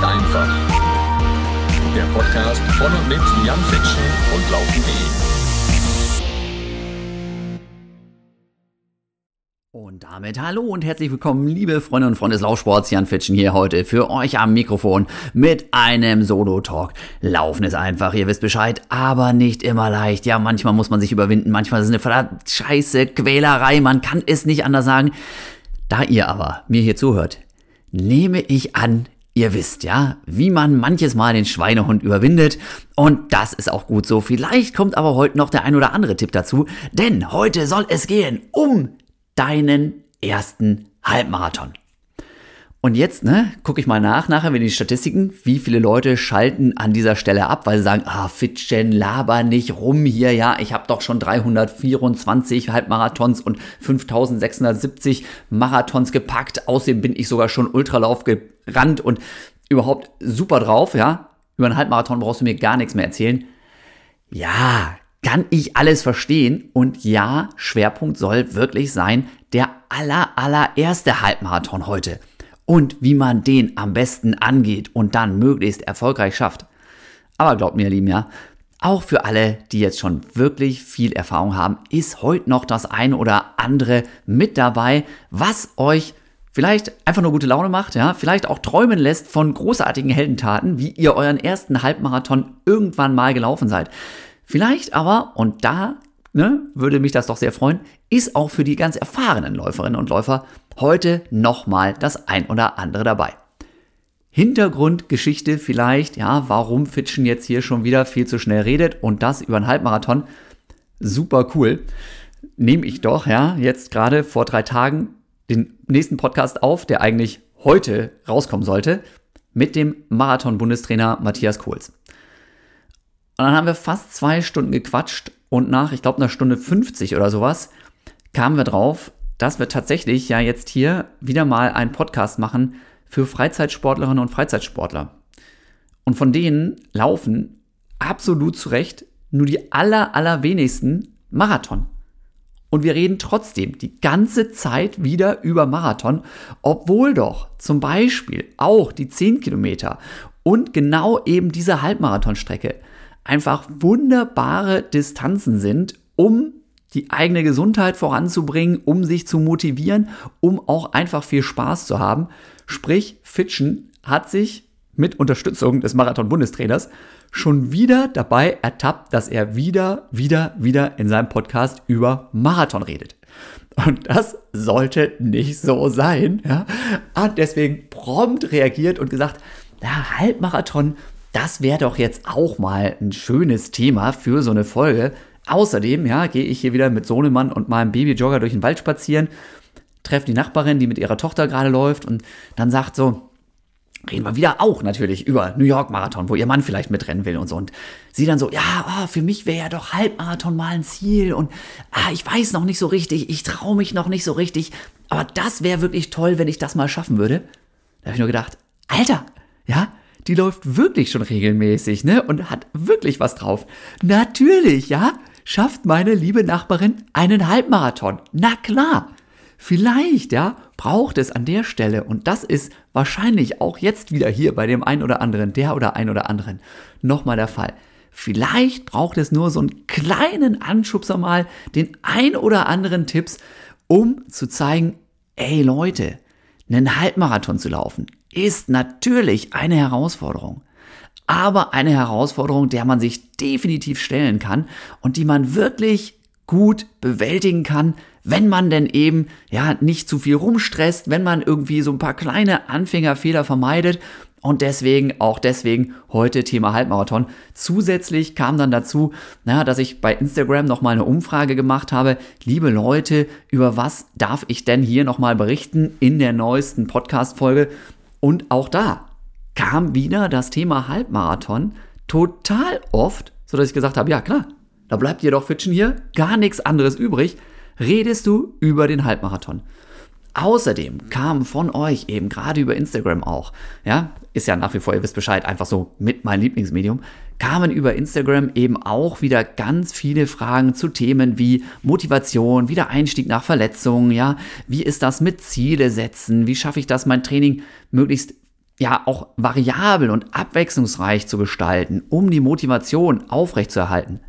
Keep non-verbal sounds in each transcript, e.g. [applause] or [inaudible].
Ist einfach. Der Podcast von und mit Jan Fitschen und Laufen.de. Und damit hallo und herzlich willkommen, liebe Freunde und Freunde des Laufsports. Jan Fitschen hier heute für euch am Mikrofon mit einem Solo-Talk. Laufen ist einfach, ihr wisst Bescheid, aber nicht immer leicht. Ja, manchmal muss man sich überwinden, manchmal ist es eine verdammt scheiße Quälerei, man kann es nicht anders sagen. Da ihr aber mir hier zuhört, nehme ich an, Ihr wisst ja, wie man manches Mal den Schweinehund überwindet. Und das ist auch gut so. Vielleicht kommt aber heute noch der ein oder andere Tipp dazu. Denn heute soll es gehen um deinen ersten Halbmarathon. Und jetzt, ne, gucke ich mal nach, nachher wenn die Statistiken, wie viele Leute schalten an dieser Stelle ab, weil sie sagen, ah, Fitchen, laber nicht rum hier, ja, ich habe doch schon 324 Halbmarathons und 5670 Marathons gepackt, außerdem bin ich sogar schon Ultralauf gerannt und überhaupt super drauf, ja. Über einen Halbmarathon brauchst du mir gar nichts mehr erzählen. Ja, kann ich alles verstehen. Und ja, Schwerpunkt soll wirklich sein der aller, allererste Halbmarathon heute. Und wie man den am besten angeht und dann möglichst erfolgreich schafft. Aber glaubt mir, Lieben, ja, auch für alle, die jetzt schon wirklich viel Erfahrung haben, ist heute noch das ein oder andere mit dabei, was euch vielleicht einfach nur gute Laune macht, ja, vielleicht auch träumen lässt von großartigen Heldentaten, wie ihr euren ersten Halbmarathon irgendwann mal gelaufen seid. Vielleicht aber, und da ne, würde mich das doch sehr freuen, ist auch für die ganz erfahrenen Läuferinnen und Läufer heute nochmal das ein oder andere dabei. Hintergrundgeschichte vielleicht, ja, warum Fitchen jetzt hier schon wieder viel zu schnell redet und das über einen Halbmarathon. Super cool. Nehme ich doch, ja, jetzt gerade vor drei Tagen den nächsten Podcast auf, der eigentlich heute rauskommen sollte, mit dem Marathon-Bundestrainer Matthias Kohls. Und dann haben wir fast zwei Stunden gequatscht und nach, ich glaube, einer Stunde 50 oder sowas, kamen wir drauf, dass wir tatsächlich ja jetzt hier wieder mal einen Podcast machen für Freizeitsportlerinnen und Freizeitsportler. Und von denen laufen absolut zu Recht nur die aller, allerwenigsten Marathon. Und wir reden trotzdem die ganze Zeit wieder über Marathon, obwohl doch zum Beispiel auch die 10 Kilometer und genau eben diese Halbmarathonstrecke einfach wunderbare Distanzen sind, um die eigene Gesundheit voranzubringen, um sich zu motivieren, um auch einfach viel Spaß zu haben. Sprich, Fitchen hat sich mit Unterstützung des Marathon-Bundestrainers schon wieder dabei ertappt, dass er wieder, wieder, wieder in seinem Podcast über Marathon redet. Und das sollte nicht so sein. Ja? Hat deswegen prompt reagiert und gesagt, ja, Halbmarathon, das wäre doch jetzt auch mal ein schönes Thema für so eine Folge. Außerdem, ja, gehe ich hier wieder mit Sohnemann und meinem Babyjogger durch den Wald spazieren, treffe die Nachbarin, die mit ihrer Tochter gerade läuft und dann sagt so, reden wir wieder auch natürlich über New York Marathon, wo ihr Mann vielleicht mitrennen will und so. Und sie dann so, ja, oh, für mich wäre ja doch Halbmarathon mal ein Ziel und ah, ich weiß noch nicht so richtig, ich traue mich noch nicht so richtig, aber das wäre wirklich toll, wenn ich das mal schaffen würde. Da habe ich nur gedacht, Alter, ja, die läuft wirklich schon regelmäßig, ne? Und hat wirklich was drauf. Natürlich, ja? Schafft meine liebe Nachbarin einen Halbmarathon. Na klar. Vielleicht, ja, braucht es an der Stelle, und das ist wahrscheinlich auch jetzt wieder hier bei dem einen oder anderen, der oder ein oder anderen, nochmal der Fall. Vielleicht braucht es nur so einen kleinen Anschubser mal, den ein oder anderen Tipps, um zu zeigen, ey Leute, einen Halbmarathon zu laufen, ist natürlich eine Herausforderung. Aber eine Herausforderung, der man sich definitiv stellen kann und die man wirklich gut bewältigen kann, wenn man denn eben ja nicht zu viel rumstresst, wenn man irgendwie so ein paar kleine Anfängerfehler vermeidet und deswegen, auch deswegen, heute Thema Halbmarathon. Zusätzlich kam dann dazu, na, dass ich bei Instagram nochmal eine Umfrage gemacht habe. Liebe Leute, über was darf ich denn hier nochmal berichten in der neuesten Podcast-Folge? Und auch da kam wieder das Thema Halbmarathon total oft, sodass ich gesagt habe, ja klar, da bleibt dir doch Fitchen hier gar nichts anderes übrig. Redest du über den Halbmarathon? Außerdem kam von euch eben gerade über Instagram auch, ja, ist ja nach wie vor, ihr wisst Bescheid, einfach so mit mein Lieblingsmedium, kamen über Instagram eben auch wieder ganz viele Fragen zu Themen wie Motivation, wieder Einstieg nach Verletzungen, ja, wie ist das mit Ziele setzen, wie schaffe ich das, mein Training möglichst ja auch variabel und abwechslungsreich zu gestalten, um die Motivation aufrechtzuerhalten.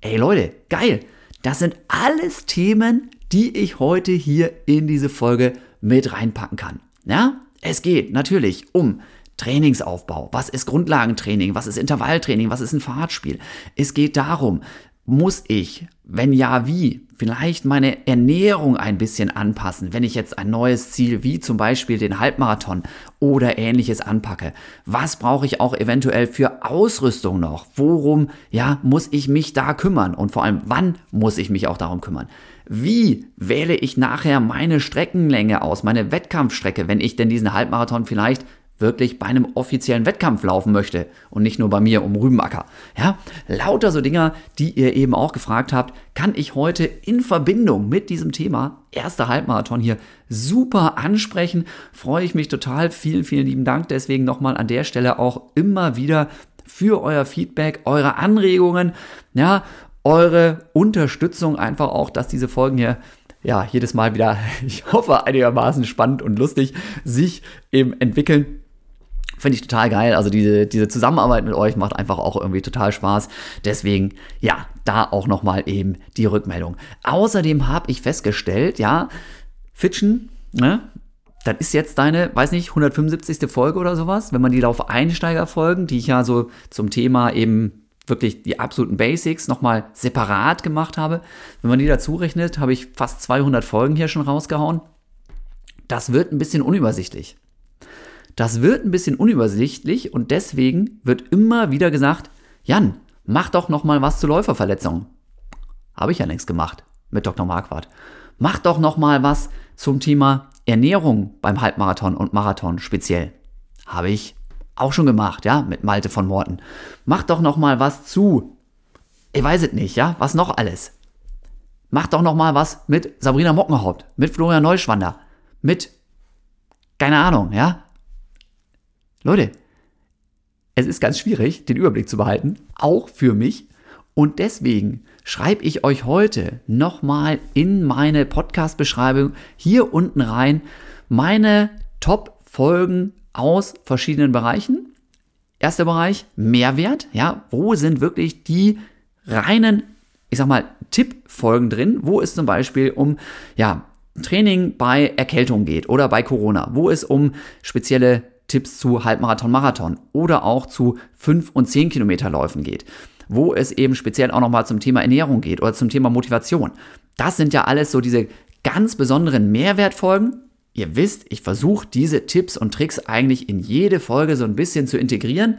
Ey Leute, geil! Das sind alles Themen, die ich heute hier in diese Folge mit reinpacken kann. Ja, es geht natürlich um Trainingsaufbau. Was ist Grundlagentraining? Was ist Intervalltraining? Was ist ein Fahrtspiel? Es geht darum, muss ich, wenn ja, wie, vielleicht meine Ernährung ein bisschen anpassen, wenn ich jetzt ein neues Ziel wie zum Beispiel den Halbmarathon oder ähnliches anpacke? Was brauche ich auch eventuell für Ausrüstung noch? Worum, ja, muss ich mich da kümmern? Und vor allem, wann muss ich mich auch darum kümmern? Wie wähle ich nachher meine Streckenlänge aus, meine Wettkampfstrecke, wenn ich denn diesen Halbmarathon vielleicht wirklich bei einem offiziellen Wettkampf laufen möchte und nicht nur bei mir um Rübenacker. Ja, lauter so Dinger, die ihr eben auch gefragt habt, kann ich heute in Verbindung mit diesem Thema erster Halbmarathon hier super ansprechen. Freue ich mich total. Vielen, vielen lieben Dank. Deswegen nochmal an der Stelle auch immer wieder für euer Feedback, eure Anregungen, ja, eure Unterstützung einfach auch, dass diese Folgen hier ja, jedes Mal wieder, [laughs] ich hoffe, einigermaßen spannend und lustig sich eben entwickeln. Finde ich total geil. Also diese, diese Zusammenarbeit mit euch macht einfach auch irgendwie total Spaß. Deswegen, ja, da auch nochmal eben die Rückmeldung. Außerdem habe ich festgestellt, ja, Fitchen, ne? Das ist jetzt deine, weiß nicht, 175. Folge oder sowas, wenn man die Lauf-Einsteiger-Folgen, die ich ja so zum Thema eben wirklich die absoluten Basics nochmal separat gemacht habe. Wenn man die dazu rechnet, habe ich fast 200 Folgen hier schon rausgehauen. Das wird ein bisschen unübersichtlich. Das wird ein bisschen unübersichtlich und deswegen wird immer wieder gesagt, Jan, mach doch noch mal was zu Läuferverletzungen. Habe ich ja längst gemacht mit Dr. Marquardt. Mach doch noch mal was zum Thema Ernährung beim Halbmarathon und Marathon speziell. Habe ich auch schon gemacht, ja, mit Malte von Morten. Mach doch noch mal was zu. Ich weiß es nicht, ja, was noch alles. Mach doch noch mal was mit Sabrina Mockenhaupt, mit Florian Neuschwander, mit keine Ahnung, ja, Leute, es ist ganz schwierig, den Überblick zu behalten, auch für mich. Und deswegen schreibe ich euch heute nochmal in meine Podcast-Beschreibung hier unten rein meine Top-Folgen aus verschiedenen Bereichen. Erster Bereich, Mehrwert. Ja, wo sind wirklich die reinen, ich sag mal, Tippfolgen drin, wo es zum Beispiel um, ja, Training bei Erkältung geht oder bei Corona, wo es um spezielle Tipps zu Halbmarathon, Marathon oder auch zu 5 und 10 Kilometer Läufen geht, wo es eben speziell auch nochmal zum Thema Ernährung geht oder zum Thema Motivation. Das sind ja alles so diese ganz besonderen Mehrwertfolgen. Ihr wisst, ich versuche diese Tipps und Tricks eigentlich in jede Folge so ein bisschen zu integrieren.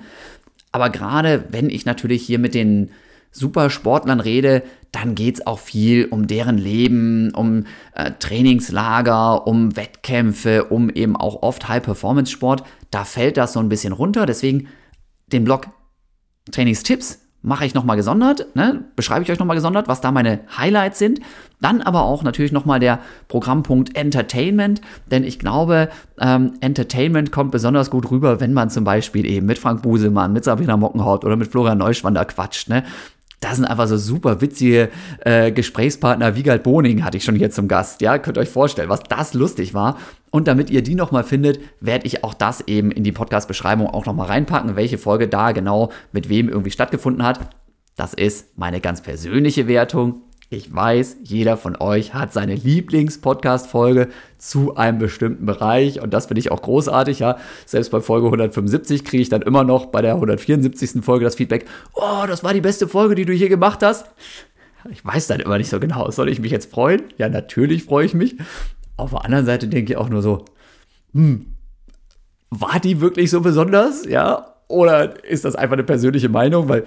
Aber gerade wenn ich natürlich hier mit den Supersportlern rede, dann geht es auch viel um deren Leben, um äh, Trainingslager, um Wettkämpfe, um eben auch oft High-Performance-Sport. Da fällt das so ein bisschen runter. Deswegen den Blog Trainingstipps mache ich nochmal gesondert, ne? beschreibe ich euch nochmal gesondert, was da meine Highlights sind. Dann aber auch natürlich nochmal der Programmpunkt Entertainment, denn ich glaube, ähm, Entertainment kommt besonders gut rüber, wenn man zum Beispiel eben mit Frank Busemann, mit Sabrina Mockenhaupt oder mit Florian Neuschwander quatscht. Ne? Da sind einfach so super witzige äh, Gesprächspartner. Wiegald Boning hatte ich schon hier zum Gast. Ja, könnt euch vorstellen, was das lustig war. Und damit ihr die nochmal findet, werde ich auch das eben in die Podcast-Beschreibung auch nochmal reinpacken, welche Folge da genau mit wem irgendwie stattgefunden hat. Das ist meine ganz persönliche Wertung. Ich weiß, jeder von euch hat seine Lieblings-Podcast-Folge zu einem bestimmten Bereich und das finde ich auch großartig, ja. Selbst bei Folge 175 kriege ich dann immer noch bei der 174. Folge das Feedback, oh, das war die beste Folge, die du hier gemacht hast. Ich weiß dann immer nicht so genau, soll ich mich jetzt freuen? Ja, natürlich freue ich mich. Auf der anderen Seite denke ich auch nur so, hm, war die wirklich so besonders? Ja, oder ist das einfach eine persönliche Meinung? Weil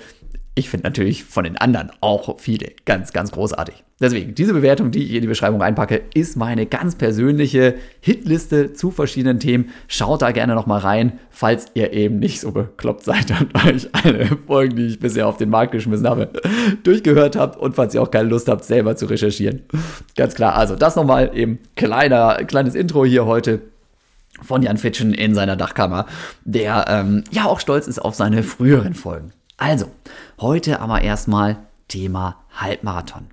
ich finde natürlich von den anderen auch viele ganz, ganz großartig. Deswegen, diese Bewertung, die ich in die Beschreibung einpacke, ist meine ganz persönliche Hitliste zu verschiedenen Themen. Schaut da gerne nochmal rein, falls ihr eben nicht so bekloppt seid und [laughs] euch alle Folgen, die ich bisher auf den Markt geschmissen habe, durchgehört habt und falls ihr auch keine Lust habt, selber zu recherchieren. Ganz klar, also das nochmal eben kleiner, kleines Intro hier heute von Jan Fitschen in seiner Dachkammer, der ähm, ja auch stolz ist auf seine früheren Folgen. Also, heute aber erstmal Thema Halbmarathon.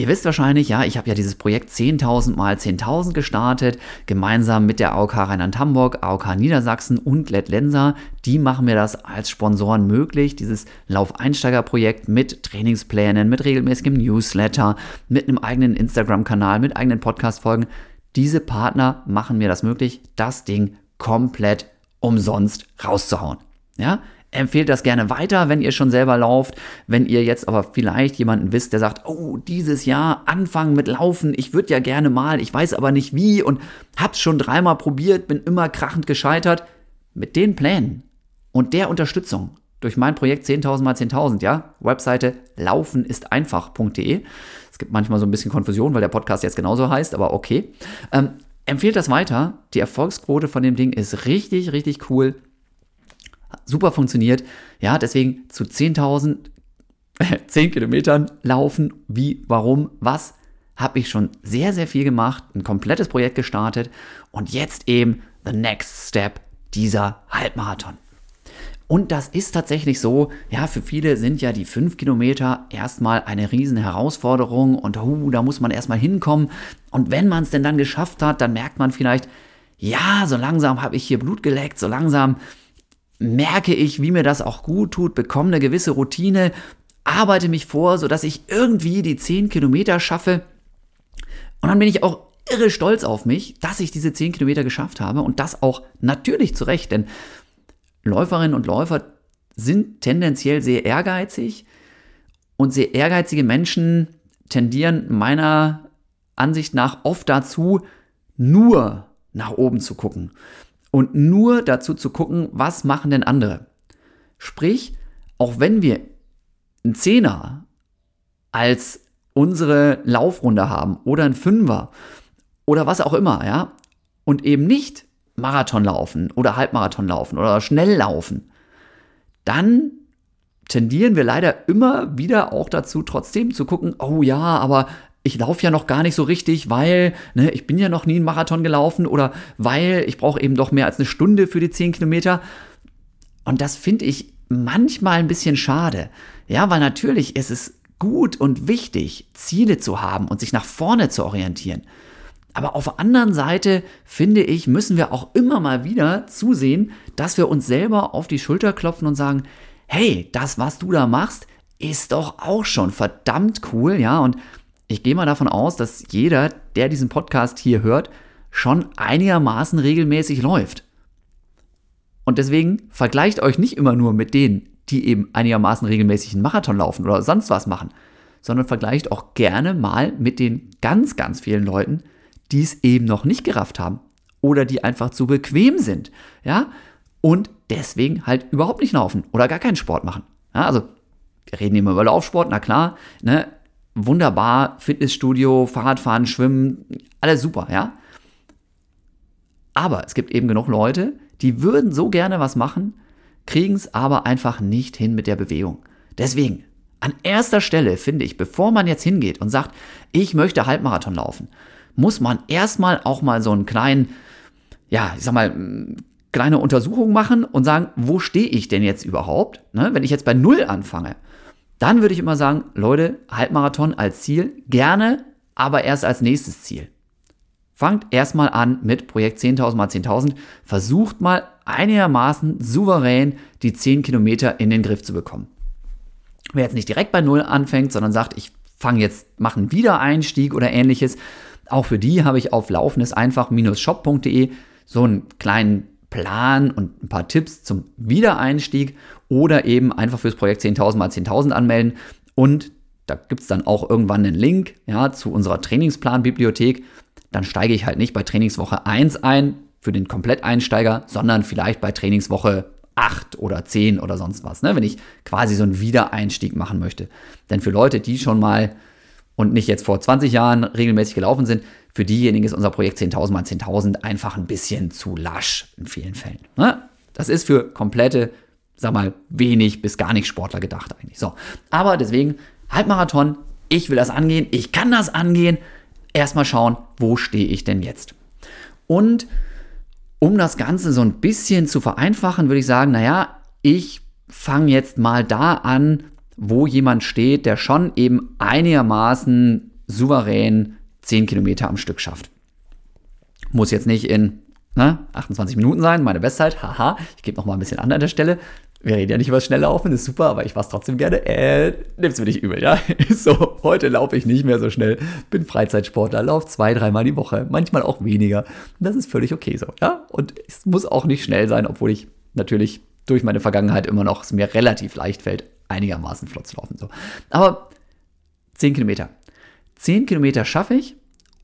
Ihr wisst wahrscheinlich, ja, ich habe ja dieses Projekt 10.000 mal 10.000 gestartet, gemeinsam mit der AOK Rheinland-Hamburg, AOK Niedersachsen und Let Lenser. Die machen mir das als Sponsoren möglich, dieses Laufeinsteigerprojekt mit Trainingsplänen, mit regelmäßigem Newsletter, mit einem eigenen Instagram-Kanal, mit eigenen Podcast-Folgen. Diese Partner machen mir das möglich, das Ding komplett umsonst rauszuhauen. Ja, Empfehlt das gerne weiter, wenn ihr schon selber lauft. Wenn ihr jetzt aber vielleicht jemanden wisst, der sagt, oh, dieses Jahr anfangen mit Laufen, ich würde ja gerne mal, ich weiß aber nicht wie und hab's schon dreimal probiert, bin immer krachend gescheitert. Mit den Plänen und der Unterstützung durch mein Projekt 10.000 mal 10.000, ja, Webseite laufenisteinfach.de. Es gibt manchmal so ein bisschen Konfusion, weil der Podcast jetzt genauso heißt, aber okay. Ähm, empfehlt das weiter. Die Erfolgsquote von dem Ding ist richtig, richtig cool super funktioniert. Ja, deswegen zu 10.000, 10 [laughs] Kilometern laufen, wie, warum, was, habe ich schon sehr, sehr viel gemacht, ein komplettes Projekt gestartet und jetzt eben the next step, dieser Halbmarathon. Und das ist tatsächlich so, ja, für viele sind ja die 5 Kilometer erstmal eine riesen Herausforderung und uh, da muss man erstmal hinkommen. Und wenn man es denn dann geschafft hat, dann merkt man vielleicht, ja, so langsam habe ich hier Blut geleckt, so langsam merke ich, wie mir das auch gut tut, bekomme eine gewisse Routine, arbeite mich vor, sodass ich irgendwie die 10 Kilometer schaffe. Und dann bin ich auch irre stolz auf mich, dass ich diese 10 Kilometer geschafft habe und das auch natürlich zu Recht, denn Läuferinnen und Läufer sind tendenziell sehr ehrgeizig und sehr ehrgeizige Menschen tendieren meiner Ansicht nach oft dazu, nur nach oben zu gucken und nur dazu zu gucken, was machen denn andere. Sprich, auch wenn wir einen Zehner als unsere Laufrunde haben oder ein Fünfer oder was auch immer, ja, und eben nicht Marathon laufen oder Halbmarathon laufen oder schnell laufen, dann tendieren wir leider immer wieder auch dazu, trotzdem zu gucken, oh ja, aber ich laufe ja noch gar nicht so richtig, weil ne, ich bin ja noch nie einen Marathon gelaufen oder weil ich brauche eben doch mehr als eine Stunde für die 10 Kilometer. Und das finde ich manchmal ein bisschen schade. Ja, weil natürlich ist es gut und wichtig, Ziele zu haben und sich nach vorne zu orientieren. Aber auf der anderen Seite, finde ich, müssen wir auch immer mal wieder zusehen, dass wir uns selber auf die Schulter klopfen und sagen, hey, das, was du da machst, ist doch auch schon verdammt cool, ja, und ich gehe mal davon aus, dass jeder, der diesen Podcast hier hört, schon einigermaßen regelmäßig läuft. Und deswegen vergleicht euch nicht immer nur mit denen, die eben einigermaßen regelmäßig einen Marathon laufen oder sonst was machen, sondern vergleicht auch gerne mal mit den ganz, ganz vielen Leuten, die es eben noch nicht gerafft haben oder die einfach zu bequem sind, ja, und deswegen halt überhaupt nicht laufen oder gar keinen Sport machen. Ja, also wir reden immer über Laufsport, na klar, ne, wunderbar, Fitnessstudio, Fahrradfahren, Schwimmen, alles super, ja. Aber es gibt eben genug Leute, die würden so gerne was machen, kriegen es aber einfach nicht hin mit der Bewegung. Deswegen, an erster Stelle finde ich, bevor man jetzt hingeht und sagt, ich möchte Halbmarathon laufen, muss man erstmal auch mal so einen kleinen, ja, ich sag mal, kleine Untersuchung machen und sagen, wo stehe ich denn jetzt überhaupt? Ne, wenn ich jetzt bei Null anfange, dann würde ich immer sagen, Leute, Halbmarathon als Ziel, gerne, aber erst als nächstes Ziel. Fangt erstmal an mit Projekt 10.000 mal 10.000. Versucht mal einigermaßen souverän die 10 Kilometer in den Griff zu bekommen. Wer jetzt nicht direkt bei Null anfängt, sondern sagt, ich fange jetzt, mache einen Wiedereinstieg oder ähnliches, auch für die habe ich auf laufendeseinfach-shop.de so einen kleinen Plan und ein paar Tipps zum Wiedereinstieg oder eben einfach fürs Projekt 10.000 mal 10.000 anmelden und da gibt es dann auch irgendwann einen Link ja, zu unserer Trainingsplanbibliothek. Dann steige ich halt nicht bei Trainingswoche 1 ein für den Kompletteinsteiger, sondern vielleicht bei Trainingswoche 8 oder 10 oder sonst was, ne? wenn ich quasi so einen Wiedereinstieg machen möchte. Denn für Leute, die schon mal und nicht jetzt vor 20 Jahren regelmäßig gelaufen sind, für diejenigen ist unser Projekt 10.000 mal 10.000 einfach ein bisschen zu lasch in vielen Fällen. Ne? Das ist für komplette sag mal, wenig bis gar nicht Sportler gedacht eigentlich. So. Aber deswegen, Halbmarathon, ich will das angehen, ich kann das angehen. Erstmal schauen, wo stehe ich denn jetzt? Und um das Ganze so ein bisschen zu vereinfachen, würde ich sagen, naja, ich fange jetzt mal da an, wo jemand steht, der schon eben einigermaßen souverän 10 Kilometer am Stück schafft. Muss jetzt nicht in ne, 28 Minuten sein, meine Bestzeit, haha, ich gebe noch mal ein bisschen an an der Stelle. Wir reden ja nicht über das Schnelllaufen, ist super, aber ich fasse trotzdem gerne. Äh, nimm's mir nicht übel, ja. [laughs] so, heute laufe ich nicht mehr so schnell. Bin Freizeitsportler, laufe zwei, dreimal die Woche, manchmal auch weniger. Das ist völlig okay so, ja. Und es muss auch nicht schnell sein, obwohl ich natürlich durch meine Vergangenheit immer noch es mir relativ leicht fällt, einigermaßen flott zu laufen. So. Aber 10 Kilometer. 10 Kilometer schaffe ich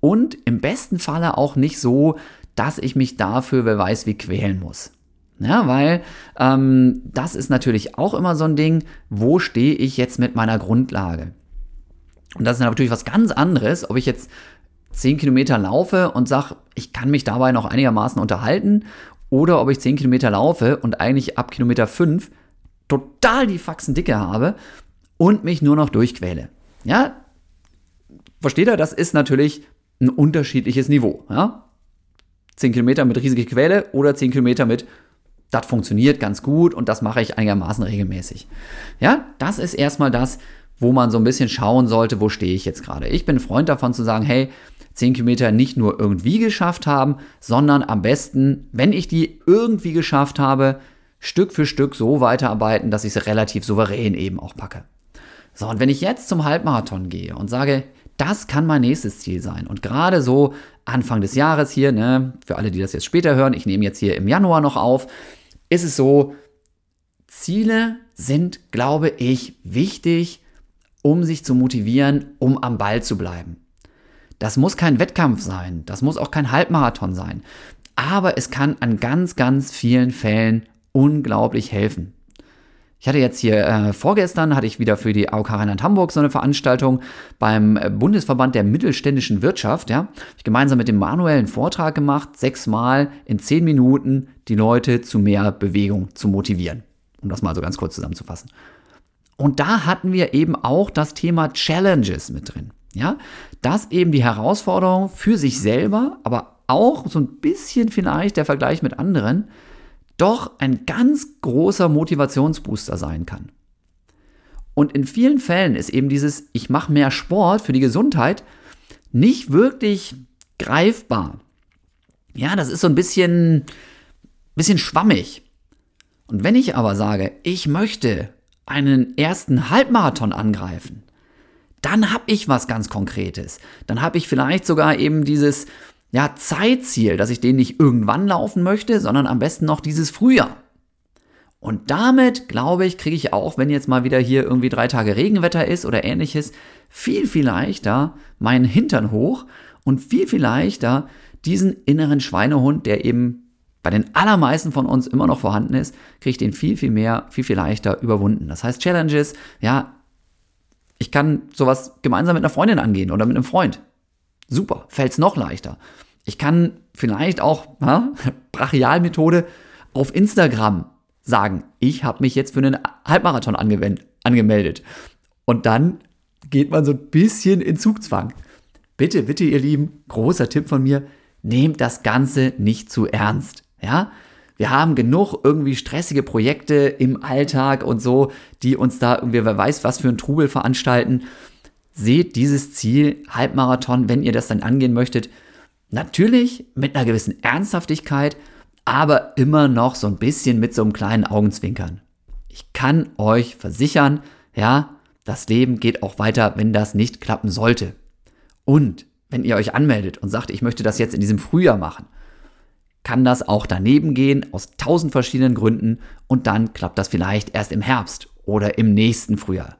und im besten Falle auch nicht so, dass ich mich dafür, wer weiß, wie quälen muss. Ja, weil ähm, das ist natürlich auch immer so ein Ding, wo stehe ich jetzt mit meiner Grundlage? Und das ist natürlich was ganz anderes, ob ich jetzt 10 Kilometer laufe und sage, ich kann mich dabei noch einigermaßen unterhalten, oder ob ich 10 Kilometer laufe und eigentlich ab Kilometer 5 total die Faxen dicke habe und mich nur noch durchquäle. Ja, versteht ihr? Das ist natürlich ein unterschiedliches Niveau. Ja? 10 Kilometer mit riesiger Quäle oder 10 Kilometer mit das funktioniert ganz gut und das mache ich einigermaßen regelmäßig. Ja, das ist erstmal das, wo man so ein bisschen schauen sollte, wo stehe ich jetzt gerade. Ich bin Freund davon zu sagen, hey, 10 Kilometer nicht nur irgendwie geschafft haben, sondern am besten, wenn ich die irgendwie geschafft habe, Stück für Stück so weiterarbeiten, dass ich es relativ souverän eben auch packe. So, und wenn ich jetzt zum Halbmarathon gehe und sage, das kann mein nächstes Ziel sein. Und gerade so Anfang des Jahres hier, ne, für alle, die das jetzt später hören, ich nehme jetzt hier im Januar noch auf, ist es so, Ziele sind, glaube ich, wichtig, um sich zu motivieren, um am Ball zu bleiben. Das muss kein Wettkampf sein, das muss auch kein Halbmarathon sein, aber es kann an ganz, ganz vielen Fällen unglaublich helfen. Ich hatte jetzt hier äh, vorgestern, hatte ich wieder für die AOK Rheinland-Hamburg so eine Veranstaltung beim äh, Bundesverband der mittelständischen Wirtschaft. Ja, ich gemeinsam mit dem Manuel einen Vortrag gemacht, sechsmal in zehn Minuten die Leute zu mehr Bewegung zu motivieren. Um das mal so ganz kurz zusammenzufassen. Und da hatten wir eben auch das Thema Challenges mit drin. Ja, dass eben die Herausforderung für sich selber, aber auch so ein bisschen vielleicht der Vergleich mit anderen, doch ein ganz großer Motivationsbooster sein kann. Und in vielen Fällen ist eben dieses Ich mache mehr Sport für die Gesundheit nicht wirklich greifbar. Ja, das ist so ein bisschen, bisschen schwammig. Und wenn ich aber sage, ich möchte einen ersten Halbmarathon angreifen, dann habe ich was ganz Konkretes. Dann habe ich vielleicht sogar eben dieses ja, Zeitziel, dass ich den nicht irgendwann laufen möchte, sondern am besten noch dieses Frühjahr. Und damit, glaube ich, kriege ich auch, wenn jetzt mal wieder hier irgendwie drei Tage Regenwetter ist oder ähnliches, viel, viel leichter meinen Hintern hoch und viel, viel leichter diesen inneren Schweinehund, der eben bei den allermeisten von uns immer noch vorhanden ist, kriege ich den viel, viel mehr, viel, viel leichter überwunden. Das heißt, Challenges, ja, ich kann sowas gemeinsam mit einer Freundin angehen oder mit einem Freund. Super, fällt es noch leichter. Ich kann vielleicht auch, ja, [laughs] Brachialmethode, auf Instagram sagen, ich habe mich jetzt für einen Halbmarathon angemeldet. Und dann geht man so ein bisschen in Zugzwang. Bitte, bitte, ihr Lieben, großer Tipp von mir, nehmt das Ganze nicht zu ernst. Ja, wir haben genug irgendwie stressige Projekte im Alltag und so, die uns da irgendwie, wer weiß, was für ein Trubel veranstalten. Seht dieses Ziel, Halbmarathon, wenn ihr das dann angehen möchtet, Natürlich mit einer gewissen Ernsthaftigkeit, aber immer noch so ein bisschen mit so einem kleinen Augenzwinkern. Ich kann euch versichern, ja, das Leben geht auch weiter, wenn das nicht klappen sollte. Und wenn ihr euch anmeldet und sagt, ich möchte das jetzt in diesem Frühjahr machen, kann das auch daneben gehen aus tausend verschiedenen Gründen und dann klappt das vielleicht erst im Herbst oder im nächsten Frühjahr.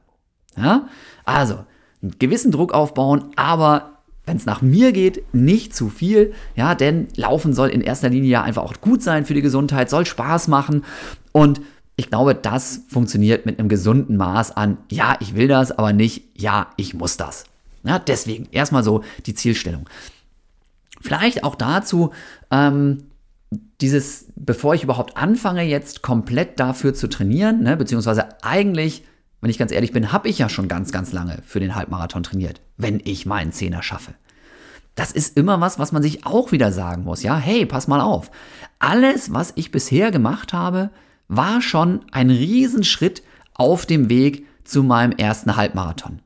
Ja? Also, einen gewissen Druck aufbauen, aber wenn es nach mir geht, nicht zu viel, ja, denn Laufen soll in erster Linie ja einfach auch gut sein für die Gesundheit, soll Spaß machen und ich glaube, das funktioniert mit einem gesunden Maß an, ja, ich will das, aber nicht, ja, ich muss das. Ja, deswegen erstmal so die Zielstellung. Vielleicht auch dazu, ähm, dieses, bevor ich überhaupt anfange, jetzt komplett dafür zu trainieren, ne, beziehungsweise eigentlich wenn ich ganz ehrlich bin, habe ich ja schon ganz, ganz lange für den Halbmarathon trainiert, wenn ich meinen Zehner schaffe. Das ist immer was, was man sich auch wieder sagen muss. Ja, hey, pass mal auf. Alles, was ich bisher gemacht habe, war schon ein Riesenschritt auf dem Weg zu meinem ersten Halbmarathon.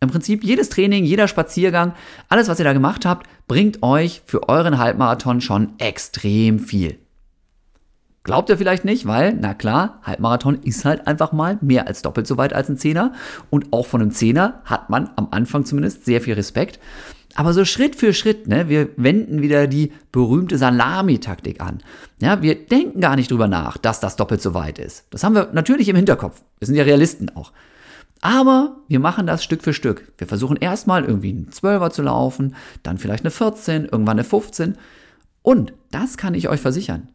Im Prinzip jedes Training, jeder Spaziergang, alles, was ihr da gemacht habt, bringt euch für euren Halbmarathon schon extrem viel. Glaubt ihr vielleicht nicht, weil, na klar, Halbmarathon ist halt einfach mal mehr als doppelt so weit als ein Zehner. Und auch von einem Zehner hat man am Anfang zumindest sehr viel Respekt. Aber so Schritt für Schritt, ne, wir wenden wieder die berühmte Salami-Taktik an. Ja, wir denken gar nicht drüber nach, dass das doppelt so weit ist. Das haben wir natürlich im Hinterkopf. Wir sind ja Realisten auch. Aber wir machen das Stück für Stück. Wir versuchen erstmal irgendwie einen 12er zu laufen, dann vielleicht eine 14, irgendwann eine 15. Und das kann ich euch versichern.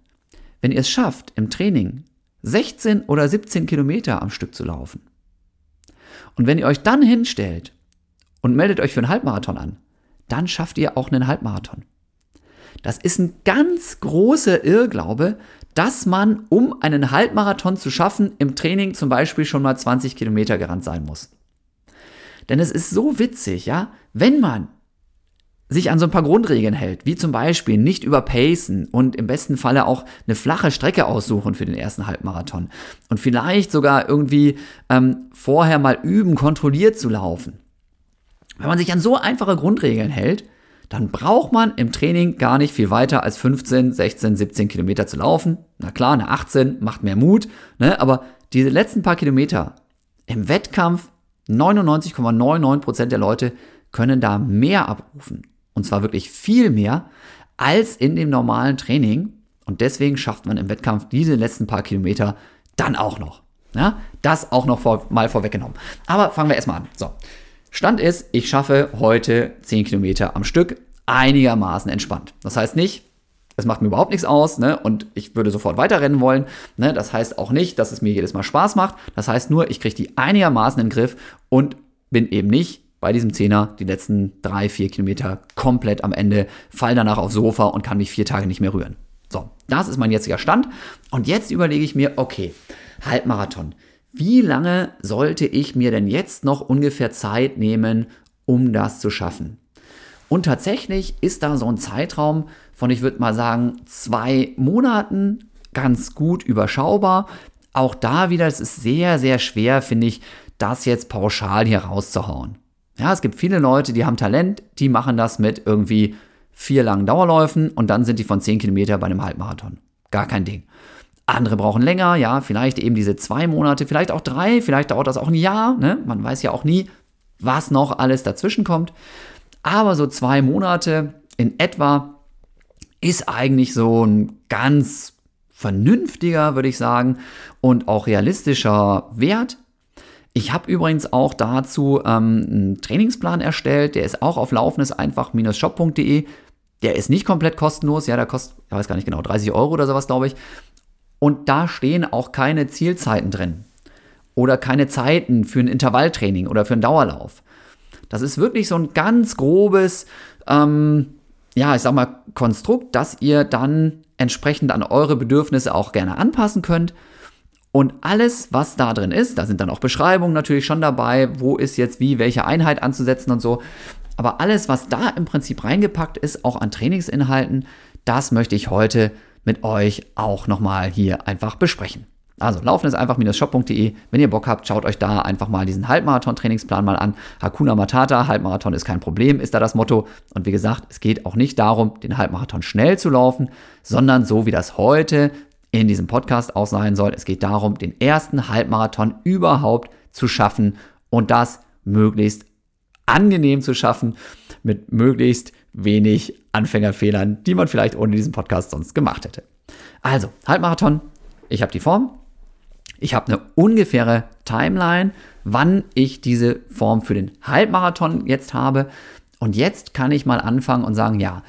Wenn ihr es schafft, im Training 16 oder 17 Kilometer am Stück zu laufen, und wenn ihr euch dann hinstellt und meldet euch für einen Halbmarathon an, dann schafft ihr auch einen Halbmarathon. Das ist ein ganz großer Irrglaube, dass man, um einen Halbmarathon zu schaffen, im Training zum Beispiel schon mal 20 Kilometer gerannt sein muss. Denn es ist so witzig, ja, wenn man sich an so ein paar Grundregeln hält, wie zum Beispiel nicht überpacen und im besten Falle auch eine flache Strecke aussuchen für den ersten Halbmarathon und vielleicht sogar irgendwie ähm, vorher mal üben, kontrolliert zu laufen, wenn man sich an so einfache Grundregeln hält, dann braucht man im Training gar nicht viel weiter als 15, 16, 17 Kilometer zu laufen. Na klar, eine 18 macht mehr Mut, ne? aber diese letzten paar Kilometer im Wettkampf, 99,99% der Leute können da mehr abrufen. Und zwar wirklich viel mehr als in dem normalen Training. Und deswegen schafft man im Wettkampf diese letzten paar Kilometer dann auch noch. Ja, das auch noch vor, mal vorweggenommen. Aber fangen wir erstmal an. So, Stand ist, ich schaffe heute 10 Kilometer am Stück einigermaßen entspannt. Das heißt nicht, es macht mir überhaupt nichts aus ne? und ich würde sofort weiterrennen wollen. Ne? Das heißt auch nicht, dass es mir jedes Mal Spaß macht. Das heißt nur, ich kriege die einigermaßen in den Griff und bin eben nicht bei diesem Zehner die letzten drei, vier Kilometer komplett am Ende, fall danach aufs Sofa und kann mich vier Tage nicht mehr rühren. So, das ist mein jetziger Stand. Und jetzt überlege ich mir, okay, Halbmarathon wie lange sollte ich mir denn jetzt noch ungefähr Zeit nehmen, um das zu schaffen? Und tatsächlich ist da so ein Zeitraum von, ich würde mal sagen, zwei Monaten ganz gut überschaubar. Auch da wieder, es ist sehr, sehr schwer, finde ich, das jetzt pauschal hier rauszuhauen. Ja, es gibt viele Leute, die haben Talent, die machen das mit irgendwie vier langen Dauerläufen und dann sind die von zehn Kilometer bei einem Halbmarathon. Gar kein Ding. Andere brauchen länger, ja, vielleicht eben diese zwei Monate, vielleicht auch drei, vielleicht dauert das auch ein Jahr, ne? Man weiß ja auch nie, was noch alles dazwischen kommt. Aber so zwei Monate in etwa ist eigentlich so ein ganz vernünftiger, würde ich sagen, und auch realistischer Wert. Ich habe übrigens auch dazu ähm, einen Trainingsplan erstellt, der ist auch auf laufendes-einfach-shop.de. Der ist nicht komplett kostenlos, ja, der kostet, ich weiß gar nicht genau, 30 Euro oder sowas, glaube ich. Und da stehen auch keine Zielzeiten drin oder keine Zeiten für ein Intervalltraining oder für einen Dauerlauf. Das ist wirklich so ein ganz grobes, ähm, ja, ich sag mal, Konstrukt, das ihr dann entsprechend an eure Bedürfnisse auch gerne anpassen könnt. Und alles, was da drin ist, da sind dann auch Beschreibungen natürlich schon dabei, wo ist jetzt wie, welche Einheit anzusetzen und so. Aber alles, was da im Prinzip reingepackt ist, auch an Trainingsinhalten, das möchte ich heute mit euch auch nochmal hier einfach besprechen. Also laufen ist einfach-shop.de. Wenn ihr Bock habt, schaut euch da einfach mal diesen Halbmarathon-Trainingsplan mal an. Hakuna Matata, Halbmarathon ist kein Problem, ist da das Motto. Und wie gesagt, es geht auch nicht darum, den Halbmarathon schnell zu laufen, sondern so wie das heute in diesem Podcast auch sein soll. Es geht darum, den ersten Halbmarathon überhaupt zu schaffen und das möglichst angenehm zu schaffen, mit möglichst wenig Anfängerfehlern, die man vielleicht ohne diesen Podcast sonst gemacht hätte. Also, Halbmarathon, ich habe die Form. Ich habe eine ungefähre Timeline, wann ich diese Form für den Halbmarathon jetzt habe. Und jetzt kann ich mal anfangen und sagen, ja,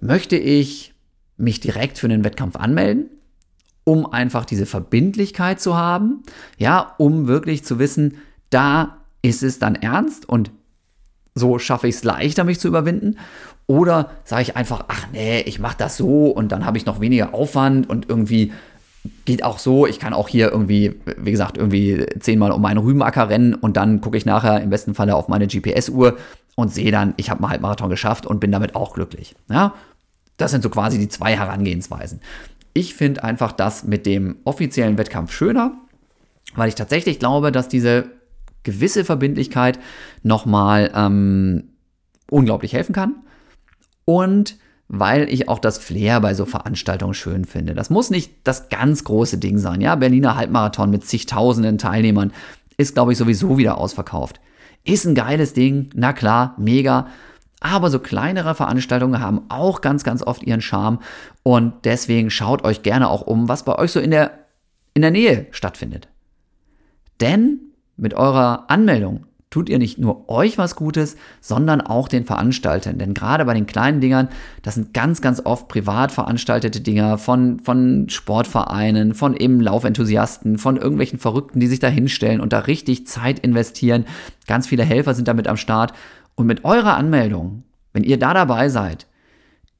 möchte ich mich direkt für den Wettkampf anmelden, um einfach diese Verbindlichkeit zu haben, ja, um wirklich zu wissen, da ist es dann ernst und so schaffe ich es leichter, mich zu überwinden. Oder sage ich einfach, ach nee, ich mache das so und dann habe ich noch weniger Aufwand und irgendwie geht auch so. Ich kann auch hier irgendwie, wie gesagt, irgendwie zehnmal um meinen Rübenacker rennen und dann gucke ich nachher im besten Falle auf meine GPS-Uhr und sehe dann, ich habe einen Halbmarathon geschafft und bin damit auch glücklich. Ja, das sind so quasi die zwei Herangehensweisen. Ich finde einfach das mit dem offiziellen Wettkampf schöner, weil ich tatsächlich glaube, dass diese gewisse Verbindlichkeit nochmal ähm, unglaublich helfen kann. Und weil ich auch das Flair bei so Veranstaltungen schön finde. Das muss nicht das ganz große Ding sein. Ja, Berliner Halbmarathon mit zigtausenden Teilnehmern ist, glaube ich, sowieso wieder ausverkauft. Ist ein geiles Ding, na klar, mega. Aber so kleinere Veranstaltungen haben auch ganz, ganz oft ihren Charme. Und deswegen schaut euch gerne auch um, was bei euch so in der, in der Nähe stattfindet. Denn mit eurer Anmeldung tut ihr nicht nur euch was Gutes, sondern auch den Veranstaltern. Denn gerade bei den kleinen Dingern, das sind ganz, ganz oft privat veranstaltete Dinger von, von Sportvereinen, von eben Laufenthusiasten, von irgendwelchen Verrückten, die sich da hinstellen und da richtig Zeit investieren. Ganz viele Helfer sind damit am Start. Und mit eurer Anmeldung, wenn ihr da dabei seid,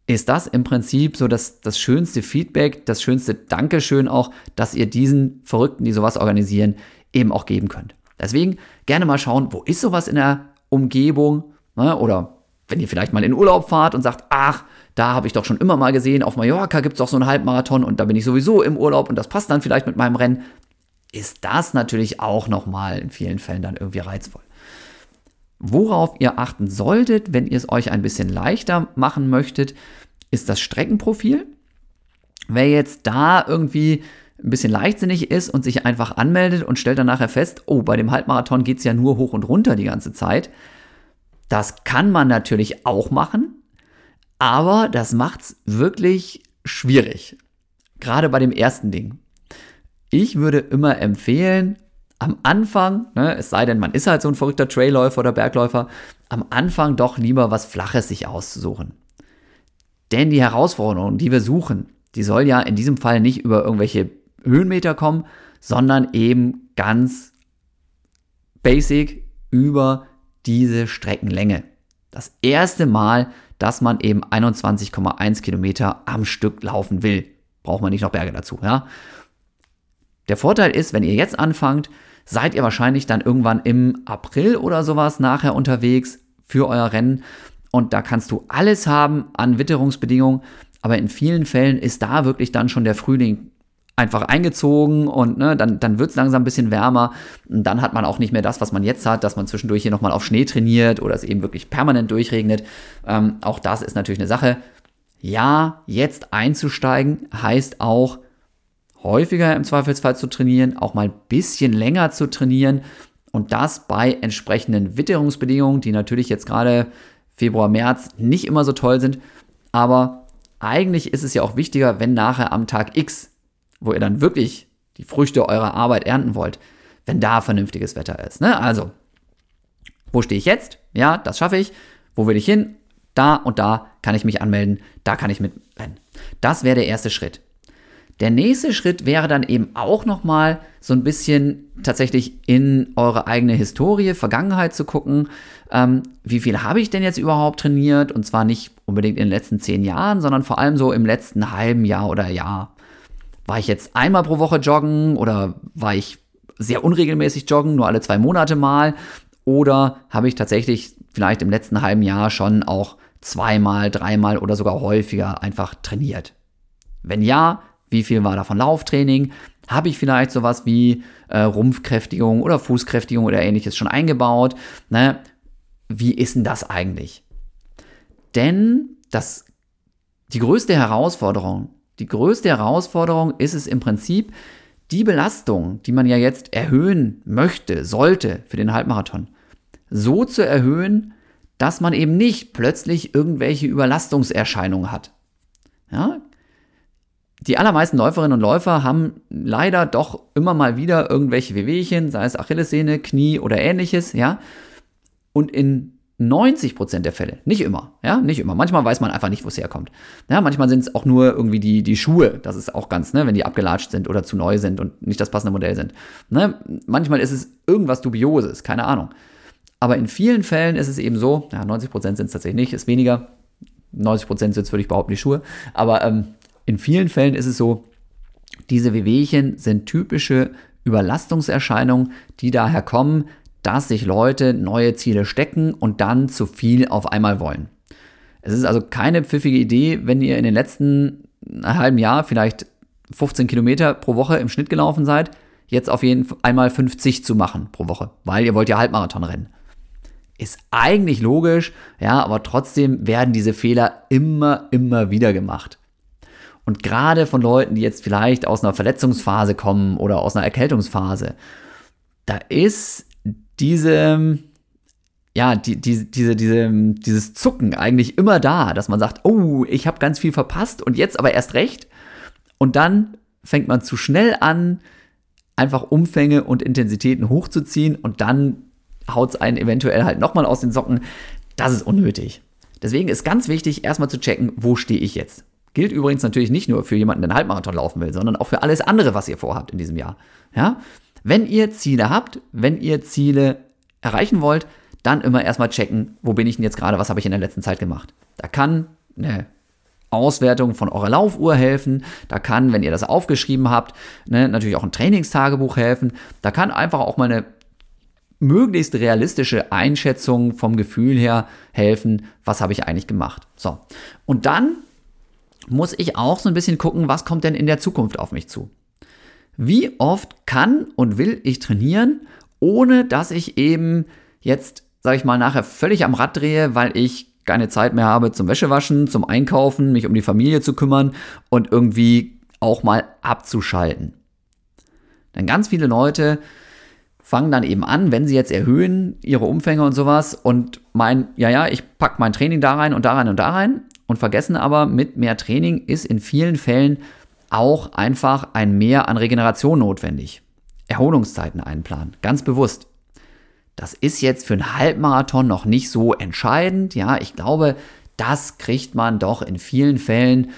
ist das im Prinzip so das, das schönste Feedback, das schönste Dankeschön auch, dass ihr diesen Verrückten, die sowas organisieren, eben auch geben könnt. Deswegen gerne mal schauen, wo ist sowas in der Umgebung ne? oder wenn ihr vielleicht mal in Urlaub fahrt und sagt, ach, da habe ich doch schon immer mal gesehen, auf Mallorca gibt es doch so einen Halbmarathon und da bin ich sowieso im Urlaub und das passt dann vielleicht mit meinem Rennen, ist das natürlich auch nochmal in vielen Fällen dann irgendwie reizvoll. Worauf ihr achten solltet, wenn ihr es euch ein bisschen leichter machen möchtet, ist das Streckenprofil. Wer jetzt da irgendwie ein bisschen leichtsinnig ist und sich einfach anmeldet und stellt dann nachher fest, oh, bei dem Halbmarathon geht es ja nur hoch und runter die ganze Zeit. Das kann man natürlich auch machen, aber das macht es wirklich schwierig. Gerade bei dem ersten Ding. Ich würde immer empfehlen, am Anfang, ne, es sei denn, man ist halt so ein verrückter Trailläufer oder Bergläufer, am Anfang doch lieber was Flaches sich auszusuchen. Denn die Herausforderung, die wir suchen, die soll ja in diesem Fall nicht über irgendwelche Höhenmeter kommen, sondern eben ganz basic über diese Streckenlänge. Das erste Mal, dass man eben 21,1 Kilometer am Stück laufen will. Braucht man nicht noch Berge dazu, ja? Der Vorteil ist, wenn ihr jetzt anfangt, seid ihr wahrscheinlich dann irgendwann im April oder sowas nachher unterwegs für euer Rennen. Und da kannst du alles haben an Witterungsbedingungen. Aber in vielen Fällen ist da wirklich dann schon der Frühling einfach eingezogen und ne, dann, dann wird es langsam ein bisschen wärmer. Und dann hat man auch nicht mehr das, was man jetzt hat, dass man zwischendurch hier nochmal auf Schnee trainiert oder es eben wirklich permanent durchregnet. Ähm, auch das ist natürlich eine Sache. Ja, jetzt einzusteigen heißt auch, häufiger im Zweifelsfall zu trainieren, auch mal ein bisschen länger zu trainieren und das bei entsprechenden Witterungsbedingungen, die natürlich jetzt gerade Februar, März nicht immer so toll sind, aber eigentlich ist es ja auch wichtiger, wenn nachher am Tag X wo ihr dann wirklich die Früchte eurer Arbeit ernten wollt, wenn da vernünftiges Wetter ist. Ne? Also, wo stehe ich jetzt? Ja, das schaffe ich. Wo will ich hin? Da und da kann ich mich anmelden, da kann ich mitrennen. Das wäre der erste Schritt. Der nächste Schritt wäre dann eben auch nochmal so ein bisschen tatsächlich in eure eigene Historie, Vergangenheit zu gucken. Ähm, wie viel habe ich denn jetzt überhaupt trainiert? Und zwar nicht unbedingt in den letzten zehn Jahren, sondern vor allem so im letzten halben Jahr oder Jahr. War ich jetzt einmal pro Woche joggen oder war ich sehr unregelmäßig joggen, nur alle zwei Monate mal? Oder habe ich tatsächlich vielleicht im letzten halben Jahr schon auch zweimal, dreimal oder sogar häufiger einfach trainiert? Wenn ja, wie viel war davon Lauftraining? Habe ich vielleicht sowas wie äh, Rumpfkräftigung oder Fußkräftigung oder ähnliches schon eingebaut? Ne? Wie ist denn das eigentlich? Denn das, die größte Herausforderung die größte Herausforderung ist es im Prinzip, die Belastung, die man ja jetzt erhöhen möchte, sollte für den Halbmarathon, so zu erhöhen, dass man eben nicht plötzlich irgendwelche Überlastungserscheinungen hat. Ja? Die allermeisten Läuferinnen und Läufer haben leider doch immer mal wieder irgendwelche Wehwehchen, sei es Achillessehne, Knie oder ähnliches, ja. Und in 90 Prozent der Fälle, nicht immer, ja, nicht immer. Manchmal weiß man einfach nicht, wo es herkommt. Ja, manchmal sind es auch nur irgendwie die, die Schuhe, das ist auch ganz, ne, wenn die abgelatscht sind oder zu neu sind und nicht das passende Modell sind. Ne? Manchmal ist es irgendwas Dubioses, keine Ahnung. Aber in vielen Fällen ist es eben so, ja, 90 Prozent sind es tatsächlich nicht, ist weniger. 90 Prozent sind es, würde ich behaupten, die Schuhe. Aber ähm, in vielen Fällen ist es so, diese Wehwehchen sind typische Überlastungserscheinungen, die daher kommen, dass sich Leute neue Ziele stecken und dann zu viel auf einmal wollen. Es ist also keine pfiffige Idee, wenn ihr in den letzten halben Jahr vielleicht 15 Kilometer pro Woche im Schnitt gelaufen seid, jetzt auf jeden Fall einmal 50 zu machen pro Woche, weil ihr wollt ja Halbmarathon rennen. Ist eigentlich logisch, ja, aber trotzdem werden diese Fehler immer, immer wieder gemacht. Und gerade von Leuten, die jetzt vielleicht aus einer Verletzungsphase kommen oder aus einer Erkältungsphase, da ist diese, ja, die, die, diese, diese, dieses Zucken eigentlich immer da, dass man sagt, oh, ich habe ganz viel verpasst und jetzt aber erst recht. Und dann fängt man zu schnell an, einfach Umfänge und Intensitäten hochzuziehen und dann haut es einen eventuell halt nochmal aus den Socken. Das ist unnötig. Deswegen ist ganz wichtig, erstmal zu checken, wo stehe ich jetzt. Gilt übrigens natürlich nicht nur für jemanden, der einen Halbmarathon laufen will, sondern auch für alles andere, was ihr vorhabt in diesem Jahr. Ja? Wenn ihr Ziele habt, wenn ihr Ziele erreichen wollt, dann immer erstmal checken, wo bin ich denn jetzt gerade, was habe ich in der letzten Zeit gemacht. Da kann eine Auswertung von eurer Laufuhr helfen. Da kann, wenn ihr das aufgeschrieben habt, ne, natürlich auch ein Trainingstagebuch helfen. Da kann einfach auch mal eine möglichst realistische Einschätzung vom Gefühl her helfen, was habe ich eigentlich gemacht. So. Und dann muss ich auch so ein bisschen gucken, was kommt denn in der Zukunft auf mich zu. Wie oft kann und will ich trainieren, ohne dass ich eben jetzt, sage ich mal, nachher völlig am Rad drehe, weil ich keine Zeit mehr habe zum Wäschewaschen, zum Einkaufen, mich um die Familie zu kümmern und irgendwie auch mal abzuschalten. Denn ganz viele Leute fangen dann eben an, wenn sie jetzt erhöhen ihre Umfänge und sowas und meinen, ja, ja, ich packe mein Training da rein und da rein und da rein und vergessen aber, mit mehr Training ist in vielen Fällen auch einfach ein Mehr an Regeneration notwendig. Erholungszeiten einplanen, ganz bewusst. Das ist jetzt für einen Halbmarathon noch nicht so entscheidend. Ja, ich glaube, das kriegt man doch in vielen Fällen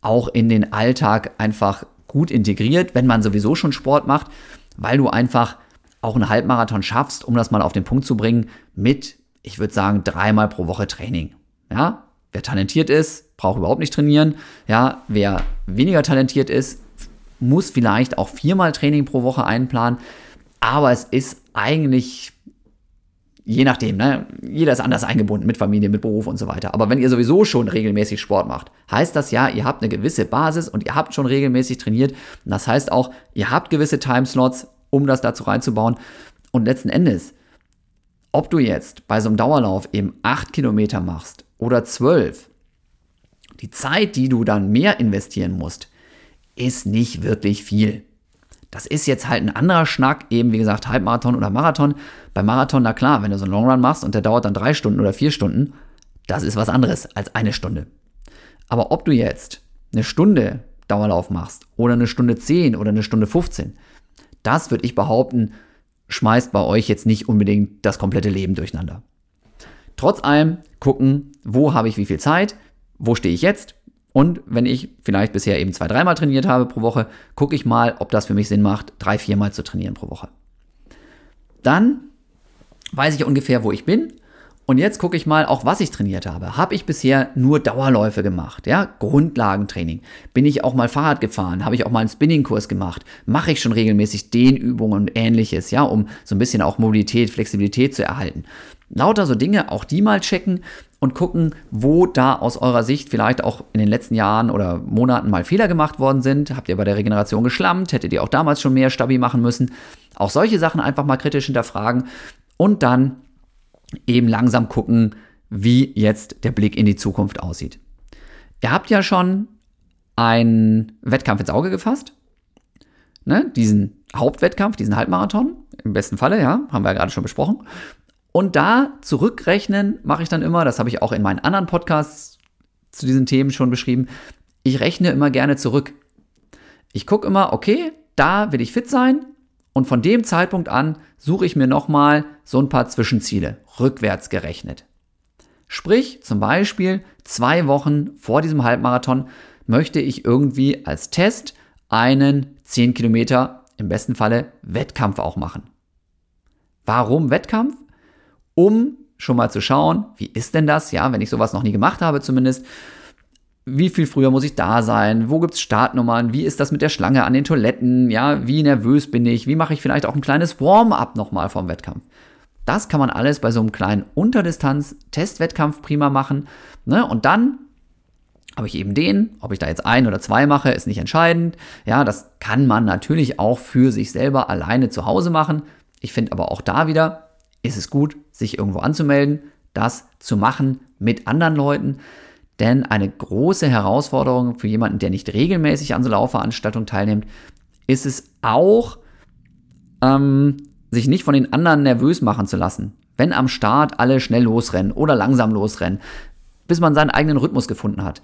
auch in den Alltag einfach gut integriert, wenn man sowieso schon Sport macht, weil du einfach auch einen Halbmarathon schaffst, um das mal auf den Punkt zu bringen, mit, ich würde sagen, dreimal pro Woche Training. Ja, wer talentiert ist, braucht überhaupt nicht trainieren. Ja, wer weniger talentiert ist, muss vielleicht auch viermal Training pro Woche einplanen. Aber es ist eigentlich je nachdem, ne? Jeder ist anders eingebunden mit Familie, mit Beruf und so weiter. Aber wenn ihr sowieso schon regelmäßig Sport macht, heißt das ja, ihr habt eine gewisse Basis und ihr habt schon regelmäßig trainiert. Und das heißt auch, ihr habt gewisse Timeslots, um das dazu reinzubauen. Und letzten Endes, ob du jetzt bei so einem Dauerlauf eben 8 Kilometer machst oder 12, die Zeit, die du dann mehr investieren musst, ist nicht wirklich viel. Das ist jetzt halt ein anderer Schnack, eben wie gesagt, Halbmarathon oder Marathon. Bei Marathon, na klar, wenn du so einen Longrun machst und der dauert dann drei Stunden oder vier Stunden, das ist was anderes als eine Stunde. Aber ob du jetzt eine Stunde Dauerlauf machst oder eine Stunde 10 oder eine Stunde 15, das würde ich behaupten, schmeißt bei euch jetzt nicht unbedingt das komplette Leben durcheinander. Trotz allem gucken, wo habe ich wie viel Zeit, wo stehe ich jetzt und wenn ich vielleicht bisher eben zwei, dreimal trainiert habe pro Woche, gucke ich mal, ob das für mich Sinn macht, drei, viermal zu trainieren pro Woche. Dann weiß ich ungefähr, wo ich bin und jetzt gucke ich mal auch, was ich trainiert habe. Habe ich bisher nur Dauerläufe gemacht, ja, Grundlagentraining. Bin ich auch mal Fahrrad gefahren? Habe ich auch mal einen Spinningkurs gemacht? Mache ich schon regelmäßig Dehnübungen und ähnliches, ja, um so ein bisschen auch Mobilität, Flexibilität zu erhalten. Lauter so Dinge, auch die mal checken und gucken, wo da aus eurer Sicht vielleicht auch in den letzten Jahren oder Monaten mal Fehler gemacht worden sind. Habt ihr bei der Regeneration geschlammt? Hättet ihr auch damals schon mehr Stabi machen müssen? Auch solche Sachen einfach mal kritisch hinterfragen und dann eben langsam gucken, wie jetzt der Blick in die Zukunft aussieht. Ihr habt ja schon einen Wettkampf ins Auge gefasst. Ne? Diesen Hauptwettkampf, diesen Halbmarathon. Im besten Falle, ja, haben wir ja gerade schon besprochen. Und da zurückrechnen mache ich dann immer, das habe ich auch in meinen anderen Podcasts zu diesen Themen schon beschrieben. Ich rechne immer gerne zurück. Ich gucke immer, okay, da will ich fit sein, und von dem Zeitpunkt an suche ich mir nochmal so ein paar Zwischenziele, rückwärts gerechnet. Sprich, zum Beispiel zwei Wochen vor diesem Halbmarathon möchte ich irgendwie als Test einen 10 Kilometer, im besten Falle Wettkampf auch machen. Warum Wettkampf? Um schon mal zu schauen, wie ist denn das, ja, wenn ich sowas noch nie gemacht habe zumindest, wie viel früher muss ich da sein? Wo gibt es Startnummern? Wie ist das mit der Schlange an den Toiletten? Ja, wie nervös bin ich? Wie mache ich vielleicht auch ein kleines Warm-up nochmal vom Wettkampf? Das kann man alles bei so einem kleinen Unterdistanz-Testwettkampf prima machen. Ne? Und dann Ob ich eben den, ob ich da jetzt ein oder zwei mache, ist nicht entscheidend. Ja, das kann man natürlich auch für sich selber alleine zu Hause machen. Ich finde aber auch da wieder, ist es gut, sich irgendwo anzumelden, das zu machen mit anderen Leuten. Denn eine große Herausforderung für jemanden, der nicht regelmäßig an so Laufveranstaltungen teilnimmt, ist es auch, ähm, sich nicht von den anderen nervös machen zu lassen. Wenn am Start alle schnell losrennen oder langsam losrennen, bis man seinen eigenen Rhythmus gefunden hat.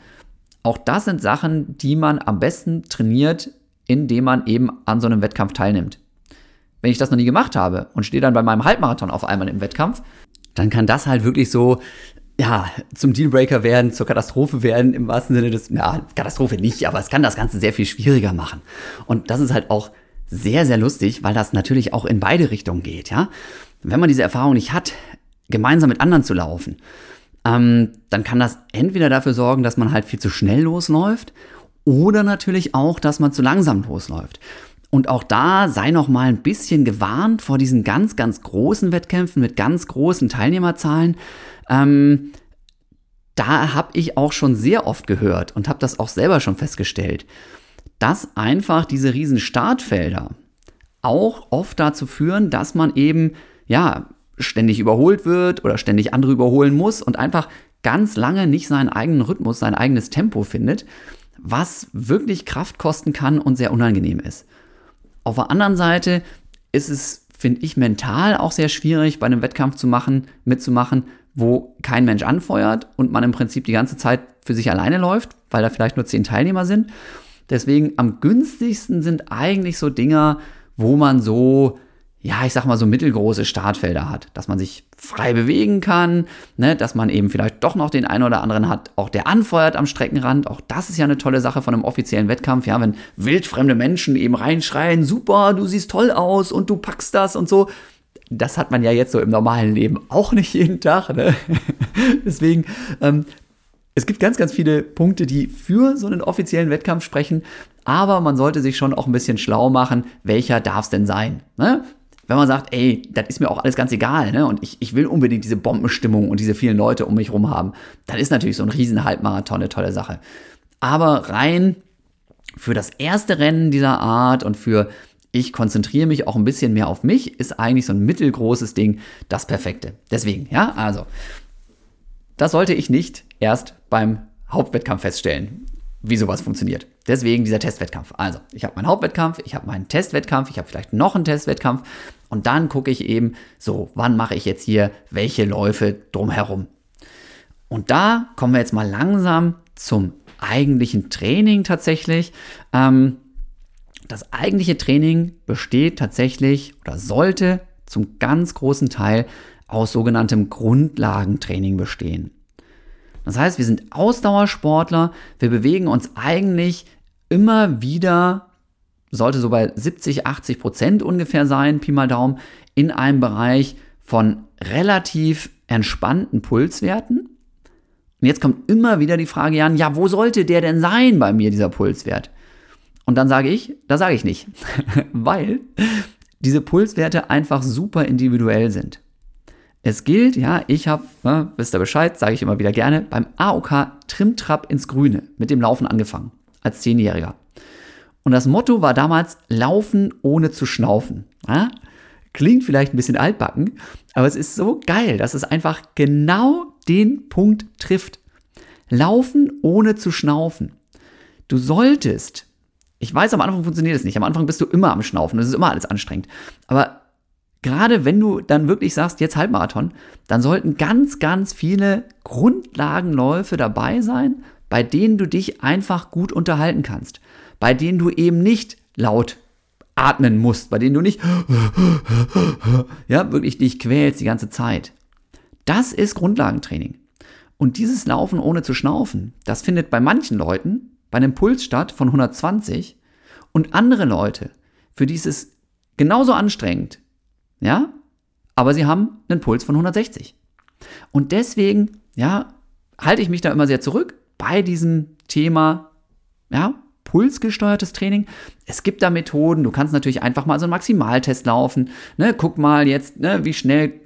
Auch das sind Sachen, die man am besten trainiert, indem man eben an so einem Wettkampf teilnimmt. Wenn ich das noch nie gemacht habe und stehe dann bei meinem Halbmarathon auf einmal im Wettkampf, dann kann das halt wirklich so ja, zum Dealbreaker werden, zur Katastrophe werden, im wahrsten Sinne des, ja, Katastrophe nicht, aber es kann das Ganze sehr viel schwieriger machen. Und das ist halt auch sehr, sehr lustig, weil das natürlich auch in beide Richtungen geht, ja. Wenn man diese Erfahrung nicht hat, gemeinsam mit anderen zu laufen, ähm, dann kann das entweder dafür sorgen, dass man halt viel zu schnell losläuft oder natürlich auch, dass man zu langsam losläuft. Und auch da sei noch mal ein bisschen gewarnt vor diesen ganz, ganz großen Wettkämpfen mit ganz großen Teilnehmerzahlen. Ähm, da habe ich auch schon sehr oft gehört und habe das auch selber schon festgestellt, dass einfach diese riesen Startfelder auch oft dazu führen, dass man eben ja ständig überholt wird oder ständig andere überholen muss und einfach ganz lange nicht seinen eigenen Rhythmus, sein eigenes Tempo findet, was wirklich Kraft kosten kann und sehr unangenehm ist. Auf der anderen Seite ist es, finde ich, mental auch sehr schwierig, bei einem Wettkampf zu machen, mitzumachen, wo kein Mensch anfeuert und man im Prinzip die ganze Zeit für sich alleine läuft, weil da vielleicht nur zehn Teilnehmer sind. Deswegen am günstigsten sind eigentlich so Dinger, wo man so ja, ich sag mal so mittelgroße Startfelder hat, dass man sich frei bewegen kann, ne, dass man eben vielleicht doch noch den einen oder anderen hat, auch der anfeuert am Streckenrand. Auch das ist ja eine tolle Sache von einem offiziellen Wettkampf, ja, wenn wildfremde Menschen eben reinschreien, super, du siehst toll aus und du packst das und so. Das hat man ja jetzt so im normalen Leben auch nicht jeden Tag. Ne? [laughs] Deswegen, ähm, es gibt ganz, ganz viele Punkte, die für so einen offiziellen Wettkampf sprechen, aber man sollte sich schon auch ein bisschen schlau machen, welcher darf es denn sein. Ne? Wenn man sagt, ey, das ist mir auch alles ganz egal, ne? Und ich, ich will unbedingt diese Bombenstimmung und diese vielen Leute um mich rum haben, dann ist natürlich so ein Riesen-Halbmarathon eine tolle Sache. Aber rein für das erste Rennen dieser Art und für ich konzentriere mich auch ein bisschen mehr auf mich, ist eigentlich so ein mittelgroßes Ding das Perfekte. Deswegen, ja, also, das sollte ich nicht erst beim Hauptwettkampf feststellen wie sowas funktioniert. Deswegen dieser Testwettkampf. Also, ich habe meinen Hauptwettkampf, ich habe meinen Testwettkampf, ich habe vielleicht noch einen Testwettkampf und dann gucke ich eben, so, wann mache ich jetzt hier welche Läufe drumherum. Und da kommen wir jetzt mal langsam zum eigentlichen Training tatsächlich. Ähm, das eigentliche Training besteht tatsächlich oder sollte zum ganz großen Teil aus sogenanntem Grundlagentraining bestehen. Das heißt, wir sind Ausdauersportler, wir bewegen uns eigentlich immer wieder, sollte so bei 70, 80 Prozent ungefähr sein, Pi mal Daumen, in einem Bereich von relativ entspannten Pulswerten. Und jetzt kommt immer wieder die Frage, Jan, ja, wo sollte der denn sein bei mir, dieser Pulswert? Und dann sage ich, da sage ich nicht, [laughs] weil diese Pulswerte einfach super individuell sind. Es gilt, ja, ich habe, ne, wisst ihr Bescheid, sage ich immer wieder gerne, beim AOK Trimtrap ins Grüne mit dem Laufen angefangen, als Zehnjähriger. Und das Motto war damals Laufen ohne zu schnaufen. Ja? Klingt vielleicht ein bisschen altbacken, aber es ist so geil, dass es einfach genau den Punkt trifft. Laufen ohne zu schnaufen. Du solltest, ich weiß, am Anfang funktioniert es nicht, am Anfang bist du immer am Schnaufen, das ist immer alles anstrengend, aber gerade wenn du dann wirklich sagst, jetzt Halbmarathon, dann sollten ganz, ganz viele Grundlagenläufe dabei sein, bei denen du dich einfach gut unterhalten kannst, bei denen du eben nicht laut atmen musst, bei denen du nicht [laughs] ja, wirklich dich quälst die ganze Zeit. Das ist Grundlagentraining. Und dieses Laufen ohne zu schnaufen, das findet bei manchen Leuten bei einem Puls statt von 120 und andere Leute, für die ist es genauso anstrengend ja, aber sie haben einen Puls von 160. Und deswegen, ja, halte ich mich da immer sehr zurück bei diesem Thema, ja, pulsgesteuertes Training. Es gibt da Methoden, du kannst natürlich einfach mal so einen Maximaltest laufen, ne, guck mal jetzt, ne, wie schnell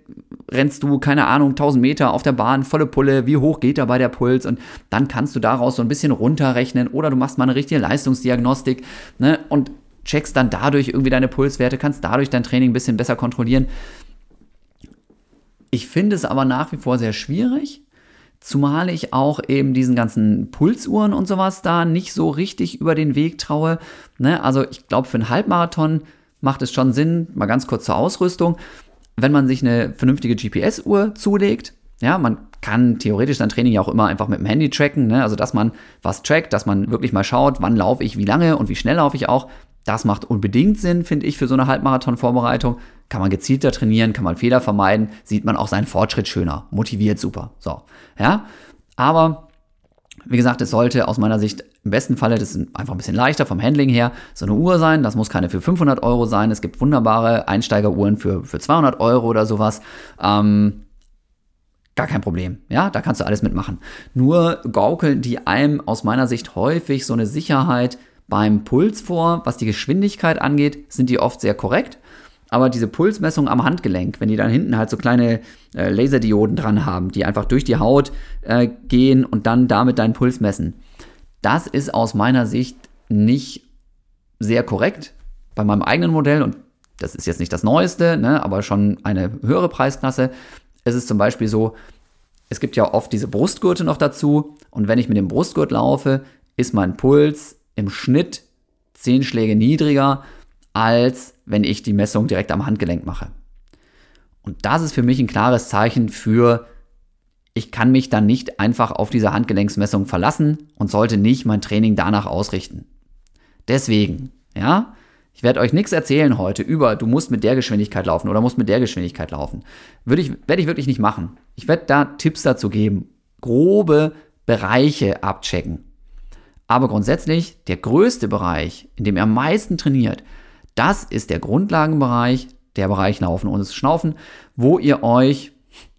rennst du, keine Ahnung, 1000 Meter auf der Bahn, volle Pulle, wie hoch geht dabei der Puls? Und dann kannst du daraus so ein bisschen runterrechnen oder du machst mal eine richtige Leistungsdiagnostik ne, und checkst dann dadurch irgendwie deine Pulswerte, kannst dadurch dein Training ein bisschen besser kontrollieren. Ich finde es aber nach wie vor sehr schwierig, zumal ich auch eben diesen ganzen Pulsuhren und sowas da nicht so richtig über den Weg traue. Ne? Also ich glaube, für einen Halbmarathon macht es schon Sinn, mal ganz kurz zur Ausrüstung, wenn man sich eine vernünftige GPS-Uhr zulegt, ja, man kann theoretisch sein Training ja auch immer einfach mit dem Handy tracken, ne? also dass man was trackt, dass man wirklich mal schaut, wann laufe ich, wie lange und wie schnell laufe ich auch. Das macht unbedingt Sinn, finde ich, für so eine Halbmarathon-Vorbereitung. Kann man gezielter trainieren, kann man Fehler vermeiden, sieht man auch seinen Fortschritt schöner, motiviert super. So, ja. Aber wie gesagt, es sollte aus meiner Sicht im besten Falle, das ist einfach ein bisschen leichter vom Handling her, so eine Uhr sein. Das muss keine für 500 Euro sein. Es gibt wunderbare Einsteigeruhren für, für 200 Euro oder sowas. Ähm, gar kein Problem. Ja, da kannst du alles mitmachen. Nur gaukeln die einem aus meiner Sicht häufig so eine Sicherheit beim Puls vor. Was die Geschwindigkeit angeht, sind die oft sehr korrekt. Aber diese Pulsmessung am Handgelenk, wenn die dann hinten halt so kleine äh, Laserdioden dran haben, die einfach durch die Haut äh, gehen und dann damit deinen Puls messen, das ist aus meiner Sicht nicht sehr korrekt. Bei meinem eigenen Modell, und das ist jetzt nicht das Neueste, ne, aber schon eine höhere Preisklasse, ist es zum Beispiel so, es gibt ja oft diese Brustgurte noch dazu. Und wenn ich mit dem Brustgurt laufe, ist mein Puls im Schnitt 10 Schläge niedriger, als wenn ich die Messung direkt am Handgelenk mache. Und das ist für mich ein klares Zeichen für ich kann mich dann nicht einfach auf diese Handgelenksmessung verlassen und sollte nicht mein Training danach ausrichten. Deswegen, ja, ich werde euch nichts erzählen heute über, du musst mit der Geschwindigkeit laufen oder musst mit der Geschwindigkeit laufen. Würde ich, werde ich wirklich nicht machen. Ich werde da Tipps dazu geben, grobe Bereiche abchecken. Aber grundsätzlich, der größte Bereich, in dem ihr am meisten trainiert, das ist der Grundlagenbereich, der Bereich Laufen und Schnaufen, wo ihr euch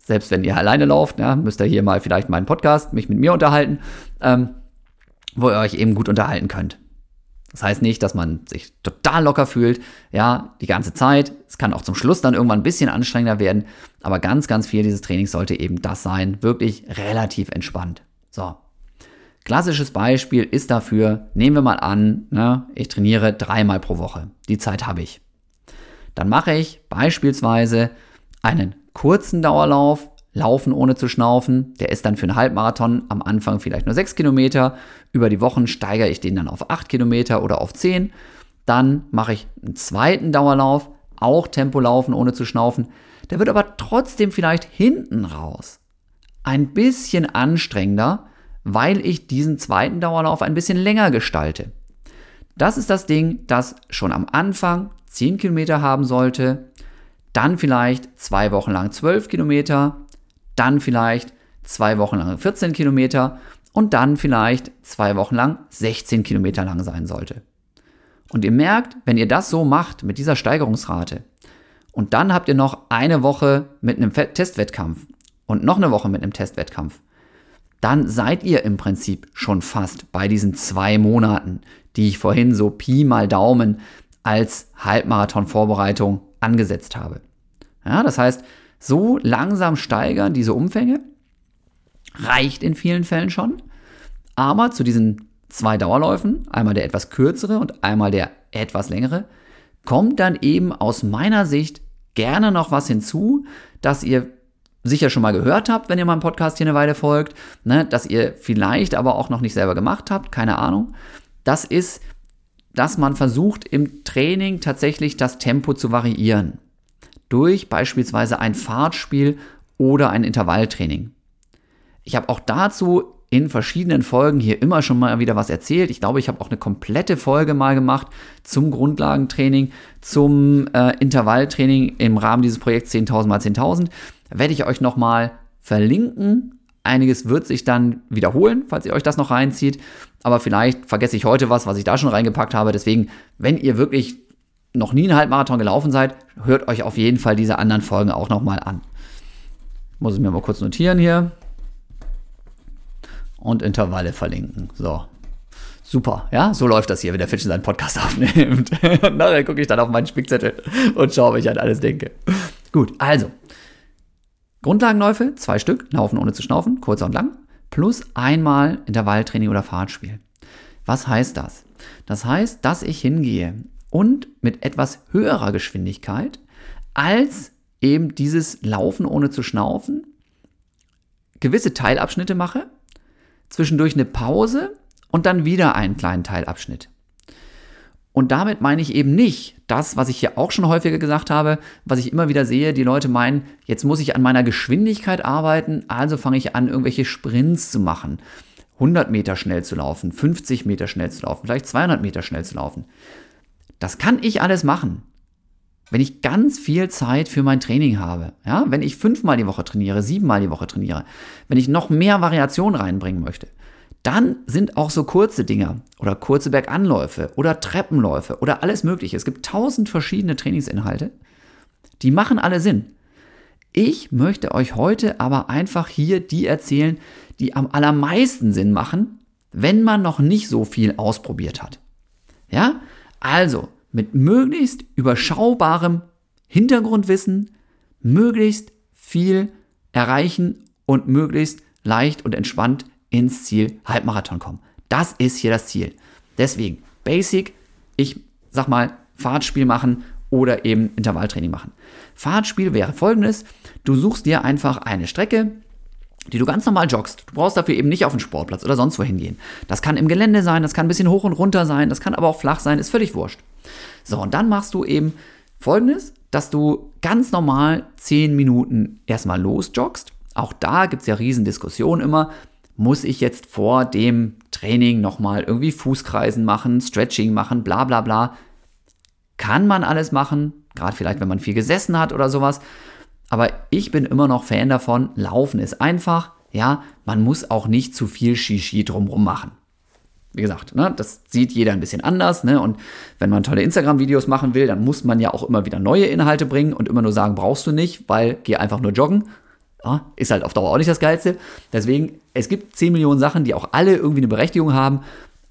selbst wenn ihr alleine lauft, ja, müsst ihr hier mal vielleicht meinen Podcast, mich mit mir unterhalten, ähm, wo ihr euch eben gut unterhalten könnt. Das heißt nicht, dass man sich total locker fühlt, ja, die ganze Zeit. Es kann auch zum Schluss dann irgendwann ein bisschen anstrengender werden, aber ganz, ganz viel dieses Trainings sollte eben das sein, wirklich relativ entspannt. So. Klassisches Beispiel ist dafür, nehmen wir mal an, ne, ich trainiere dreimal pro Woche. Die Zeit habe ich. Dann mache ich beispielsweise einen kurzen Dauerlauf, Laufen ohne zu schnaufen. Der ist dann für einen Halbmarathon am Anfang vielleicht nur 6 Kilometer. Über die Wochen steigere ich den dann auf 8 Kilometer oder auf 10. Dann mache ich einen zweiten Dauerlauf, auch Tempolaufen ohne zu schnaufen. Der wird aber trotzdem vielleicht hinten raus ein bisschen anstrengender, weil ich diesen zweiten Dauerlauf ein bisschen länger gestalte. Das ist das Ding, das schon am Anfang 10 Kilometer haben sollte, dann vielleicht zwei Wochen lang 12 Kilometer, dann vielleicht zwei Wochen lang 14 Kilometer und dann vielleicht zwei Wochen lang 16 Kilometer lang sein sollte. Und ihr merkt, wenn ihr das so macht mit dieser Steigerungsrate und dann habt ihr noch eine Woche mit einem Testwettkampf und noch eine Woche mit einem Testwettkampf, dann seid ihr im Prinzip schon fast bei diesen zwei Monaten, die ich vorhin so Pi mal Daumen als Halbmarathon-Vorbereitung angesetzt habe. Ja, das heißt, so langsam steigern diese Umfänge reicht in vielen Fällen schon. Aber zu diesen zwei Dauerläufen, einmal der etwas kürzere und einmal der etwas längere, kommt dann eben aus meiner Sicht gerne noch was hinzu, dass ihr sicher schon mal gehört habt, wenn ihr meinem Podcast hier eine Weile folgt, ne, dass ihr vielleicht aber auch noch nicht selber gemacht habt, keine Ahnung. Das ist, dass man versucht im Training tatsächlich das Tempo zu variieren durch beispielsweise ein Fahrtspiel oder ein Intervalltraining. Ich habe auch dazu in verschiedenen Folgen hier immer schon mal wieder was erzählt. Ich glaube, ich habe auch eine komplette Folge mal gemacht zum Grundlagentraining, zum äh, Intervalltraining im Rahmen dieses Projekts 10.000 mal 10.000. Werde ich euch nochmal verlinken. Einiges wird sich dann wiederholen, falls ihr euch das noch reinzieht. Aber vielleicht vergesse ich heute was, was ich da schon reingepackt habe. Deswegen, wenn ihr wirklich noch nie einen Halbmarathon gelaufen seid, hört euch auf jeden Fall diese anderen Folgen auch nochmal an. Muss ich mir mal kurz notieren hier. Und Intervalle verlinken. So. Super, ja, so läuft das hier, wenn der Fitch seinen Podcast [laughs] aufnimmt. nachher gucke ich dann auf meinen Spickzettel und schaue, was ich an alles denke. Gut, also, Grundlagenläufe, zwei Stück, laufen ohne zu schnaufen, kurzer und lang, plus einmal Intervalltraining oder Fahrtspiel. Was heißt das? Das heißt, dass ich hingehe und mit etwas höherer Geschwindigkeit als eben dieses Laufen ohne zu schnaufen gewisse Teilabschnitte mache, zwischendurch eine Pause und dann wieder einen kleinen Teilabschnitt. Und damit meine ich eben nicht das, was ich hier auch schon häufiger gesagt habe, was ich immer wieder sehe, die Leute meinen, jetzt muss ich an meiner Geschwindigkeit arbeiten, also fange ich an, irgendwelche Sprints zu machen. 100 Meter schnell zu laufen, 50 Meter schnell zu laufen, vielleicht 200 Meter schnell zu laufen. Das kann ich alles machen, wenn ich ganz viel Zeit für mein Training habe. Ja, wenn ich fünfmal die Woche trainiere, siebenmal die Woche trainiere, wenn ich noch mehr Variation reinbringen möchte, dann sind auch so kurze Dinger oder kurze Berganläufe oder Treppenläufe oder alles Mögliche. Es gibt tausend verschiedene Trainingsinhalte, die machen alle Sinn. Ich möchte euch heute aber einfach hier die erzählen, die am allermeisten Sinn machen, wenn man noch nicht so viel ausprobiert hat. Ja, also mit möglichst überschaubarem Hintergrundwissen möglichst viel erreichen und möglichst leicht und entspannt ins Ziel Halbmarathon kommen. Das ist hier das Ziel. Deswegen Basic, ich sag mal Fahrtspiel machen oder eben Intervalltraining machen. Fahrtspiel wäre folgendes: Du suchst dir einfach eine Strecke, die du ganz normal joggst. Du brauchst dafür eben nicht auf den Sportplatz oder sonst wohin gehen. Das kann im Gelände sein, das kann ein bisschen hoch und runter sein, das kann aber auch flach sein, ist völlig wurscht. So, und dann machst du eben folgendes, dass du ganz normal 10 Minuten erstmal losjoggst. Auch da gibt es ja riesen Diskussionen immer muss ich jetzt vor dem Training nochmal irgendwie Fußkreisen machen, Stretching machen, bla bla bla. Kann man alles machen, gerade vielleicht, wenn man viel gesessen hat oder sowas. Aber ich bin immer noch Fan davon, Laufen ist einfach, ja, man muss auch nicht zu viel Shishi drumrum machen. Wie gesagt, ne, das sieht jeder ein bisschen anders. Ne? Und wenn man tolle Instagram-Videos machen will, dann muss man ja auch immer wieder neue Inhalte bringen und immer nur sagen, brauchst du nicht, weil geh einfach nur joggen. Ja, ist halt auf Dauer auch nicht das Geilste. Deswegen, es gibt 10 Millionen Sachen, die auch alle irgendwie eine Berechtigung haben.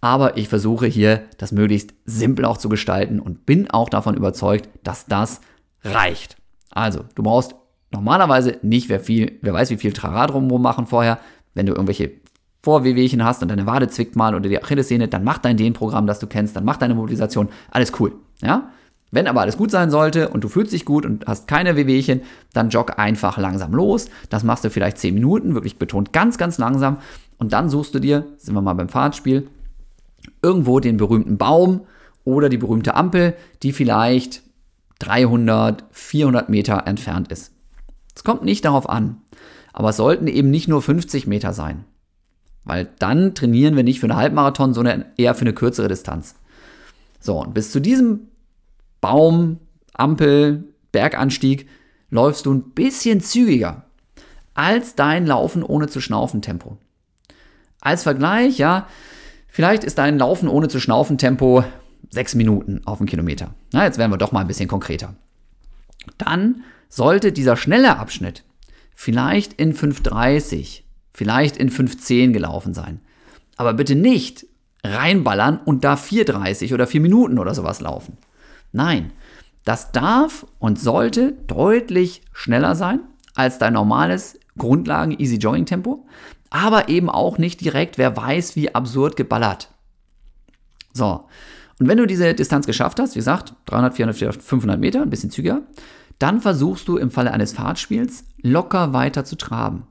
Aber ich versuche hier, das möglichst simpel auch zu gestalten und bin auch davon überzeugt, dass das reicht. Also, du brauchst normalerweise nicht, wer viel, wer weiß, wie viel Trara drumherum machen vorher. Wenn du irgendwelche Vorwehwehchen hast und deine Wade zwickt mal oder die Achillessehne, dann mach dein Dehnprogramm, das du kennst, dann mach deine Mobilisation. Alles cool. Ja? Wenn aber alles gut sein sollte und du fühlst dich gut und hast keine Wehwehchen, dann jogg einfach langsam los. Das machst du vielleicht 10 Minuten, wirklich betont ganz, ganz langsam. Und dann suchst du dir, sind wir mal beim Fahrtspiel, irgendwo den berühmten Baum oder die berühmte Ampel, die vielleicht 300, 400 Meter entfernt ist. Es kommt nicht darauf an, aber es sollten eben nicht nur 50 Meter sein, weil dann trainieren wir nicht für eine Halbmarathon, sondern eher für eine kürzere Distanz. So, und bis zu diesem Baum, Ampel, Berganstieg läufst du ein bisschen zügiger als dein Laufen ohne zu schnaufen Tempo. Als Vergleich, ja, vielleicht ist dein Laufen ohne zu schnaufen Tempo 6 Minuten auf den Kilometer. Na, jetzt werden wir doch mal ein bisschen konkreter. Dann sollte dieser schnelle Abschnitt vielleicht in 5.30, vielleicht in 5.10 gelaufen sein. Aber bitte nicht reinballern und da 4.30 oder 4 Minuten oder sowas laufen. Nein, das darf und sollte deutlich schneller sein als dein normales Grundlagen-Easy-Jogging-Tempo, aber eben auch nicht direkt, wer weiß, wie absurd geballert. So, und wenn du diese Distanz geschafft hast, wie gesagt, 300, 400, 500 Meter, ein bisschen zügiger, dann versuchst du im Falle eines Fahrtspiels locker weiter zu traben.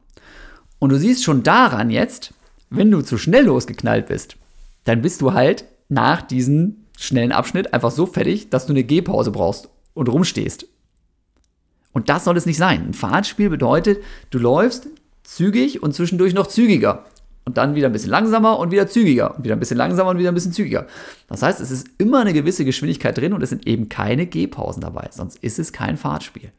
Und du siehst schon daran jetzt, wenn du zu schnell losgeknallt bist, dann bist du halt nach diesen schnellen Abschnitt einfach so fertig, dass du eine Gehpause brauchst und rumstehst. Und das soll es nicht sein. Ein Fahrtspiel bedeutet, du läufst zügig und zwischendurch noch zügiger. Und dann wieder ein bisschen langsamer und wieder zügiger. Und wieder ein bisschen langsamer und wieder ein bisschen zügiger. Das heißt, es ist immer eine gewisse Geschwindigkeit drin und es sind eben keine Gehpausen dabei. Sonst ist es kein Fahrtspiel.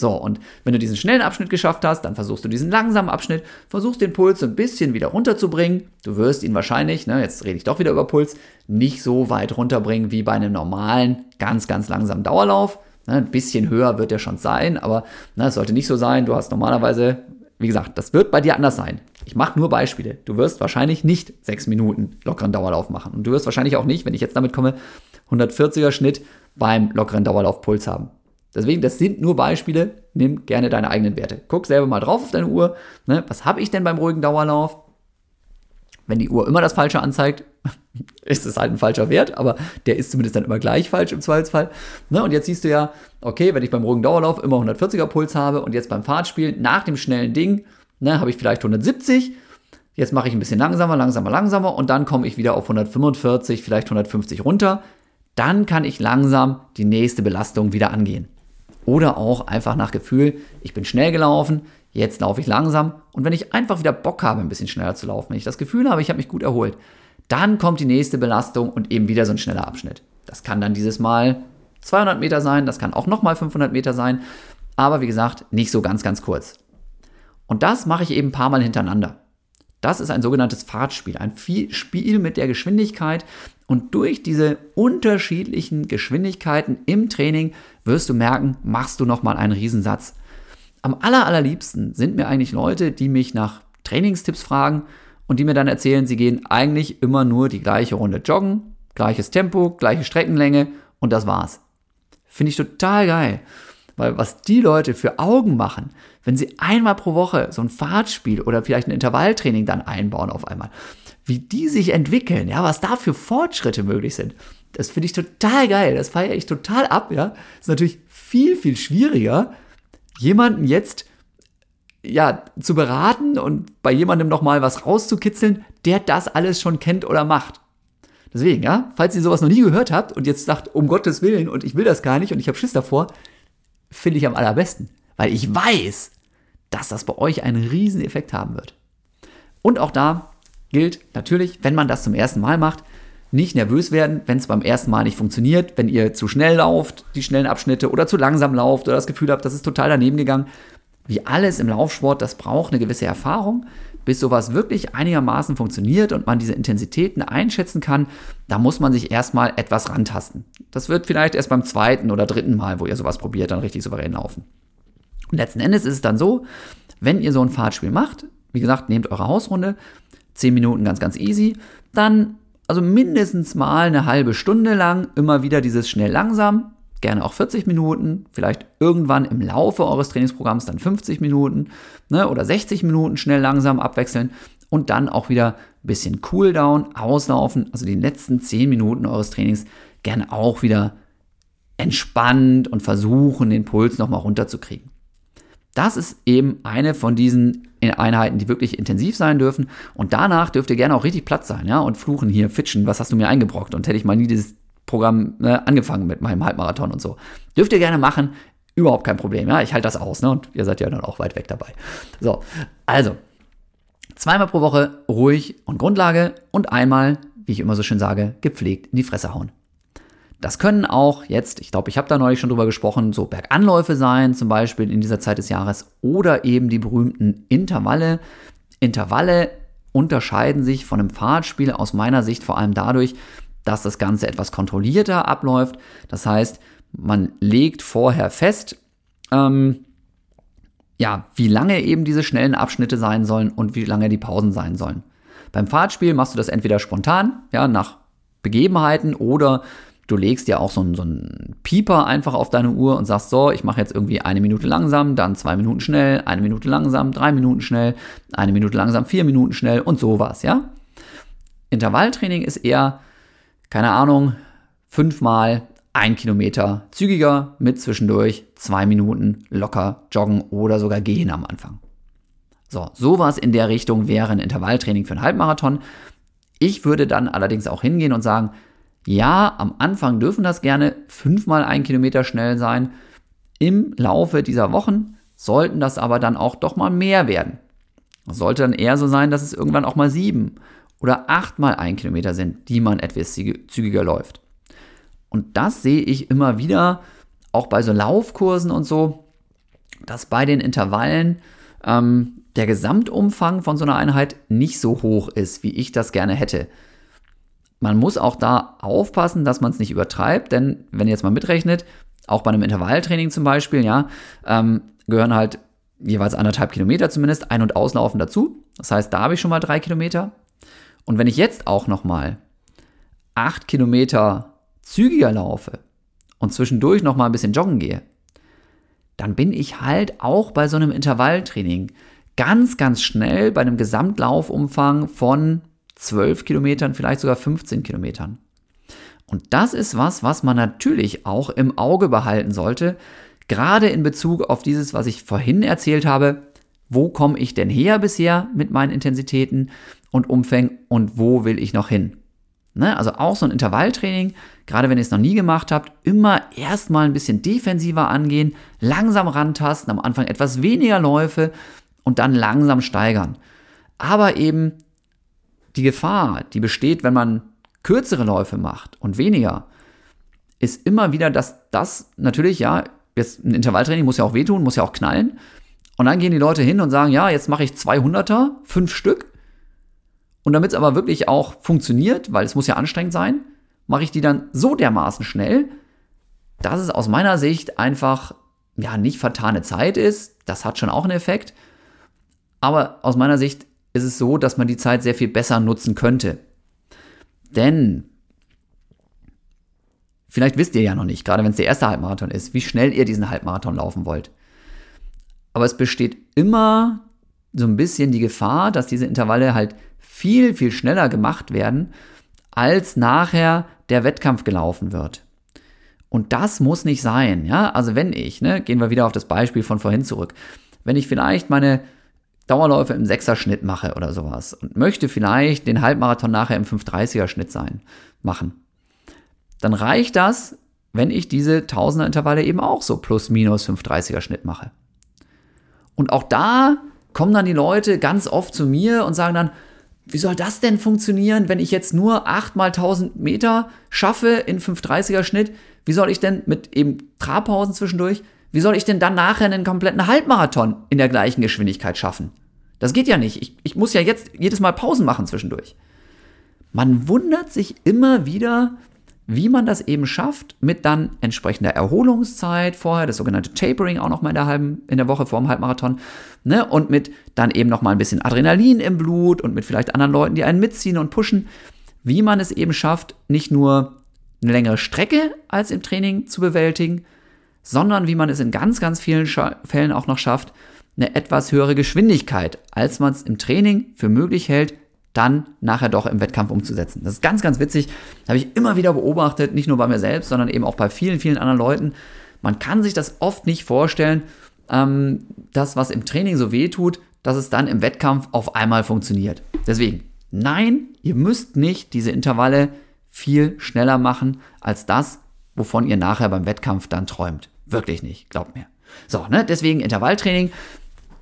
So, und wenn du diesen schnellen Abschnitt geschafft hast, dann versuchst du diesen langsamen Abschnitt, versuchst den Puls so ein bisschen wieder runterzubringen. Du wirst ihn wahrscheinlich, ne, jetzt rede ich doch wieder über Puls, nicht so weit runterbringen wie bei einem normalen, ganz, ganz langsamen Dauerlauf. Ne, ein bisschen höher wird er schon sein, aber ne, es sollte nicht so sein. Du hast normalerweise, wie gesagt, das wird bei dir anders sein. Ich mache nur Beispiele. Du wirst wahrscheinlich nicht sechs Minuten lockeren Dauerlauf machen. Und du wirst wahrscheinlich auch nicht, wenn ich jetzt damit komme, 140er Schnitt beim lockeren Dauerlaufpuls haben. Deswegen, das sind nur Beispiele. Nimm gerne deine eigenen Werte. Guck selber mal drauf auf deine Uhr. Ne? Was habe ich denn beim ruhigen Dauerlauf? Wenn die Uhr immer das Falsche anzeigt, [laughs] ist es halt ein falscher Wert, aber der ist zumindest dann immer gleich falsch im Zweifelsfall. Ne? Und jetzt siehst du ja, okay, wenn ich beim ruhigen Dauerlauf immer 140er Puls habe und jetzt beim Fahrtspiel nach dem schnellen Ding ne, habe ich vielleicht 170. Jetzt mache ich ein bisschen langsamer, langsamer, langsamer und dann komme ich wieder auf 145, vielleicht 150 runter. Dann kann ich langsam die nächste Belastung wieder angehen. Oder auch einfach nach Gefühl, ich bin schnell gelaufen, jetzt laufe ich langsam. Und wenn ich einfach wieder Bock habe, ein bisschen schneller zu laufen, wenn ich das Gefühl habe, ich habe mich gut erholt, dann kommt die nächste Belastung und eben wieder so ein schneller Abschnitt. Das kann dann dieses Mal 200 Meter sein, das kann auch nochmal 500 Meter sein, aber wie gesagt, nicht so ganz, ganz kurz. Und das mache ich eben ein paar Mal hintereinander. Das ist ein sogenanntes Fahrtspiel, ein Spiel mit der Geschwindigkeit. Und durch diese unterschiedlichen Geschwindigkeiten im Training wirst du merken, machst du nochmal einen Riesensatz. Am aller, allerliebsten sind mir eigentlich Leute, die mich nach Trainingstipps fragen und die mir dann erzählen, sie gehen eigentlich immer nur die gleiche Runde joggen, gleiches Tempo, gleiche Streckenlänge und das war's. Finde ich total geil. Weil was die Leute für Augen machen, wenn sie einmal pro Woche so ein Fahrtspiel oder vielleicht ein Intervalltraining dann einbauen auf einmal, wie die sich entwickeln, ja, was da für Fortschritte möglich sind, das finde ich total geil. Das feiere ich total ab, ja. Ist natürlich viel, viel schwieriger, jemanden jetzt ja, zu beraten und bei jemandem nochmal was rauszukitzeln, der das alles schon kennt oder macht. Deswegen, ja, falls ihr sowas noch nie gehört habt und jetzt sagt, um Gottes Willen und ich will das gar nicht und ich habe Schiss davor, finde ich am allerbesten, weil ich weiß, dass das bei euch einen riesen Effekt haben wird. Und auch da gilt natürlich, wenn man das zum ersten Mal macht, nicht nervös werden, wenn es beim ersten Mal nicht funktioniert, wenn ihr zu schnell lauft, die schnellen Abschnitte oder zu langsam lauft oder das Gefühl habt, das ist total daneben gegangen wie alles im Laufsport, das braucht eine gewisse Erfahrung. Bis sowas wirklich einigermaßen funktioniert und man diese Intensitäten einschätzen kann, da muss man sich erstmal etwas rantasten. Das wird vielleicht erst beim zweiten oder dritten Mal, wo ihr sowas probiert, dann richtig souverän laufen. Und letzten Endes ist es dann so, wenn ihr so ein Fahrtspiel macht, wie gesagt, nehmt eure Hausrunde, 10 Minuten ganz, ganz easy, dann also mindestens mal eine halbe Stunde lang immer wieder dieses schnell langsam, gerne auch 40 Minuten, vielleicht irgendwann im Laufe eures Trainingsprogramms dann 50 Minuten ne, oder 60 Minuten schnell langsam abwechseln und dann auch wieder ein bisschen Cooldown, auslaufen, also die letzten 10 Minuten eures Trainings gerne auch wieder entspannt und versuchen, den Puls nochmal runterzukriegen. Das ist eben eine von diesen Einheiten, die wirklich intensiv sein dürfen. Und danach dürft ihr gerne auch richtig platt sein, ja, und fluchen hier, fitschen, was hast du mir eingebrockt? Und hätte ich mal nie dieses Programm ne, angefangen mit meinem Halbmarathon und so. Dürft ihr gerne machen, überhaupt kein Problem. Ja, ich halte das aus, ne? Und ihr seid ja dann auch weit weg dabei. So, also zweimal pro Woche ruhig und Grundlage und einmal, wie ich immer so schön sage, gepflegt in die Fresse hauen. Das können auch jetzt, ich glaube, ich habe da neulich schon drüber gesprochen, so Berganläufe sein, zum Beispiel in dieser Zeit des Jahres, oder eben die berühmten Intervalle. Intervalle unterscheiden sich von einem Fahrtspiel aus meiner Sicht vor allem dadurch, dass das Ganze etwas kontrollierter abläuft. Das heißt, man legt vorher fest, ähm, ja, wie lange eben diese schnellen Abschnitte sein sollen und wie lange die Pausen sein sollen. Beim Fahrtspiel machst du das entweder spontan, ja, nach Begebenheiten oder du legst ja auch so einen, so einen Pieper einfach auf deine Uhr und sagst so, ich mache jetzt irgendwie eine Minute langsam, dann zwei Minuten schnell, eine Minute langsam, drei Minuten schnell, eine Minute langsam, vier Minuten schnell und sowas, ja. Intervalltraining ist eher keine Ahnung, fünfmal ein Kilometer zügiger mit zwischendurch zwei Minuten locker joggen oder sogar gehen am Anfang. So, sowas in der Richtung wäre ein Intervalltraining für einen Halbmarathon. Ich würde dann allerdings auch hingehen und sagen, ja, am Anfang dürfen das gerne fünfmal ein Kilometer schnell sein. Im Laufe dieser Wochen sollten das aber dann auch doch mal mehr werden. Das sollte dann eher so sein, dass es irgendwann auch mal sieben oder achtmal ein Kilometer sind, die man etwas zügiger läuft. Und das sehe ich immer wieder, auch bei so Laufkursen und so, dass bei den Intervallen ähm, der Gesamtumfang von so einer Einheit nicht so hoch ist, wie ich das gerne hätte. Man muss auch da aufpassen, dass man es nicht übertreibt, denn wenn ihr jetzt mal mitrechnet, auch bei einem Intervalltraining zum Beispiel, ja, ähm, gehören halt jeweils anderthalb Kilometer zumindest ein- und auslaufen dazu. Das heißt, da habe ich schon mal drei Kilometer. Und wenn ich jetzt auch nochmal acht Kilometer zügiger laufe und zwischendurch nochmal ein bisschen joggen gehe, dann bin ich halt auch bei so einem Intervalltraining ganz, ganz schnell bei einem Gesamtlaufumfang von 12 Kilometern, vielleicht sogar 15 Kilometern. Und das ist was, was man natürlich auch im Auge behalten sollte, gerade in Bezug auf dieses, was ich vorhin erzählt habe. Wo komme ich denn her bisher mit meinen Intensitäten und Umfängen und wo will ich noch hin? Ne? Also auch so ein Intervalltraining, gerade wenn ihr es noch nie gemacht habt, immer erstmal ein bisschen defensiver angehen, langsam rantasten, am Anfang etwas weniger Läufe und dann langsam steigern. Aber eben die Gefahr, die besteht, wenn man kürzere Läufe macht und weniger, ist immer wieder, dass das natürlich, ja, jetzt ein Intervalltraining muss ja auch wehtun, muss ja auch knallen. Und dann gehen die Leute hin und sagen, ja, jetzt mache ich 200er, fünf Stück. Und damit es aber wirklich auch funktioniert, weil es muss ja anstrengend sein, mache ich die dann so dermaßen schnell, dass es aus meiner Sicht einfach ja nicht vertane Zeit ist. Das hat schon auch einen Effekt. Aber aus meiner Sicht ist es so, dass man die Zeit sehr viel besser nutzen könnte. Denn vielleicht wisst ihr ja noch nicht, gerade wenn es der erste Halbmarathon ist, wie schnell ihr diesen Halbmarathon laufen wollt. Aber es besteht immer so ein bisschen die Gefahr, dass diese Intervalle halt viel, viel schneller gemacht werden, als nachher der Wettkampf gelaufen wird. Und das muss nicht sein, ja. Also wenn ich, ne, gehen wir wieder auf das Beispiel von vorhin zurück, wenn ich vielleicht meine Dauerläufe im Sechser-Schnitt mache oder sowas und möchte vielleicht den Halbmarathon nachher im 530er-Schnitt sein, machen, dann reicht das, wenn ich diese Tausender-Intervalle eben auch so plus minus 530er-Schnitt mache. Und auch da kommen dann die Leute ganz oft zu mir und sagen dann, wie soll das denn funktionieren, wenn ich jetzt nur 8 mal 1000 Meter schaffe in 530er Schnitt? Wie soll ich denn mit eben Trabpausen zwischendurch, wie soll ich denn dann nachher einen kompletten Halbmarathon in der gleichen Geschwindigkeit schaffen? Das geht ja nicht. Ich, ich muss ja jetzt jedes Mal Pausen machen zwischendurch. Man wundert sich immer wieder, wie man das eben schafft, mit dann entsprechender Erholungszeit vorher, das sogenannte Tapering auch nochmal in der halben, in der Woche vor dem Halbmarathon, ne, und mit dann eben nochmal ein bisschen Adrenalin im Blut und mit vielleicht anderen Leuten, die einen mitziehen und pushen, wie man es eben schafft, nicht nur eine längere Strecke als im Training zu bewältigen, sondern wie man es in ganz, ganz vielen Fällen auch noch schafft, eine etwas höhere Geschwindigkeit, als man es im Training für möglich hält, dann nachher doch im Wettkampf umzusetzen. Das ist ganz, ganz witzig. Habe ich immer wieder beobachtet, nicht nur bei mir selbst, sondern eben auch bei vielen, vielen anderen Leuten. Man kann sich das oft nicht vorstellen, ähm, das, was im Training so weh tut, dass es dann im Wettkampf auf einmal funktioniert. Deswegen, nein, ihr müsst nicht diese Intervalle viel schneller machen als das, wovon ihr nachher beim Wettkampf dann träumt. Wirklich nicht, glaubt mir. So, ne, deswegen Intervalltraining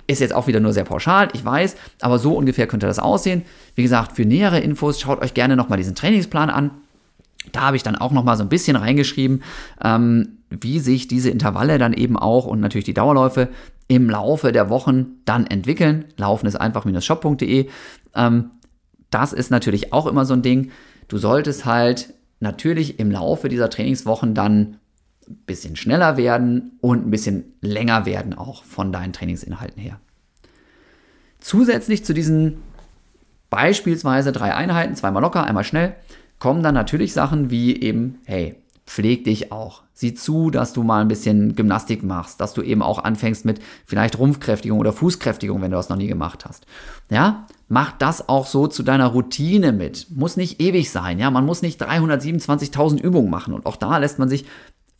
ist jetzt auch wieder nur sehr pauschal, ich weiß, aber so ungefähr könnte das aussehen. Wie gesagt, für nähere Infos schaut euch gerne nochmal diesen Trainingsplan an. Da habe ich dann auch nochmal so ein bisschen reingeschrieben, ähm, wie sich diese Intervalle dann eben auch und natürlich die Dauerläufe im Laufe der Wochen dann entwickeln. Laufen ist einfach-shop.de. Ähm, das ist natürlich auch immer so ein Ding. Du solltest halt natürlich im Laufe dieser Trainingswochen dann bisschen schneller werden und ein bisschen länger werden auch von deinen Trainingsinhalten her. Zusätzlich zu diesen beispielsweise drei Einheiten, zweimal locker, einmal schnell, kommen dann natürlich Sachen wie eben, hey, pfleg dich auch. Sieh zu, dass du mal ein bisschen Gymnastik machst, dass du eben auch anfängst mit vielleicht Rumpfkräftigung oder Fußkräftigung, wenn du das noch nie gemacht hast. Ja, mach das auch so zu deiner Routine mit. Muss nicht ewig sein, ja, man muss nicht 327.000 Übungen machen und auch da lässt man sich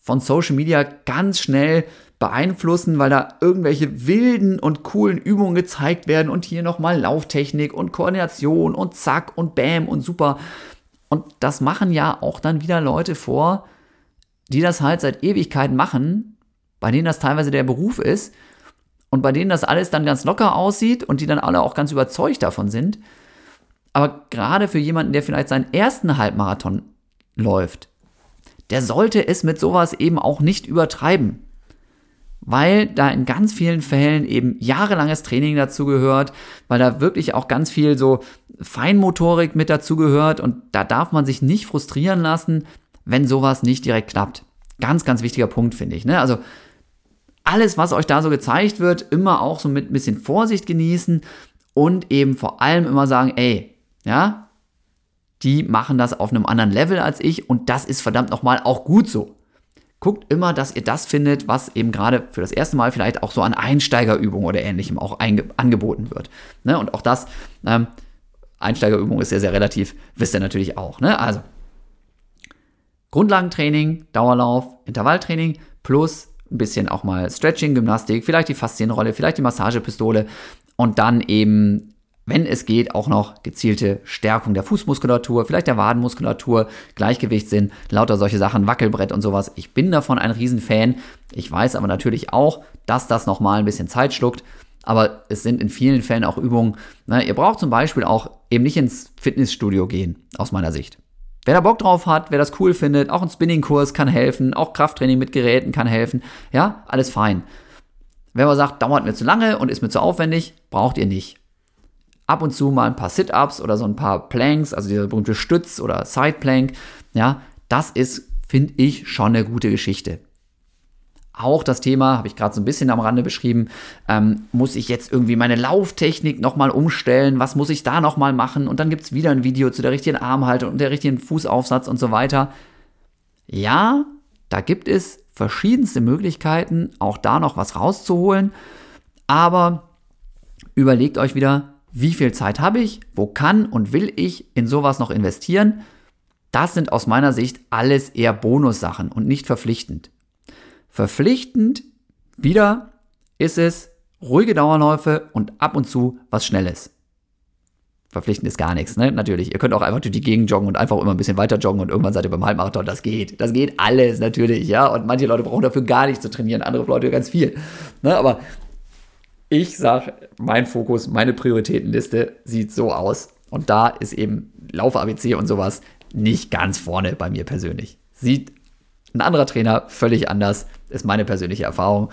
von Social Media ganz schnell beeinflussen, weil da irgendwelche wilden und coolen Übungen gezeigt werden und hier nochmal Lauftechnik und Koordination und zack und bam und super. Und das machen ja auch dann wieder Leute vor, die das halt seit Ewigkeiten machen, bei denen das teilweise der Beruf ist und bei denen das alles dann ganz locker aussieht und die dann alle auch ganz überzeugt davon sind. Aber gerade für jemanden, der vielleicht seinen ersten Halbmarathon läuft, der sollte es mit sowas eben auch nicht übertreiben. Weil da in ganz vielen Fällen eben jahrelanges Training dazu gehört, weil da wirklich auch ganz viel so Feinmotorik mit dazu gehört und da darf man sich nicht frustrieren lassen, wenn sowas nicht direkt klappt. Ganz, ganz wichtiger Punkt, finde ich. Ne? Also alles, was euch da so gezeigt wird, immer auch so mit ein bisschen Vorsicht genießen und eben vor allem immer sagen, ey, ja, die machen das auf einem anderen Level als ich und das ist verdammt nochmal auch gut so. guckt immer, dass ihr das findet, was eben gerade für das erste Mal vielleicht auch so an Einsteigerübungen oder ähnlichem auch angeboten wird. Ne? Und auch das, ähm, Einsteigerübung ist sehr, sehr relativ, wisst ihr natürlich auch. Ne? Also Grundlagentraining, Dauerlauf, Intervalltraining plus ein bisschen auch mal Stretching, Gymnastik, vielleicht die Faszienrolle, vielleicht die Massagepistole und dann eben wenn es geht, auch noch gezielte Stärkung der Fußmuskulatur, vielleicht der Wadenmuskulatur, Gleichgewichtssinn, lauter solche Sachen, Wackelbrett und sowas. Ich bin davon ein Riesenfan. Ich weiß aber natürlich auch, dass das nochmal ein bisschen Zeit schluckt. Aber es sind in vielen Fällen auch Übungen. Ne? Ihr braucht zum Beispiel auch eben nicht ins Fitnessstudio gehen, aus meiner Sicht. Wer da Bock drauf hat, wer das cool findet, auch ein Spinningkurs kann helfen, auch Krafttraining mit Geräten kann helfen. Ja, alles fein. Wenn man sagt, dauert mir zu lange und ist mir zu aufwendig, braucht ihr nicht ab und zu mal ein paar Sit-Ups oder so ein paar Planks, also dieser berühmte Stütz oder Side-Plank, ja, das ist, finde ich, schon eine gute Geschichte. Auch das Thema, habe ich gerade so ein bisschen am Rande beschrieben, ähm, muss ich jetzt irgendwie meine Lauftechnik nochmal umstellen, was muss ich da nochmal machen und dann gibt es wieder ein Video zu der richtigen Armhaltung und der richtigen Fußaufsatz und so weiter. Ja, da gibt es verschiedenste Möglichkeiten, auch da noch was rauszuholen, aber überlegt euch wieder, wie viel Zeit habe ich, wo kann und will ich in sowas noch investieren, das sind aus meiner Sicht alles eher Bonussachen und nicht verpflichtend. Verpflichtend wieder ist es ruhige Dauerläufe und ab und zu was Schnelles. Verpflichtend ist gar nichts, ne? Natürlich. Ihr könnt auch einfach durch die Gegend joggen und einfach immer ein bisschen weiter joggen und irgendwann seid ihr beim Halbmarathon. Das geht. Das geht alles, natürlich, ja. Und manche Leute brauchen dafür gar nicht zu trainieren, andere Leute ganz viel. Ne? Aber ich sage, mein Fokus, meine Prioritätenliste sieht so aus. Und da ist eben Lauf-ABC und sowas nicht ganz vorne bei mir persönlich. Sieht ein anderer Trainer völlig anders, ist meine persönliche Erfahrung.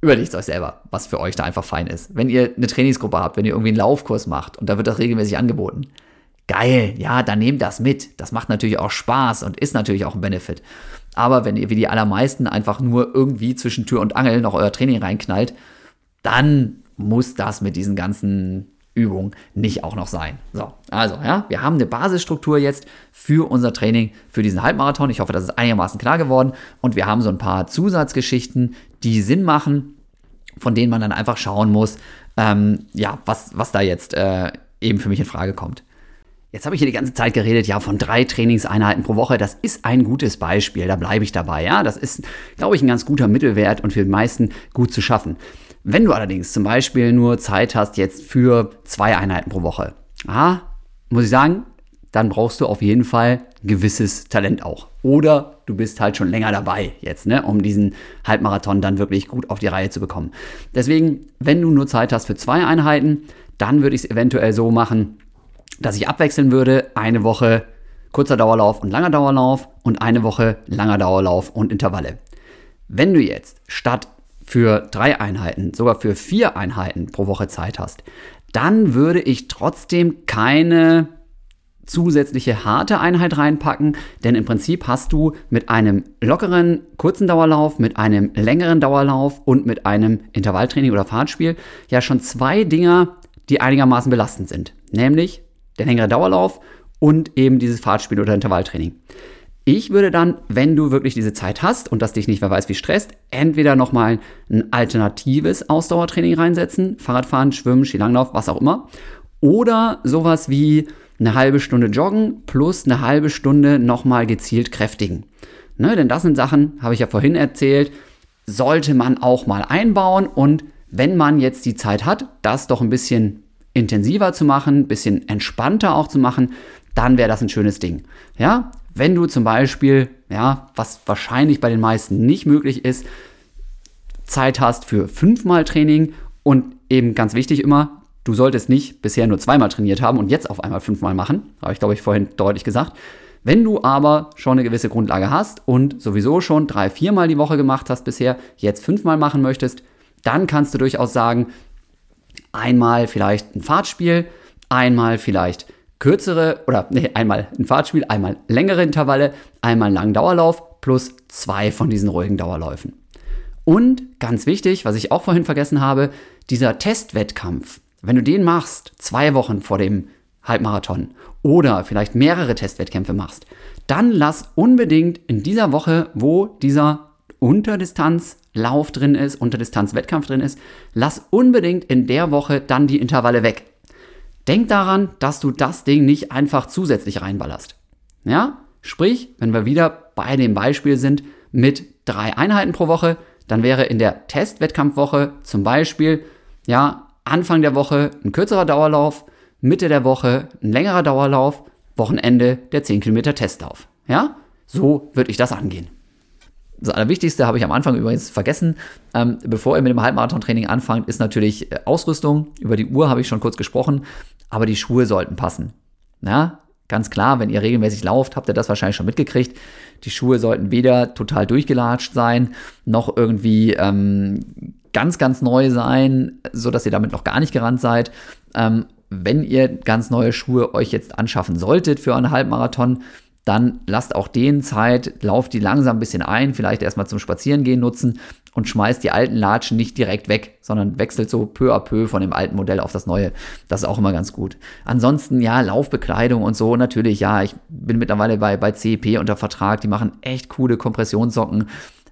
Überlegt euch selber, was für euch da einfach fein ist. Wenn ihr eine Trainingsgruppe habt, wenn ihr irgendwie einen Laufkurs macht und da wird das regelmäßig angeboten, geil, ja, dann nehmt das mit. Das macht natürlich auch Spaß und ist natürlich auch ein Benefit. Aber wenn ihr wie die allermeisten einfach nur irgendwie zwischen Tür und Angel noch euer Training reinknallt, dann muss das mit diesen ganzen Übungen nicht auch noch sein. So, also, ja, wir haben eine Basisstruktur jetzt für unser Training für diesen Halbmarathon. Ich hoffe, das ist einigermaßen klar geworden. Und wir haben so ein paar Zusatzgeschichten, die Sinn machen, von denen man dann einfach schauen muss, ähm, ja, was, was da jetzt äh, eben für mich in Frage kommt. Jetzt habe ich hier die ganze Zeit geredet, ja, von drei Trainingseinheiten pro Woche. Das ist ein gutes Beispiel, da bleibe ich dabei. Ja, das ist, glaube ich, ein ganz guter Mittelwert und für die meisten gut zu schaffen. Wenn du allerdings zum Beispiel nur Zeit hast jetzt für zwei Einheiten pro Woche, ah, muss ich sagen, dann brauchst du auf jeden Fall gewisses Talent auch. Oder du bist halt schon länger dabei jetzt, ne, um diesen Halbmarathon dann wirklich gut auf die Reihe zu bekommen. Deswegen, wenn du nur Zeit hast für zwei Einheiten, dann würde ich es eventuell so machen, dass ich abwechseln würde, eine Woche kurzer Dauerlauf und langer Dauerlauf und eine Woche langer Dauerlauf und Intervalle. Wenn du jetzt statt für drei Einheiten, sogar für vier Einheiten pro Woche Zeit hast, dann würde ich trotzdem keine zusätzliche harte Einheit reinpacken, denn im Prinzip hast du mit einem lockeren kurzen Dauerlauf, mit einem längeren Dauerlauf und mit einem Intervalltraining oder Fahrtspiel ja schon zwei Dinger, die einigermaßen belastend sind, nämlich der längere Dauerlauf und eben dieses Fahrtspiel oder Intervalltraining. Ich würde dann, wenn du wirklich diese Zeit hast und das dich nicht wer weiß wie stresst, entweder nochmal ein alternatives Ausdauertraining reinsetzen, Fahrradfahren, Schwimmen, Skilanglauf, was auch immer. Oder sowas wie eine halbe Stunde joggen plus eine halbe Stunde nochmal gezielt kräftigen. Ne, denn das sind Sachen, habe ich ja vorhin erzählt, sollte man auch mal einbauen und wenn man jetzt die Zeit hat, das doch ein bisschen intensiver zu machen, ein bisschen entspannter auch zu machen, dann wäre das ein schönes Ding. Ja, wenn du zum Beispiel, ja, was wahrscheinlich bei den meisten nicht möglich ist, Zeit hast für fünfmal Training und eben ganz wichtig immer, du solltest nicht bisher nur zweimal trainiert haben und jetzt auf einmal fünfmal machen, habe ich glaube ich vorhin deutlich gesagt. Wenn du aber schon eine gewisse Grundlage hast und sowieso schon drei, viermal die Woche gemacht hast bisher, jetzt fünfmal machen möchtest, dann kannst du durchaus sagen, einmal vielleicht ein Fahrtspiel, einmal vielleicht kürzere oder nee, einmal ein Fahrtspiel, einmal längere Intervalle, einmal einen langen Dauerlauf plus zwei von diesen ruhigen Dauerläufen. Und ganz wichtig, was ich auch vorhin vergessen habe, dieser Testwettkampf. Wenn du den machst, zwei Wochen vor dem Halbmarathon oder vielleicht mehrere Testwettkämpfe machst, dann lass unbedingt in dieser Woche, wo dieser Unterdistanzlauf drin ist, Unterdistanzwettkampf drin ist, lass unbedingt in der Woche dann die Intervalle weg. Denk daran, dass du das Ding nicht einfach zusätzlich reinballerst. Ja? Sprich, wenn wir wieder bei dem Beispiel sind mit drei Einheiten pro Woche, dann wäre in der Testwettkampfwoche zum Beispiel, ja, Anfang der Woche ein kürzerer Dauerlauf, Mitte der Woche ein längerer Dauerlauf, Wochenende der 10 Kilometer Testlauf. Ja, so würde ich das angehen. Das Allerwichtigste habe ich am Anfang übrigens vergessen. Ähm, bevor ihr mit dem Halbmarathon-Training anfangt, ist natürlich äh, Ausrüstung. Über die Uhr habe ich schon kurz gesprochen, aber die Schuhe sollten passen. Ja, ganz klar, wenn ihr regelmäßig lauft, habt ihr das wahrscheinlich schon mitgekriegt. Die Schuhe sollten weder total durchgelatscht sein, noch irgendwie ähm, ganz, ganz neu sein, sodass ihr damit noch gar nicht gerannt seid. Ähm, wenn ihr ganz neue Schuhe euch jetzt anschaffen solltet für einen Halbmarathon, dann lasst auch den Zeit, lauft die langsam ein bisschen ein, vielleicht erstmal zum Spazierengehen nutzen und schmeißt die alten Latschen nicht direkt weg, sondern wechselt so peu à peu von dem alten Modell auf das neue. Das ist auch immer ganz gut. Ansonsten, ja, Laufbekleidung und so, natürlich, ja, ich bin mittlerweile bei, bei CEP unter Vertrag, die machen echt coole Kompressionssocken.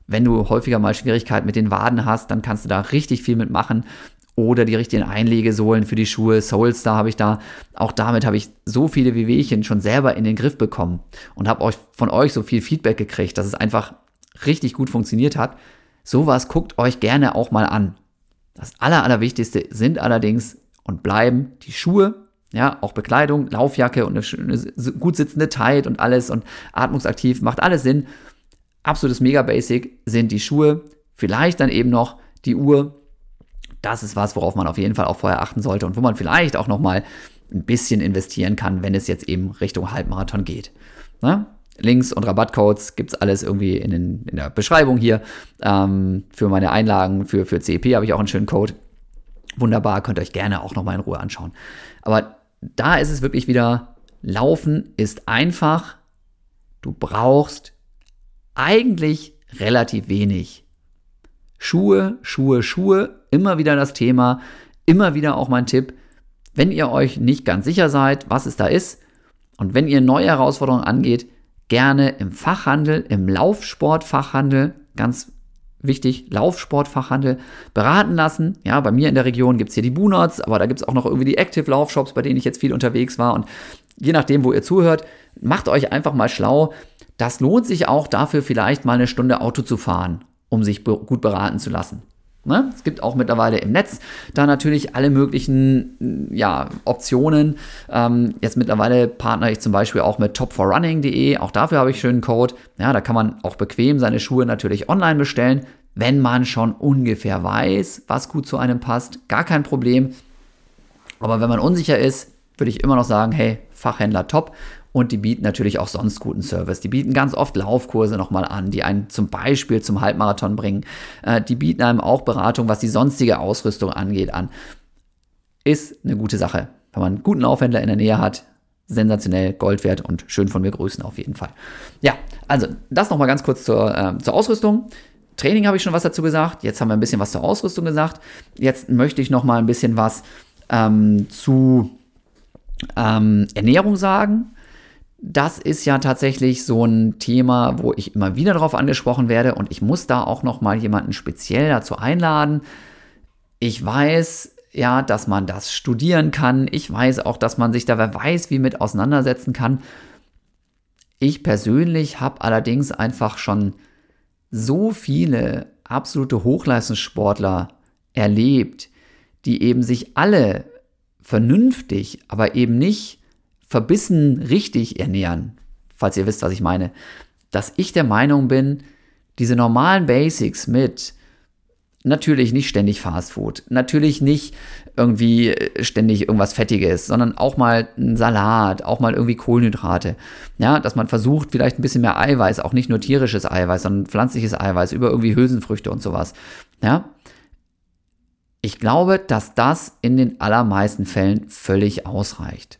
Wenn du häufiger mal Schwierigkeiten mit den Waden hast, dann kannst du da richtig viel mitmachen oder die richtigen Einlegesohlen für die Schuhe. Soulstar habe ich da. Auch damit habe ich so viele Wehwehchen schon selber in den Griff bekommen und habe euch von euch so viel Feedback gekriegt, dass es einfach richtig gut funktioniert hat. Sowas guckt euch gerne auch mal an. Das Aller, Allerwichtigste sind allerdings und bleiben die Schuhe, ja, auch Bekleidung, Laufjacke und eine, eine gut sitzende Tight und alles und atmungsaktiv, macht alles Sinn. Absolutes Mega-Basic sind die Schuhe, vielleicht dann eben noch die Uhr, das ist was, worauf man auf jeden Fall auch vorher achten sollte und wo man vielleicht auch nochmal ein bisschen investieren kann, wenn es jetzt eben Richtung Halbmarathon geht. Ne? Links und Rabattcodes gibt es alles irgendwie in, den, in, der Beschreibung hier. Ähm, für meine Einlagen, für, für CEP habe ich auch einen schönen Code. Wunderbar, könnt ihr euch gerne auch nochmal in Ruhe anschauen. Aber da ist es wirklich wieder, Laufen ist einfach. Du brauchst eigentlich relativ wenig. Schuhe, Schuhe, Schuhe, immer wieder das Thema, immer wieder auch mein Tipp. Wenn ihr euch nicht ganz sicher seid, was es da ist, und wenn ihr neue Herausforderungen angeht, gerne im Fachhandel, im Laufsportfachhandel, ganz wichtig, Laufsportfachhandel beraten lassen. Ja, bei mir in der Region gibt es hier die Bunots, aber da gibt es auch noch irgendwie die Active Laufshops, bei denen ich jetzt viel unterwegs war. Und je nachdem, wo ihr zuhört, macht euch einfach mal schlau. Das lohnt sich auch dafür, vielleicht mal eine Stunde Auto zu fahren um sich gut beraten zu lassen. Ne? Es gibt auch mittlerweile im Netz da natürlich alle möglichen ja, Optionen. Ähm, jetzt mittlerweile partner ich zum Beispiel auch mit top4running.de. Auch dafür habe ich schönen Code. Ja, da kann man auch bequem seine Schuhe natürlich online bestellen, wenn man schon ungefähr weiß, was gut zu einem passt. Gar kein Problem. Aber wenn man unsicher ist, würde ich immer noch sagen, hey, Fachhändler top und die bieten natürlich auch sonst guten Service. Die bieten ganz oft Laufkurse nochmal an, die einen zum Beispiel zum Halbmarathon bringen. Äh, die bieten einem auch Beratung, was die sonstige Ausrüstung angeht, an. Ist eine gute Sache. Wenn man einen guten Laufhändler in der Nähe hat, sensationell, Gold wert und schön von mir grüßen auf jeden Fall. Ja, also das nochmal ganz kurz zur, äh, zur Ausrüstung. Training habe ich schon was dazu gesagt. Jetzt haben wir ein bisschen was zur Ausrüstung gesagt. Jetzt möchte ich nochmal ein bisschen was ähm, zu ähm, Ernährung sagen das ist ja tatsächlich so ein Thema, wo ich immer wieder darauf angesprochen werde und ich muss da auch noch mal jemanden speziell dazu einladen. Ich weiß ja, dass man das studieren kann. Ich weiß auch, dass man sich da wer weiß, wie mit auseinandersetzen kann. Ich persönlich habe allerdings einfach schon so viele absolute Hochleistungssportler erlebt, die eben sich alle vernünftig, aber eben nicht verbissen richtig ernähren, falls ihr wisst, was ich meine, dass ich der Meinung bin, diese normalen Basics mit natürlich nicht ständig Fast Food, natürlich nicht irgendwie äh, ständig irgendwas Fettiges, sondern auch mal ein Salat, auch mal irgendwie Kohlenhydrate. Ja, dass man versucht, vielleicht ein bisschen mehr Eiweiß, auch nicht nur tierisches Eiweiß, sondern pflanzliches Eiweiß über irgendwie Hülsenfrüchte und sowas. Ja. Ich glaube, dass das in den allermeisten Fällen völlig ausreicht.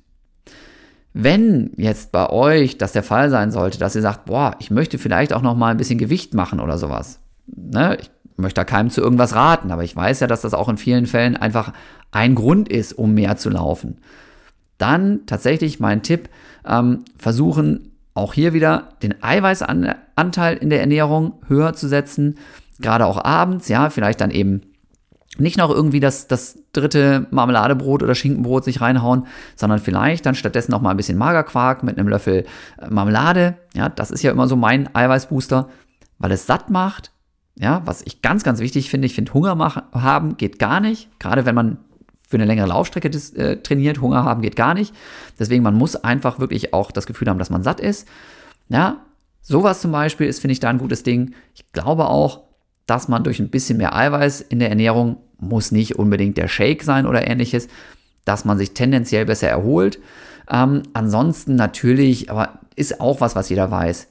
Wenn jetzt bei euch das der Fall sein sollte, dass ihr sagt, boah, ich möchte vielleicht auch noch mal ein bisschen Gewicht machen oder sowas. Ne? Ich möchte da keinem zu irgendwas raten, aber ich weiß ja, dass das auch in vielen Fällen einfach ein Grund ist, um mehr zu laufen. Dann tatsächlich mein Tipp, ähm, versuchen auch hier wieder den Eiweißanteil in der Ernährung höher zu setzen, gerade auch abends, ja, vielleicht dann eben nicht noch irgendwie das, das dritte Marmeladebrot oder Schinkenbrot sich reinhauen, sondern vielleicht dann stattdessen noch mal ein bisschen Magerquark mit einem Löffel äh, Marmelade. Ja, das ist ja immer so mein Eiweißbooster, weil es satt macht. Ja, was ich ganz, ganz wichtig finde, ich finde Hunger machen, haben geht gar nicht, gerade wenn man für eine längere Laufstrecke äh, trainiert. Hunger haben geht gar nicht. Deswegen, man muss einfach wirklich auch das Gefühl haben, dass man satt ist. Ja, sowas zum Beispiel ist, finde ich, da ein gutes Ding. Ich glaube auch, dass man durch ein bisschen mehr Eiweiß in der Ernährung, muss nicht unbedingt der Shake sein oder ähnliches, dass man sich tendenziell besser erholt. Ähm, ansonsten natürlich, aber ist auch was, was jeder weiß.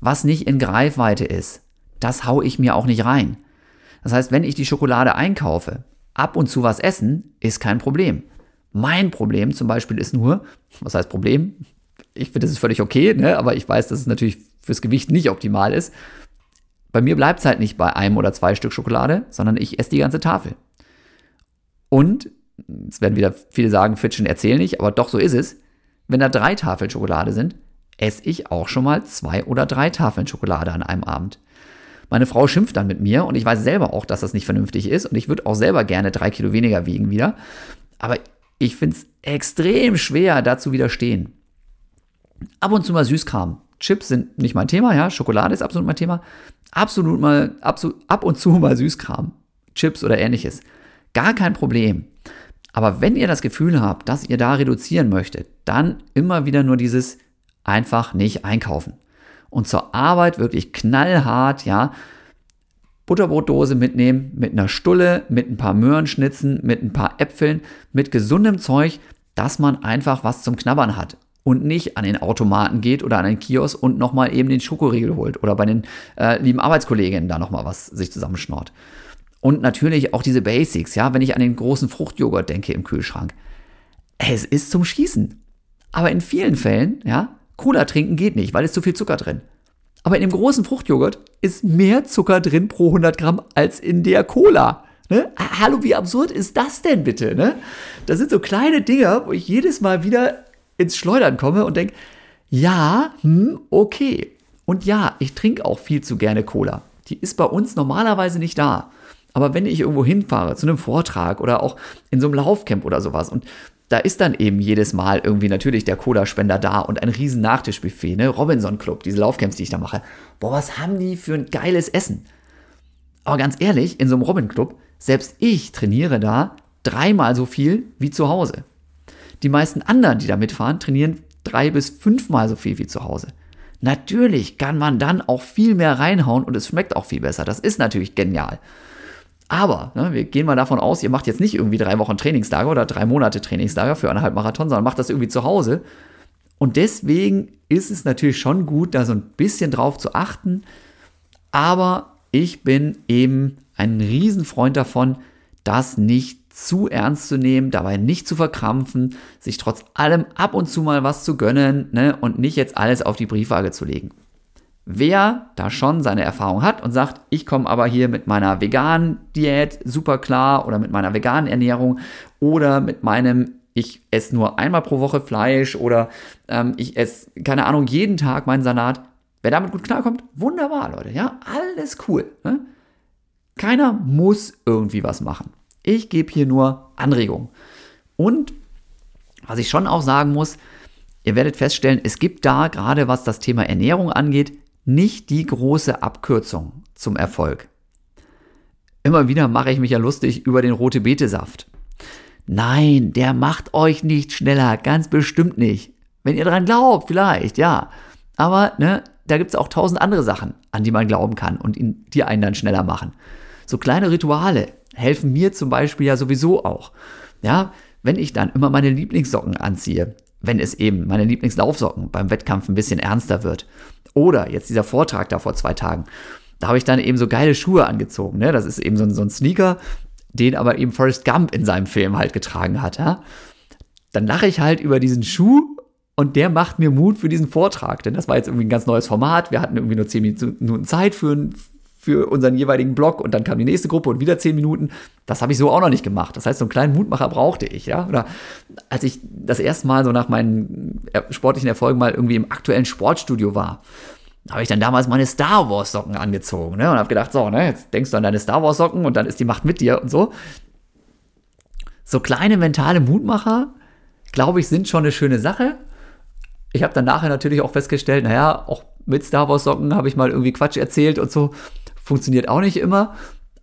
Was nicht in Greifweite ist, das haue ich mir auch nicht rein. Das heißt, wenn ich die Schokolade einkaufe, ab und zu was essen, ist kein Problem. Mein Problem zum Beispiel ist nur, was heißt Problem? Ich finde, das ist völlig okay, ne? aber ich weiß, dass es natürlich fürs Gewicht nicht optimal ist. Bei mir bleibt es halt nicht bei einem oder zwei Stück Schokolade, sondern ich esse die ganze Tafel. Und, jetzt werden wieder viele sagen, Fitschen erzählen nicht, aber doch so ist es. Wenn da drei Tafeln Schokolade sind, esse ich auch schon mal zwei oder drei Tafeln Schokolade an einem Abend. Meine Frau schimpft dann mit mir und ich weiß selber auch, dass das nicht vernünftig ist und ich würde auch selber gerne drei Kilo weniger wiegen wieder. Aber ich finde es extrem schwer, da zu widerstehen. Ab und zu mal Süßkram. Chips sind nicht mein Thema, ja. Schokolade ist absolut mein Thema. Absolut mal, absolut, ab und zu mal Süßkram. Chips oder ähnliches. Gar kein Problem. Aber wenn ihr das Gefühl habt, dass ihr da reduzieren möchtet, dann immer wieder nur dieses einfach nicht einkaufen und zur Arbeit wirklich knallhart, ja, Butterbrotdose mitnehmen, mit einer Stulle, mit ein paar Möhrenschnitzen, mit ein paar Äpfeln, mit gesundem Zeug, dass man einfach was zum Knabbern hat und nicht an den Automaten geht oder an den Kiosk und nochmal eben den Schokoriegel holt oder bei den äh, lieben Arbeitskolleginnen da nochmal was sich zusammenschnort. Und natürlich auch diese Basics, ja, wenn ich an den großen Fruchtjoghurt denke im Kühlschrank. Es ist zum Schießen. Aber in vielen Fällen, ja, Cola trinken geht nicht, weil es zu viel Zucker drin. Aber in dem großen Fruchtjoghurt ist mehr Zucker drin pro 100 Gramm als in der Cola. Ne? Hallo, wie absurd ist das denn bitte? Ne? Das sind so kleine Dinger, wo ich jedes Mal wieder ins Schleudern komme und denke, ja, hm, okay. Und ja, ich trinke auch viel zu gerne Cola. Die ist bei uns normalerweise nicht da. Aber wenn ich irgendwo hinfahre, zu einem Vortrag oder auch in so einem Laufcamp oder sowas und da ist dann eben jedes Mal irgendwie natürlich der Cola-Spender da und ein riesen Nachtischbuffet, ne? Robinson Club, diese Laufcamps, die ich da mache. Boah, was haben die für ein geiles Essen? Aber ganz ehrlich, in so einem Robin Club, selbst ich trainiere da dreimal so viel wie zu Hause. Die meisten anderen, die da mitfahren, trainieren drei bis fünfmal so viel wie zu Hause. Natürlich kann man dann auch viel mehr reinhauen und es schmeckt auch viel besser. Das ist natürlich genial. Aber ne, wir gehen mal davon aus, ihr macht jetzt nicht irgendwie drei Wochen Trainingslager oder drei Monate Trainingslager für einen Halbmarathon, sondern macht das irgendwie zu Hause. Und deswegen ist es natürlich schon gut, da so ein bisschen drauf zu achten. Aber ich bin eben ein Riesenfreund davon, das nicht zu ernst zu nehmen, dabei nicht zu verkrampfen, sich trotz allem ab und zu mal was zu gönnen ne, und nicht jetzt alles auf die Briefwaage zu legen. Wer da schon seine Erfahrung hat und sagt, ich komme aber hier mit meiner veganen Diät super klar oder mit meiner veganen Ernährung oder mit meinem, ich esse nur einmal pro Woche Fleisch oder ähm, ich esse, keine Ahnung, jeden Tag meinen Salat. Wer damit gut klarkommt, wunderbar, Leute. Ja, alles cool. Ne? Keiner muss irgendwie was machen. Ich gebe hier nur Anregungen. Und was ich schon auch sagen muss, ihr werdet feststellen, es gibt da gerade was das Thema Ernährung angeht, nicht die große Abkürzung zum Erfolg. Immer wieder mache ich mich ja lustig über den rote Betesaft. Nein, der macht euch nicht schneller, ganz bestimmt nicht. Wenn ihr dran glaubt, vielleicht, ja. Aber ne, da gibt es auch tausend andere Sachen, an die man glauben kann und die einen dann schneller machen. So kleine Rituale helfen mir zum Beispiel ja sowieso auch. Ja, wenn ich dann immer meine Lieblingssocken anziehe, wenn es eben meine Lieblingslaufsocken beim Wettkampf ein bisschen ernster wird. Oder jetzt dieser Vortrag da vor zwei Tagen. Da habe ich dann eben so geile Schuhe angezogen. Ne? Das ist eben so ein, so ein Sneaker, den aber eben Forrest Gump in seinem Film halt getragen hat. Ja? Dann lache ich halt über diesen Schuh und der macht mir Mut für diesen Vortrag. Denn das war jetzt irgendwie ein ganz neues Format. Wir hatten irgendwie nur zehn Minuten Zeit für, für unseren jeweiligen Block und dann kam die nächste Gruppe und wieder zehn Minuten. Das habe ich so auch noch nicht gemacht. Das heißt, so einen kleinen Mutmacher brauchte ich, ja. Oder als ich das erste Mal so nach meinen äh, sportlichen Erfolgen mal irgendwie im aktuellen Sportstudio war, habe ich dann damals meine Star Wars Socken angezogen, ne? Und habe gedacht, so, ne, jetzt denkst du an deine Star Wars Socken und dann ist die Macht mit dir und so. So kleine mentale Mutmacher, glaube ich, sind schon eine schöne Sache. Ich habe dann nachher natürlich auch festgestellt, naja, auch mit Star Wars Socken habe ich mal irgendwie Quatsch erzählt und so. Funktioniert auch nicht immer.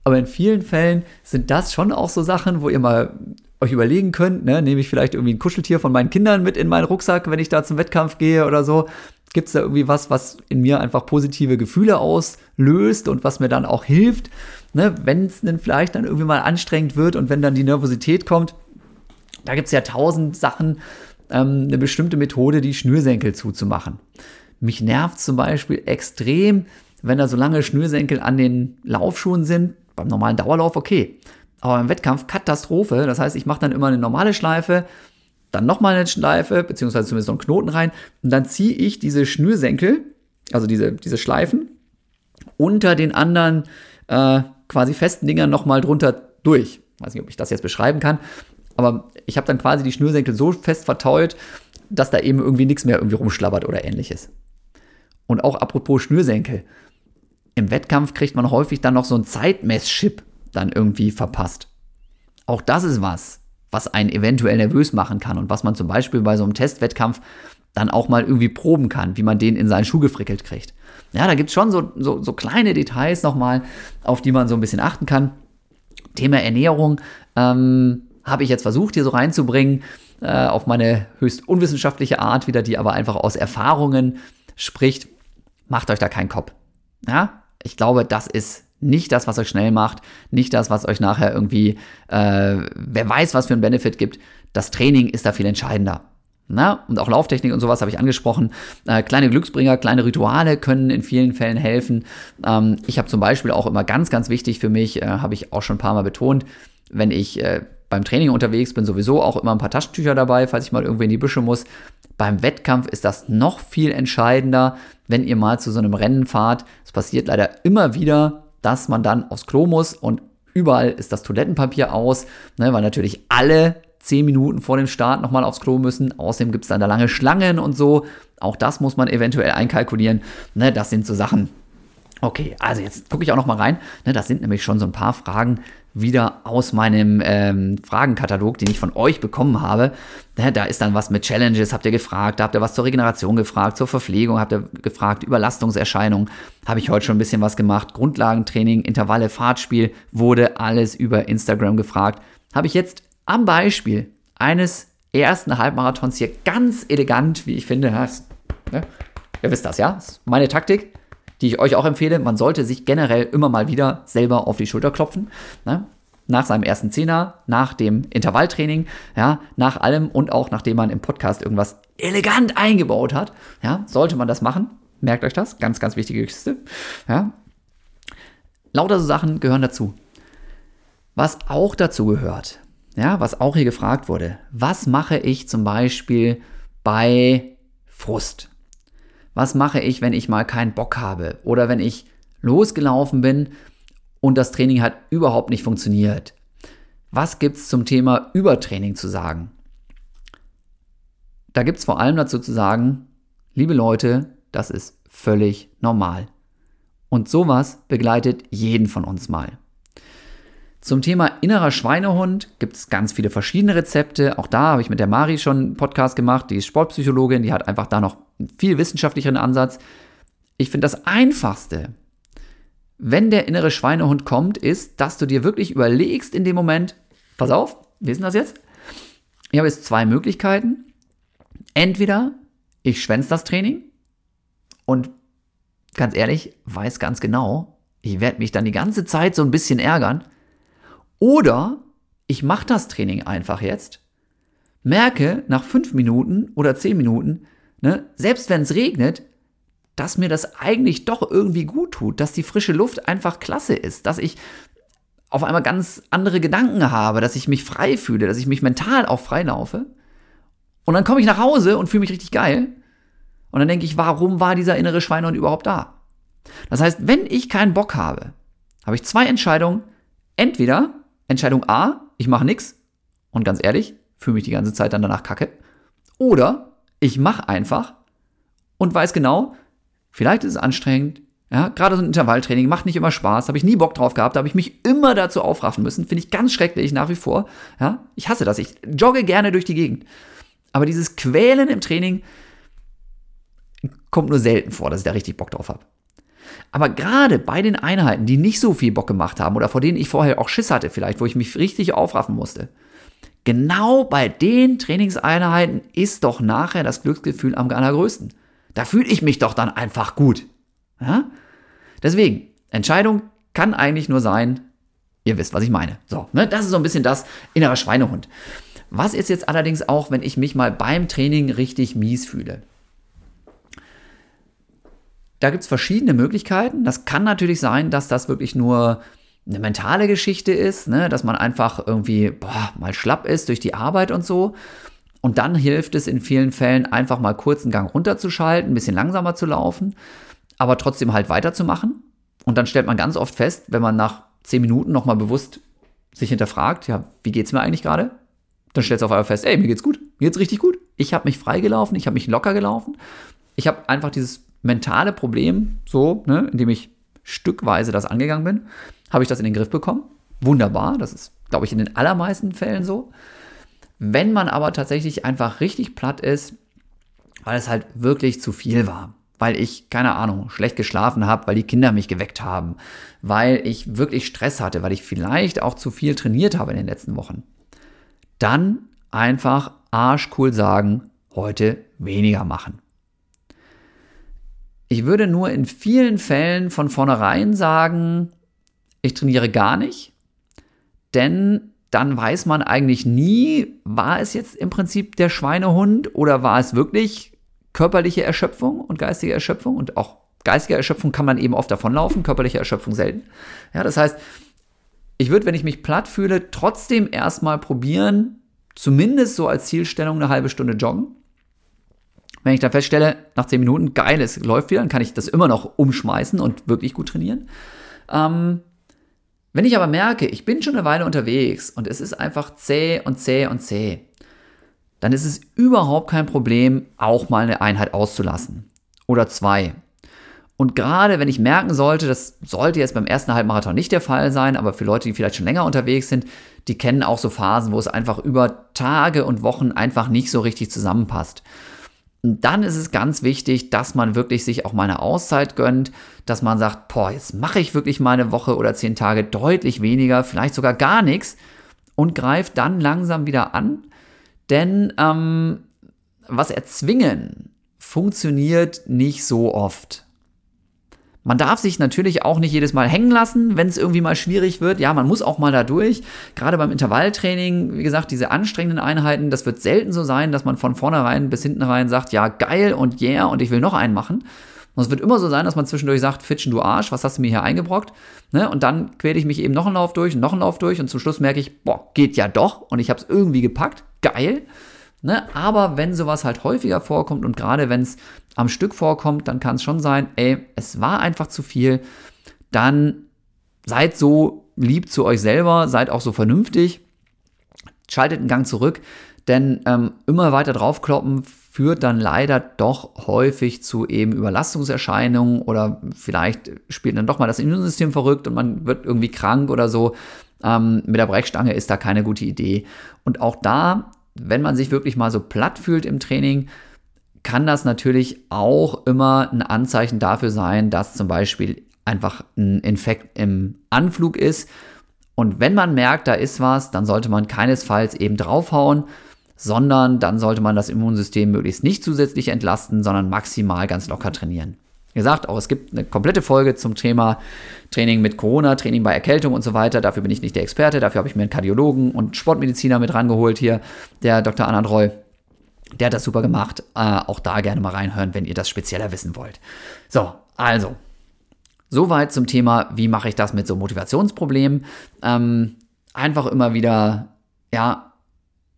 Aber in vielen Fällen sind das schon auch so Sachen, wo ihr mal euch überlegen könnt, ne, nehme ich vielleicht irgendwie ein Kuscheltier von meinen Kindern mit in meinen Rucksack, wenn ich da zum Wettkampf gehe oder so. Gibt es da irgendwie was, was in mir einfach positive Gefühle auslöst und was mir dann auch hilft, ne, wenn es dann vielleicht dann irgendwie mal anstrengend wird und wenn dann die Nervosität kommt. Da gibt es ja tausend Sachen, ähm, eine bestimmte Methode, die Schnürsenkel zuzumachen. Mich nervt zum Beispiel extrem, wenn da so lange Schnürsenkel an den Laufschuhen sind. Beim normalen Dauerlauf okay. Aber im Wettkampf Katastrophe. Das heißt, ich mache dann immer eine normale Schleife, dann nochmal eine Schleife, beziehungsweise zumindest noch einen Knoten rein. Und dann ziehe ich diese Schnürsenkel, also diese, diese Schleifen, unter den anderen äh, quasi festen Dingern nochmal drunter durch. Weiß nicht, ob ich das jetzt beschreiben kann. Aber ich habe dann quasi die Schnürsenkel so fest verteut, dass da eben irgendwie nichts mehr irgendwie rumschlabbert oder ähnliches. Und auch apropos Schnürsenkel. Im Wettkampf kriegt man häufig dann noch so ein Zeitmesschip dann irgendwie verpasst. Auch das ist was, was einen eventuell nervös machen kann und was man zum Beispiel bei so einem Testwettkampf dann auch mal irgendwie proben kann, wie man den in seinen Schuh gefrickelt kriegt. Ja, da gibt es schon so, so, so kleine Details nochmal, auf die man so ein bisschen achten kann. Thema Ernährung ähm, habe ich jetzt versucht, hier so reinzubringen, äh, auf meine höchst unwissenschaftliche Art wieder, die aber einfach aus Erfahrungen spricht. Macht euch da keinen Kopf. Ja, ich glaube, das ist nicht das, was euch schnell macht, nicht das, was euch nachher irgendwie, äh, wer weiß, was für einen Benefit gibt. Das Training ist da viel entscheidender. Na, und auch Lauftechnik und sowas habe ich angesprochen. Äh, kleine Glücksbringer, kleine Rituale können in vielen Fällen helfen. Ähm, ich habe zum Beispiel auch immer ganz, ganz wichtig für mich, äh, habe ich auch schon ein paar Mal betont, wenn ich äh, beim Training unterwegs bin, sowieso auch immer ein paar Taschentücher dabei, falls ich mal irgendwie in die Büsche muss. Beim Wettkampf ist das noch viel entscheidender, wenn ihr mal zu so einem Rennen fahrt. Es passiert leider immer wieder, dass man dann aufs Klo muss und überall ist das Toilettenpapier aus, ne, weil natürlich alle zehn Minuten vor dem Start nochmal aufs Klo müssen. Außerdem gibt es dann da lange Schlangen und so. Auch das muss man eventuell einkalkulieren. Ne, das sind so Sachen. Okay, also jetzt gucke ich auch noch mal rein. Ne, das sind nämlich schon so ein paar Fragen, wieder aus meinem ähm, Fragenkatalog, den ich von euch bekommen habe. Da ist dann was mit Challenges, habt ihr gefragt, da habt ihr was zur Regeneration gefragt, zur Verpflegung habt ihr gefragt, Überlastungserscheinungen habe ich heute schon ein bisschen was gemacht, Grundlagentraining, Intervalle, Fahrtspiel, wurde alles über Instagram gefragt. Habe ich jetzt am Beispiel eines ersten Halbmarathons hier ganz elegant, wie ich finde, hast, ne? ihr wisst das, ja, das ist meine Taktik, die ich euch auch empfehle. Man sollte sich generell immer mal wieder selber auf die Schulter klopfen. Ne? Nach seinem ersten Zehner, nach dem Intervalltraining, ja, nach allem und auch nachdem man im Podcast irgendwas elegant eingebaut hat, ja, sollte man das machen. Merkt euch das, ganz, ganz wichtige Geschichte. Ja. Lauter so Sachen gehören dazu. Was auch dazu gehört, ja, was auch hier gefragt wurde, was mache ich zum Beispiel bei Frust? Was mache ich, wenn ich mal keinen Bock habe oder wenn ich losgelaufen bin und das Training hat überhaupt nicht funktioniert. Was gibt es zum Thema Übertraining zu sagen? Da gibt es vor allem dazu zu sagen, liebe Leute, das ist völlig normal. Und sowas begleitet jeden von uns mal. Zum Thema innerer Schweinehund gibt es ganz viele verschiedene Rezepte. Auch da habe ich mit der Mari schon einen Podcast gemacht. Die ist Sportpsychologin, die hat einfach da noch einen viel wissenschaftlicheren Ansatz. Ich finde das Einfachste, wenn der innere Schweinehund kommt, ist, dass du dir wirklich überlegst in dem Moment, pass auf, wie ist das jetzt? Ich habe jetzt zwei Möglichkeiten. Entweder ich schwänze das Training und ganz ehrlich, weiß ganz genau, ich werde mich dann die ganze Zeit so ein bisschen ärgern oder ich mache das Training einfach jetzt, merke nach fünf Minuten oder zehn Minuten, ne, selbst wenn es regnet, dass mir das eigentlich doch irgendwie gut tut, dass die frische Luft einfach klasse ist, dass ich auf einmal ganz andere Gedanken habe, dass ich mich frei fühle, dass ich mich mental auch frei laufe. Und dann komme ich nach Hause und fühle mich richtig geil. Und dann denke ich, warum war dieser innere Schweinehund überhaupt da? Das heißt, wenn ich keinen Bock habe, habe ich zwei Entscheidungen. Entweder Entscheidung A, ich mache nichts und ganz ehrlich, fühle mich die ganze Zeit dann danach kacke. Oder ich mache einfach und weiß genau, vielleicht ist es anstrengend, ja, gerade so ein Intervalltraining macht nicht immer Spaß, habe ich nie Bock drauf gehabt, habe ich mich immer dazu aufraffen müssen, finde ich ganz schrecklich nach wie vor. Ja, ich hasse das, ich jogge gerne durch die Gegend. Aber dieses Quälen im Training kommt nur selten vor, dass ich da richtig Bock drauf habe. Aber gerade bei den Einheiten, die nicht so viel Bock gemacht haben oder vor denen ich vorher auch Schiss hatte, vielleicht, wo ich mich richtig aufraffen musste, genau bei den Trainingseinheiten ist doch nachher das Glücksgefühl am allergrößten. Da fühle ich mich doch dann einfach gut. Ja? Deswegen, Entscheidung kann eigentlich nur sein, ihr wisst, was ich meine. So, ne? das ist so ein bisschen das innerer Schweinehund. Was ist jetzt allerdings auch, wenn ich mich mal beim Training richtig mies fühle? Da gibt es verschiedene Möglichkeiten. Das kann natürlich sein, dass das wirklich nur eine mentale Geschichte ist, ne? dass man einfach irgendwie boah, mal schlapp ist durch die Arbeit und so. Und dann hilft es in vielen Fällen einfach mal kurz einen Gang runterzuschalten, ein bisschen langsamer zu laufen aber trotzdem halt weiterzumachen. Und dann stellt man ganz oft fest, wenn man nach zehn Minuten nochmal bewusst sich hinterfragt, ja, wie geht's mir eigentlich gerade? Dann stellst du auf einmal fest, ey, mir geht's gut, mir geht's richtig gut. Ich habe mich freigelaufen, ich habe mich locker gelaufen. Ich habe einfach dieses mentale Problem, so, ne, indem ich stückweise das angegangen bin, habe ich das in den Griff bekommen. Wunderbar, das ist, glaube ich, in den allermeisten Fällen so. Wenn man aber tatsächlich einfach richtig platt ist, weil es halt wirklich zu viel war, weil ich, keine Ahnung, schlecht geschlafen habe, weil die Kinder mich geweckt haben, weil ich wirklich Stress hatte, weil ich vielleicht auch zu viel trainiert habe in den letzten Wochen, dann einfach arschcool sagen, heute weniger machen. Ich würde nur in vielen Fällen von vornherein sagen, ich trainiere gar nicht, denn dann weiß man eigentlich nie, war es jetzt im Prinzip der Schweinehund oder war es wirklich körperliche Erschöpfung und geistige Erschöpfung und auch geistige Erschöpfung kann man eben oft davonlaufen, körperliche Erschöpfung selten. Ja, das heißt, ich würde, wenn ich mich platt fühle, trotzdem erstmal probieren, zumindest so als Zielstellung eine halbe Stunde joggen. Wenn ich dann feststelle, nach zehn Minuten, geil, es läuft wieder, dann kann ich das immer noch umschmeißen und wirklich gut trainieren. Ähm, wenn ich aber merke, ich bin schon eine Weile unterwegs und es ist einfach zäh und zäh und zäh, dann ist es überhaupt kein Problem, auch mal eine Einheit auszulassen. Oder zwei. Und gerade wenn ich merken sollte, das sollte jetzt beim ersten Halbmarathon nicht der Fall sein, aber für Leute, die vielleicht schon länger unterwegs sind, die kennen auch so Phasen, wo es einfach über Tage und Wochen einfach nicht so richtig zusammenpasst. Und dann ist es ganz wichtig, dass man wirklich sich auch mal eine Auszeit gönnt, dass man sagt, boah, jetzt mache ich wirklich mal eine Woche oder zehn Tage deutlich weniger, vielleicht sogar gar nichts und greift dann langsam wieder an denn ähm, was erzwingen funktioniert nicht so oft. Man darf sich natürlich auch nicht jedes Mal hängen lassen, wenn es irgendwie mal schwierig wird. Ja, man muss auch mal da durch. Gerade beim Intervalltraining, wie gesagt, diese anstrengenden Einheiten, das wird selten so sein, dass man von vornherein bis hinten rein sagt, ja, geil und yeah und ich will noch einen machen. Und es wird immer so sein, dass man zwischendurch sagt, Fitschen, du Arsch, was hast du mir hier eingebrockt? Ne? Und dann quäle ich mich eben noch einen Lauf durch, noch einen Lauf durch und zum Schluss merke ich, boah, geht ja doch und ich habe es irgendwie gepackt geil. Ne? Aber wenn sowas halt häufiger vorkommt und gerade wenn es am Stück vorkommt, dann kann es schon sein, ey, es war einfach zu viel. Dann seid so lieb zu euch selber, seid auch so vernünftig, schaltet einen Gang zurück, denn ähm, immer weiter draufkloppen führt dann leider doch häufig zu eben Überlastungserscheinungen oder vielleicht spielt dann doch mal das Immunsystem verrückt und man wird irgendwie krank oder so. Ähm, mit der Brechstange ist da keine gute Idee. Und auch da, wenn man sich wirklich mal so platt fühlt im Training, kann das natürlich auch immer ein Anzeichen dafür sein, dass zum Beispiel einfach ein Infekt im Anflug ist. Und wenn man merkt, da ist was, dann sollte man keinesfalls eben draufhauen, sondern dann sollte man das Immunsystem möglichst nicht zusätzlich entlasten, sondern maximal ganz locker trainieren. Wie gesagt, auch es gibt eine komplette Folge zum Thema Training mit Corona, Training bei Erkältung und so weiter. Dafür bin ich nicht der Experte, dafür habe ich mir einen Kardiologen und Sportmediziner mit rangeholt hier, der Dr. Anand Roy. Der hat das super gemacht. Äh, auch da gerne mal reinhören, wenn ihr das spezieller wissen wollt. So, also. Soweit zum Thema, wie mache ich das mit so Motivationsproblemen. Ähm, einfach immer wieder, ja,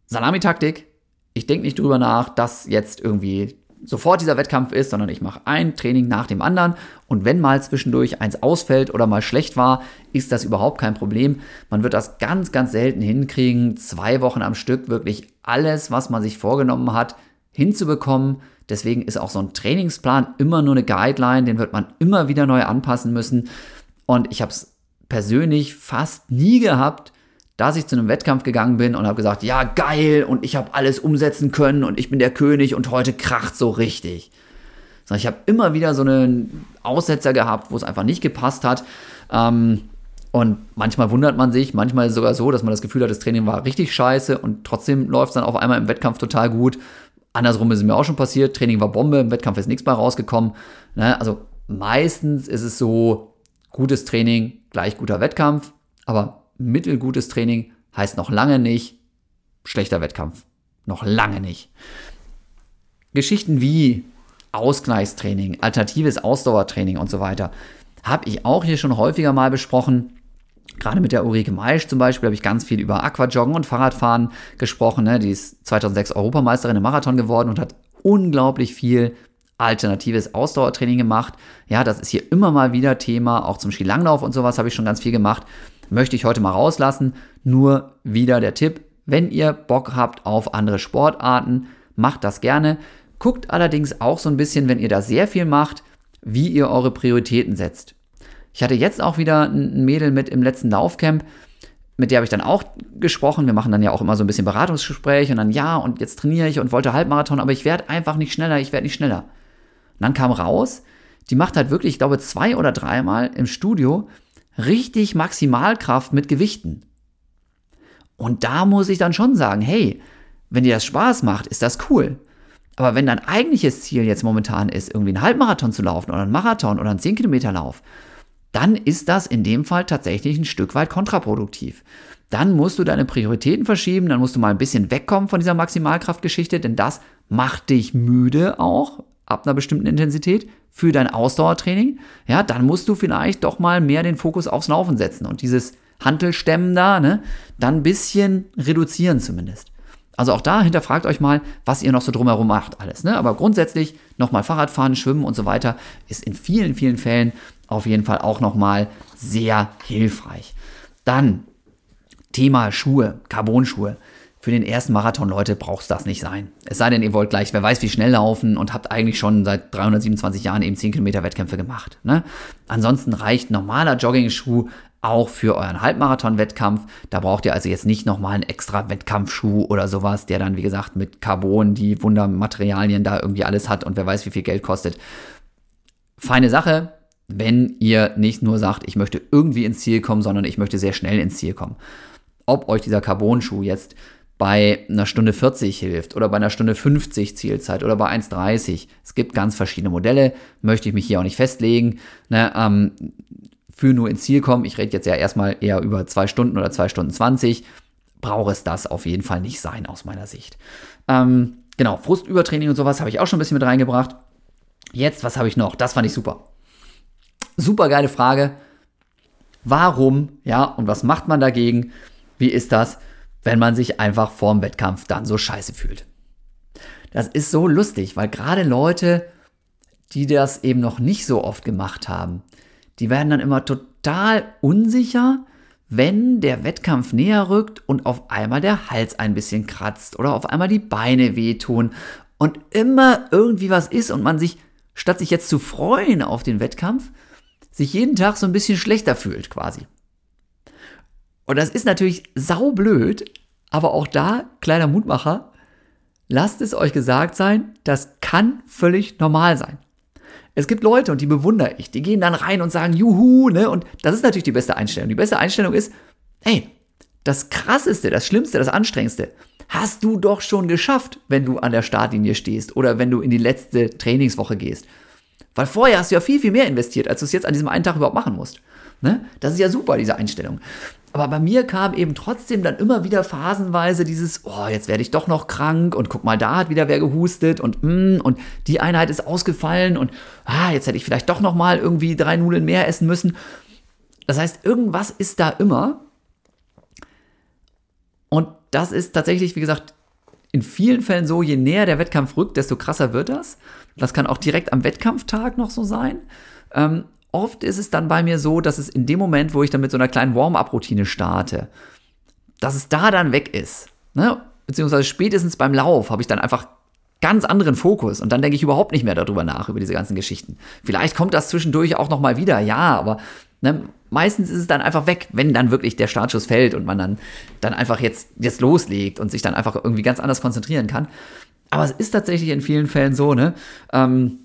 Salamitaktik. Ich denke nicht drüber nach, dass jetzt irgendwie sofort dieser Wettkampf ist, sondern ich mache ein Training nach dem anderen und wenn mal zwischendurch eins ausfällt oder mal schlecht war, ist das überhaupt kein Problem. Man wird das ganz, ganz selten hinkriegen, zwei Wochen am Stück wirklich alles, was man sich vorgenommen hat, hinzubekommen. Deswegen ist auch so ein Trainingsplan immer nur eine Guideline, den wird man immer wieder neu anpassen müssen. Und ich habe es persönlich fast nie gehabt, dass ich zu einem Wettkampf gegangen bin und habe gesagt, ja geil und ich habe alles umsetzen können und ich bin der König und heute kracht so richtig. Sondern ich habe immer wieder so einen Aussetzer gehabt, wo es einfach nicht gepasst hat. Ähm, und manchmal wundert man sich, manchmal ist es sogar so, dass man das Gefühl hat, das Training war richtig scheiße und trotzdem läuft es dann auf einmal im Wettkampf total gut. Andersrum ist es mir auch schon passiert, Training war Bombe, im Wettkampf ist nichts mehr rausgekommen. Ne? Also meistens ist es so, gutes Training gleich guter Wettkampf, aber mittelgutes Training heißt noch lange nicht schlechter Wettkampf. Noch lange nicht. Geschichten wie Ausgleichstraining, alternatives Ausdauertraining und so weiter habe ich auch hier schon häufiger mal besprochen. Gerade mit der Ulrike Maisch zum Beispiel habe ich ganz viel über Aquajoggen und Fahrradfahren gesprochen. Ne? Die ist 2006 Europameisterin im Marathon geworden und hat unglaublich viel alternatives Ausdauertraining gemacht. Ja, das ist hier immer mal wieder Thema. Auch zum Skilanglauf und sowas habe ich schon ganz viel gemacht möchte ich heute mal rauslassen. Nur wieder der Tipp, wenn ihr Bock habt auf andere Sportarten, macht das gerne. Guckt allerdings auch so ein bisschen, wenn ihr da sehr viel macht, wie ihr eure Prioritäten setzt. Ich hatte jetzt auch wieder ein Mädel mit im letzten Laufcamp, mit der habe ich dann auch gesprochen. Wir machen dann ja auch immer so ein bisschen Beratungsgespräch und dann ja, und jetzt trainiere ich und wollte Halbmarathon, aber ich werde einfach nicht schneller, ich werde nicht schneller. Und dann kam raus, die macht halt wirklich, ich glaube, zwei oder dreimal im Studio richtig Maximalkraft mit Gewichten. Und da muss ich dann schon sagen, hey, wenn dir das Spaß macht, ist das cool. Aber wenn dein eigentliches Ziel jetzt momentan ist, irgendwie einen Halbmarathon zu laufen oder einen Marathon oder einen 10 Kilometer Lauf, dann ist das in dem Fall tatsächlich ein Stück weit kontraproduktiv. Dann musst du deine Prioritäten verschieben, dann musst du mal ein bisschen wegkommen von dieser Maximalkraftgeschichte, denn das macht dich müde auch ab einer bestimmten Intensität für dein Ausdauertraining, ja, dann musst du vielleicht doch mal mehr den Fokus aufs Laufen setzen und dieses Hantelstämmen da, ne, dann ein bisschen reduzieren zumindest. Also auch da hinterfragt euch mal, was ihr noch so drumherum macht alles. Ne? Aber grundsätzlich nochmal Fahrradfahren, Schwimmen und so weiter ist in vielen, vielen Fällen auf jeden Fall auch nochmal sehr hilfreich. Dann Thema Schuhe, Carbon-Schuhe für den ersten Marathon, Leute, braucht das nicht sein. Es sei denn, ihr wollt gleich, wer weiß, wie schnell laufen und habt eigentlich schon seit 327 Jahren eben 10 Kilometer Wettkämpfe gemacht. Ne? Ansonsten reicht normaler Jogging-Schuh auch für euren Halbmarathon-Wettkampf. Da braucht ihr also jetzt nicht nochmal einen extra Wettkampfschuh oder sowas, der dann, wie gesagt, mit Carbon, die Wundermaterialien da irgendwie alles hat und wer weiß, wie viel Geld kostet. Feine Sache, wenn ihr nicht nur sagt, ich möchte irgendwie ins Ziel kommen, sondern ich möchte sehr schnell ins Ziel kommen. Ob euch dieser Carbon-Schuh jetzt bei einer Stunde 40 hilft oder bei einer Stunde 50 Zielzeit oder bei 1,30. Es gibt ganz verschiedene Modelle, möchte ich mich hier auch nicht festlegen. Ne, ähm, für nur ins Ziel kommen, ich rede jetzt ja erstmal eher über zwei Stunden oder zwei Stunden 20, braucht es das auf jeden Fall nicht sein aus meiner Sicht. Ähm, genau, Frustübertraining und sowas habe ich auch schon ein bisschen mit reingebracht. Jetzt, was habe ich noch? Das fand ich super. Super geile Frage. Warum, ja, und was macht man dagegen? Wie ist das? Wenn man sich einfach vorm Wettkampf dann so scheiße fühlt. Das ist so lustig, weil gerade Leute, die das eben noch nicht so oft gemacht haben, die werden dann immer total unsicher, wenn der Wettkampf näher rückt und auf einmal der Hals ein bisschen kratzt oder auf einmal die Beine wehtun und immer irgendwie was ist und man sich, statt sich jetzt zu freuen auf den Wettkampf, sich jeden Tag so ein bisschen schlechter fühlt quasi. Und das ist natürlich saublöd, aber auch da, kleiner Mutmacher, lasst es euch gesagt sein, das kann völlig normal sein. Es gibt Leute, und die bewundere ich, die gehen dann rein und sagen, juhu, ne? Und das ist natürlich die beste Einstellung. Die beste Einstellung ist, hey, das Krasseste, das Schlimmste, das Anstrengendste hast du doch schon geschafft, wenn du an der Startlinie stehst oder wenn du in die letzte Trainingswoche gehst. Weil vorher hast du ja viel, viel mehr investiert, als du es jetzt an diesem einen Tag überhaupt machen musst. Ne? Das ist ja super, diese Einstellung. Aber bei mir kam eben trotzdem dann immer wieder phasenweise dieses, oh, jetzt werde ich doch noch krank und guck mal, da hat wieder wer gehustet und mm, und die Einheit ist ausgefallen und ah, jetzt hätte ich vielleicht doch noch mal irgendwie drei Nudeln mehr essen müssen. Das heißt, irgendwas ist da immer. Und das ist tatsächlich, wie gesagt, in vielen Fällen so, je näher der Wettkampf rückt, desto krasser wird das. Das kann auch direkt am Wettkampftag noch so sein. Ähm, oft ist es dann bei mir so, dass es in dem Moment, wo ich dann mit so einer kleinen Warm-up-Routine starte, dass es da dann weg ist. Ne? Beziehungsweise spätestens beim Lauf habe ich dann einfach ganz anderen Fokus und dann denke ich überhaupt nicht mehr darüber nach, über diese ganzen Geschichten. Vielleicht kommt das zwischendurch auch nochmal wieder, ja, aber ne, meistens ist es dann einfach weg, wenn dann wirklich der Startschuss fällt und man dann, dann einfach jetzt, jetzt loslegt und sich dann einfach irgendwie ganz anders konzentrieren kann. Aber es ist tatsächlich in vielen Fällen so, ne, ähm,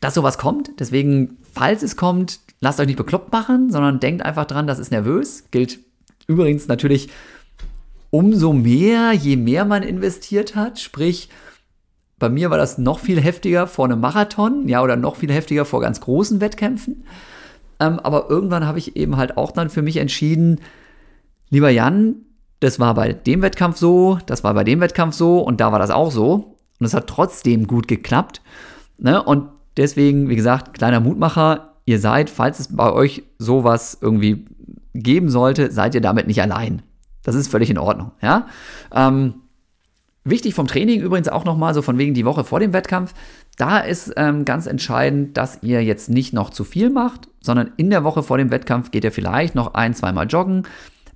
dass sowas kommt. Deswegen, falls es kommt, lasst euch nicht bekloppt machen, sondern denkt einfach dran, das ist nervös. Gilt übrigens natürlich umso mehr, je mehr man investiert hat. Sprich, bei mir war das noch viel heftiger vor einem Marathon, ja, oder noch viel heftiger vor ganz großen Wettkämpfen. Ähm, aber irgendwann habe ich eben halt auch dann für mich entschieden, lieber Jan, das war bei dem Wettkampf so, das war bei dem Wettkampf so und da war das auch so. Und es hat trotzdem gut geklappt. Ne? Und deswegen, wie gesagt, kleiner Mutmacher, ihr seid, falls es bei euch sowas irgendwie geben sollte, seid ihr damit nicht allein. Das ist völlig in Ordnung. Ja? Ähm, Wichtig vom Training übrigens auch nochmal, so von wegen die Woche vor dem Wettkampf. Da ist ähm, ganz entscheidend, dass ihr jetzt nicht noch zu viel macht, sondern in der Woche vor dem Wettkampf geht ihr vielleicht noch ein, zweimal joggen.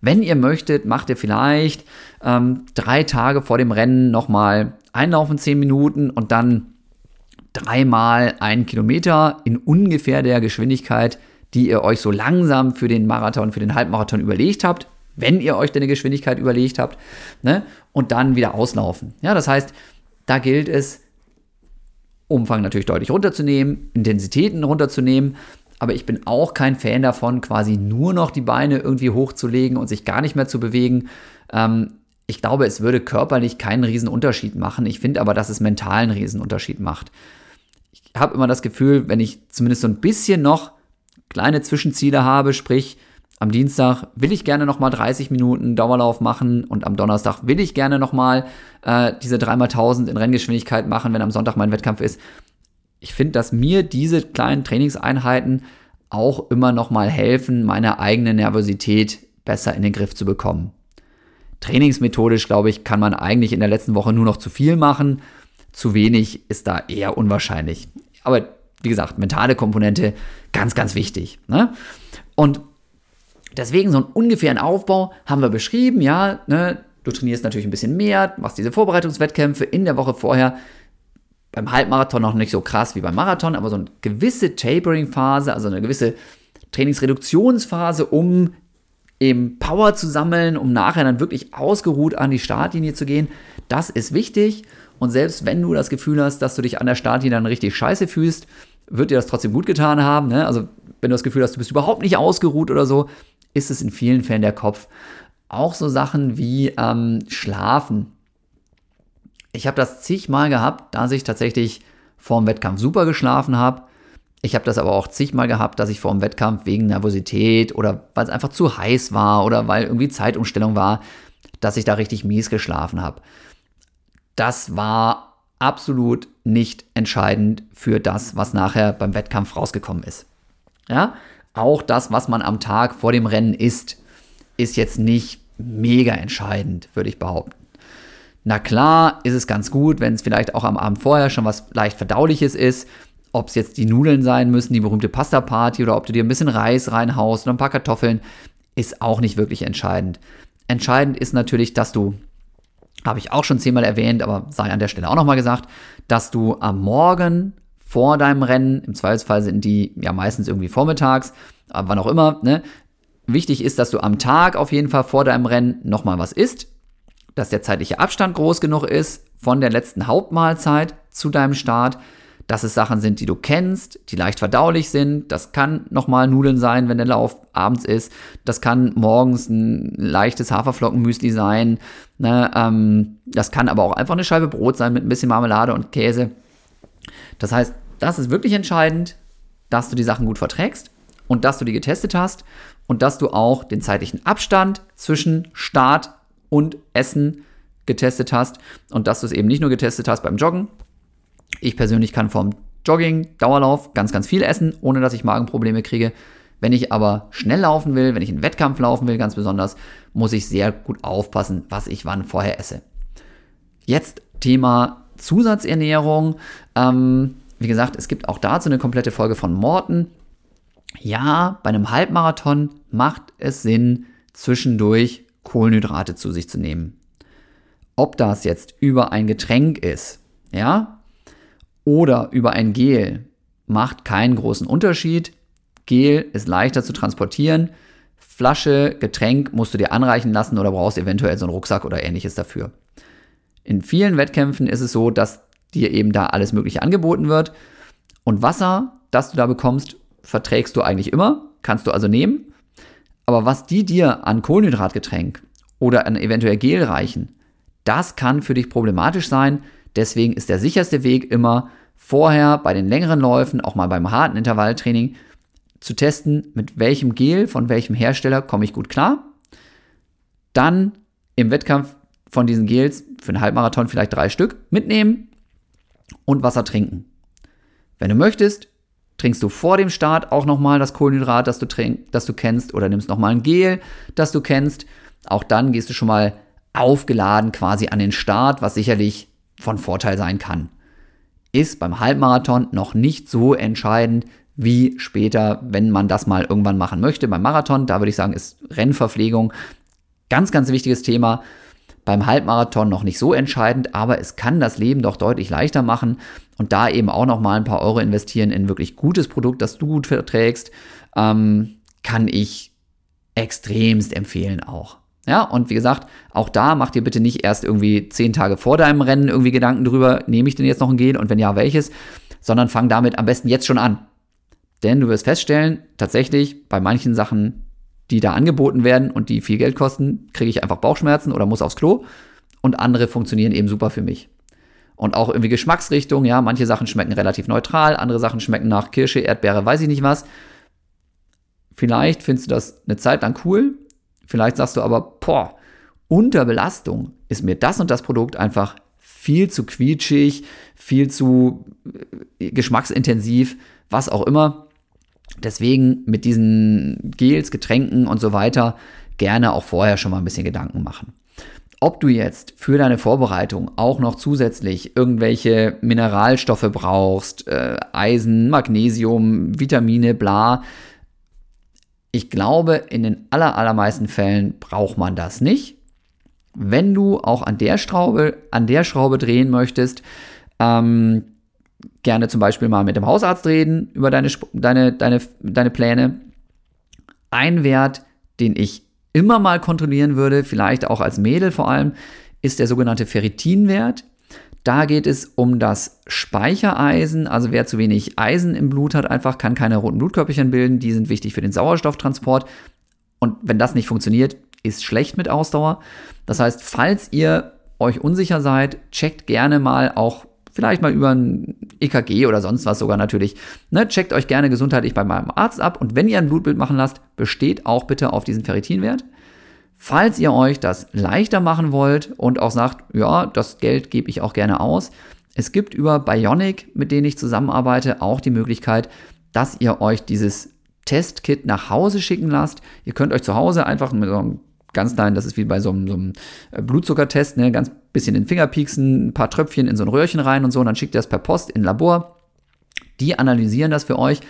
Wenn ihr möchtet, macht ihr vielleicht ähm, drei Tage vor dem Rennen nochmal einlaufen, zehn Minuten und dann dreimal einen Kilometer in ungefähr der Geschwindigkeit, die ihr euch so langsam für den Marathon, für den Halbmarathon überlegt habt wenn ihr euch deine Geschwindigkeit überlegt habt, ne? und dann wieder auslaufen. Ja, das heißt, da gilt es, Umfang natürlich deutlich runterzunehmen, Intensitäten runterzunehmen, aber ich bin auch kein Fan davon, quasi nur noch die Beine irgendwie hochzulegen und sich gar nicht mehr zu bewegen. Ähm, ich glaube, es würde körperlich keinen riesen Unterschied machen. Ich finde aber, dass es mental einen riesen Unterschied macht. Ich habe immer das Gefühl, wenn ich zumindest so ein bisschen noch kleine Zwischenziele habe, sprich am Dienstag will ich gerne nochmal 30 Minuten Dauerlauf machen und am Donnerstag will ich gerne nochmal äh, diese 3x1000 in Renngeschwindigkeit machen, wenn am Sonntag mein Wettkampf ist. Ich finde, dass mir diese kleinen Trainingseinheiten auch immer nochmal helfen, meine eigene Nervosität besser in den Griff zu bekommen. Trainingsmethodisch, glaube ich, kann man eigentlich in der letzten Woche nur noch zu viel machen. Zu wenig ist da eher unwahrscheinlich. Aber wie gesagt, mentale Komponente ganz, ganz wichtig. Ne? Und Deswegen so einen ungefähren Aufbau haben wir beschrieben, ja, ne? Du trainierst natürlich ein bisschen mehr, machst diese Vorbereitungswettkämpfe in der Woche vorher. Beim Halbmarathon noch nicht so krass wie beim Marathon, aber so eine gewisse Tapering-Phase, also eine gewisse Trainingsreduktionsphase, um eben Power zu sammeln, um nachher dann wirklich ausgeruht an die Startlinie zu gehen. Das ist wichtig. Und selbst wenn du das Gefühl hast, dass du dich an der Startlinie dann richtig scheiße fühlst, wird dir das trotzdem gut getan haben. Ne? Also wenn du das Gefühl hast, du bist überhaupt nicht ausgeruht oder so, ist es in vielen Fällen der Kopf. Auch so Sachen wie ähm, Schlafen. Ich habe das zigmal gehabt, dass ich tatsächlich vor dem Wettkampf super geschlafen habe. Ich habe das aber auch zigmal gehabt, dass ich vor dem Wettkampf wegen Nervosität oder weil es einfach zu heiß war oder weil irgendwie Zeitumstellung war, dass ich da richtig mies geschlafen habe. Das war absolut nicht entscheidend für das, was nachher beim Wettkampf rausgekommen ist. Ja, auch das, was man am Tag vor dem Rennen isst, ist jetzt nicht mega entscheidend, würde ich behaupten. Na klar, ist es ganz gut, wenn es vielleicht auch am Abend vorher schon was leicht verdauliches ist. Ob es jetzt die Nudeln sein müssen, die berühmte Pasta-Party oder ob du dir ein bisschen Reis reinhaust oder ein paar Kartoffeln, ist auch nicht wirklich entscheidend. Entscheidend ist natürlich, dass du, habe ich auch schon zehnmal erwähnt, aber sei an der Stelle auch nochmal gesagt, dass du am Morgen vor deinem Rennen. Im Zweifelsfall sind die ja meistens irgendwie vormittags, aber wann auch immer. Ne? Wichtig ist, dass du am Tag auf jeden Fall vor deinem Rennen nochmal was isst, dass der zeitliche Abstand groß genug ist von der letzten Hauptmahlzeit zu deinem Start, dass es Sachen sind, die du kennst, die leicht verdaulich sind. Das kann nochmal Nudeln sein, wenn der Lauf abends ist. Das kann morgens ein leichtes Haferflockenmüsli sein. Ne? Ähm, das kann aber auch einfach eine Scheibe Brot sein mit ein bisschen Marmelade und Käse. Das heißt, das ist wirklich entscheidend, dass du die Sachen gut verträgst und dass du die getestet hast und dass du auch den zeitlichen Abstand zwischen Start und Essen getestet hast und dass du es eben nicht nur getestet hast beim Joggen. Ich persönlich kann vom Jogging, Dauerlauf ganz, ganz viel essen, ohne dass ich Magenprobleme kriege. Wenn ich aber schnell laufen will, wenn ich einen Wettkampf laufen will, ganz besonders, muss ich sehr gut aufpassen, was ich wann vorher esse. jetzt Thema Zusatzernährung. Ähm, wie gesagt, es gibt auch dazu eine komplette Folge von Morten. Ja, bei einem Halbmarathon macht es Sinn, zwischendurch Kohlenhydrate zu sich zu nehmen. Ob das jetzt über ein Getränk ist, ja, oder über ein Gel, macht keinen großen Unterschied. Gel ist leichter zu transportieren. Flasche, Getränk musst du dir anreichen lassen oder brauchst eventuell so einen Rucksack oder ähnliches dafür. In vielen Wettkämpfen ist es so, dass dir eben da alles Mögliche angeboten wird. Und Wasser, das du da bekommst, verträgst du eigentlich immer, kannst du also nehmen. Aber was die dir an Kohlenhydratgetränk oder an eventuell Gel reichen, das kann für dich problematisch sein. Deswegen ist der sicherste Weg immer vorher bei den längeren Läufen, auch mal beim harten Intervalltraining, zu testen, mit welchem Gel, von welchem Hersteller komme ich gut klar. Dann im Wettkampf von diesen Gels für einen Halbmarathon vielleicht drei Stück mitnehmen und Wasser trinken. Wenn du möchtest, trinkst du vor dem Start auch nochmal das Kohlenhydrat, das du, trink, das du kennst, oder nimmst nochmal ein Gel, das du kennst. Auch dann gehst du schon mal aufgeladen quasi an den Start, was sicherlich von Vorteil sein kann. Ist beim Halbmarathon noch nicht so entscheidend wie später, wenn man das mal irgendwann machen möchte. Beim Marathon, da würde ich sagen, ist Rennverpflegung ganz, ganz wichtiges Thema beim Halbmarathon noch nicht so entscheidend, aber es kann das Leben doch deutlich leichter machen und da eben auch noch mal ein paar Euro investieren in wirklich gutes Produkt, das du gut verträgst, ähm, kann ich extremst empfehlen auch. Ja, und wie gesagt, auch da macht ihr bitte nicht erst irgendwie zehn Tage vor deinem Rennen irgendwie Gedanken drüber, nehme ich denn jetzt noch ein Gel und wenn ja, welches, sondern fang damit am besten jetzt schon an. Denn du wirst feststellen, tatsächlich bei manchen Sachen die da angeboten werden und die viel Geld kosten, kriege ich einfach Bauchschmerzen oder muss aufs Klo. Und andere funktionieren eben super für mich. Und auch irgendwie Geschmacksrichtung, ja, manche Sachen schmecken relativ neutral, andere Sachen schmecken nach Kirsche, Erdbeere, weiß ich nicht was. Vielleicht findest du das eine Zeit lang cool, vielleicht sagst du aber, boah, unter Belastung ist mir das und das Produkt einfach viel zu quietschig, viel zu äh, geschmacksintensiv, was auch immer. Deswegen mit diesen Gels, Getränken und so weiter gerne auch vorher schon mal ein bisschen Gedanken machen. Ob du jetzt für deine Vorbereitung auch noch zusätzlich irgendwelche Mineralstoffe brauchst, äh, Eisen, Magnesium, Vitamine, bla. Ich glaube, in den allermeisten Fällen braucht man das nicht. Wenn du auch an der Schraube, an der Schraube drehen möchtest, ähm, gerne zum Beispiel mal mit dem Hausarzt reden über deine, deine, deine, deine Pläne. Ein Wert, den ich immer mal kontrollieren würde, vielleicht auch als Mädel vor allem, ist der sogenannte Ferritinwert. Da geht es um das Speichereisen. Also wer zu wenig Eisen im Blut hat, einfach kann keine roten Blutkörperchen bilden. Die sind wichtig für den Sauerstofftransport. Und wenn das nicht funktioniert, ist schlecht mit Ausdauer. Das heißt, falls ihr euch unsicher seid, checkt gerne mal auch vielleicht mal über ein EKG oder sonst was sogar natürlich. Ne, checkt euch gerne gesundheitlich bei meinem Arzt ab und wenn ihr ein Blutbild machen lasst, besteht auch bitte auf diesen Ferritinwert. Falls ihr euch das leichter machen wollt und auch sagt, ja, das Geld gebe ich auch gerne aus, es gibt über Bionic, mit denen ich zusammenarbeite, auch die Möglichkeit, dass ihr euch dieses Testkit nach Hause schicken lasst. Ihr könnt euch zu Hause einfach mit so einem ganz klein, das ist wie bei so einem, so einem äh, Blutzuckertest, ne, ganz bisschen den Finger pieksen, ein paar Tröpfchen in so ein Röhrchen rein und so, und dann schickt ihr das per Post in ein Labor. Die analysieren das für euch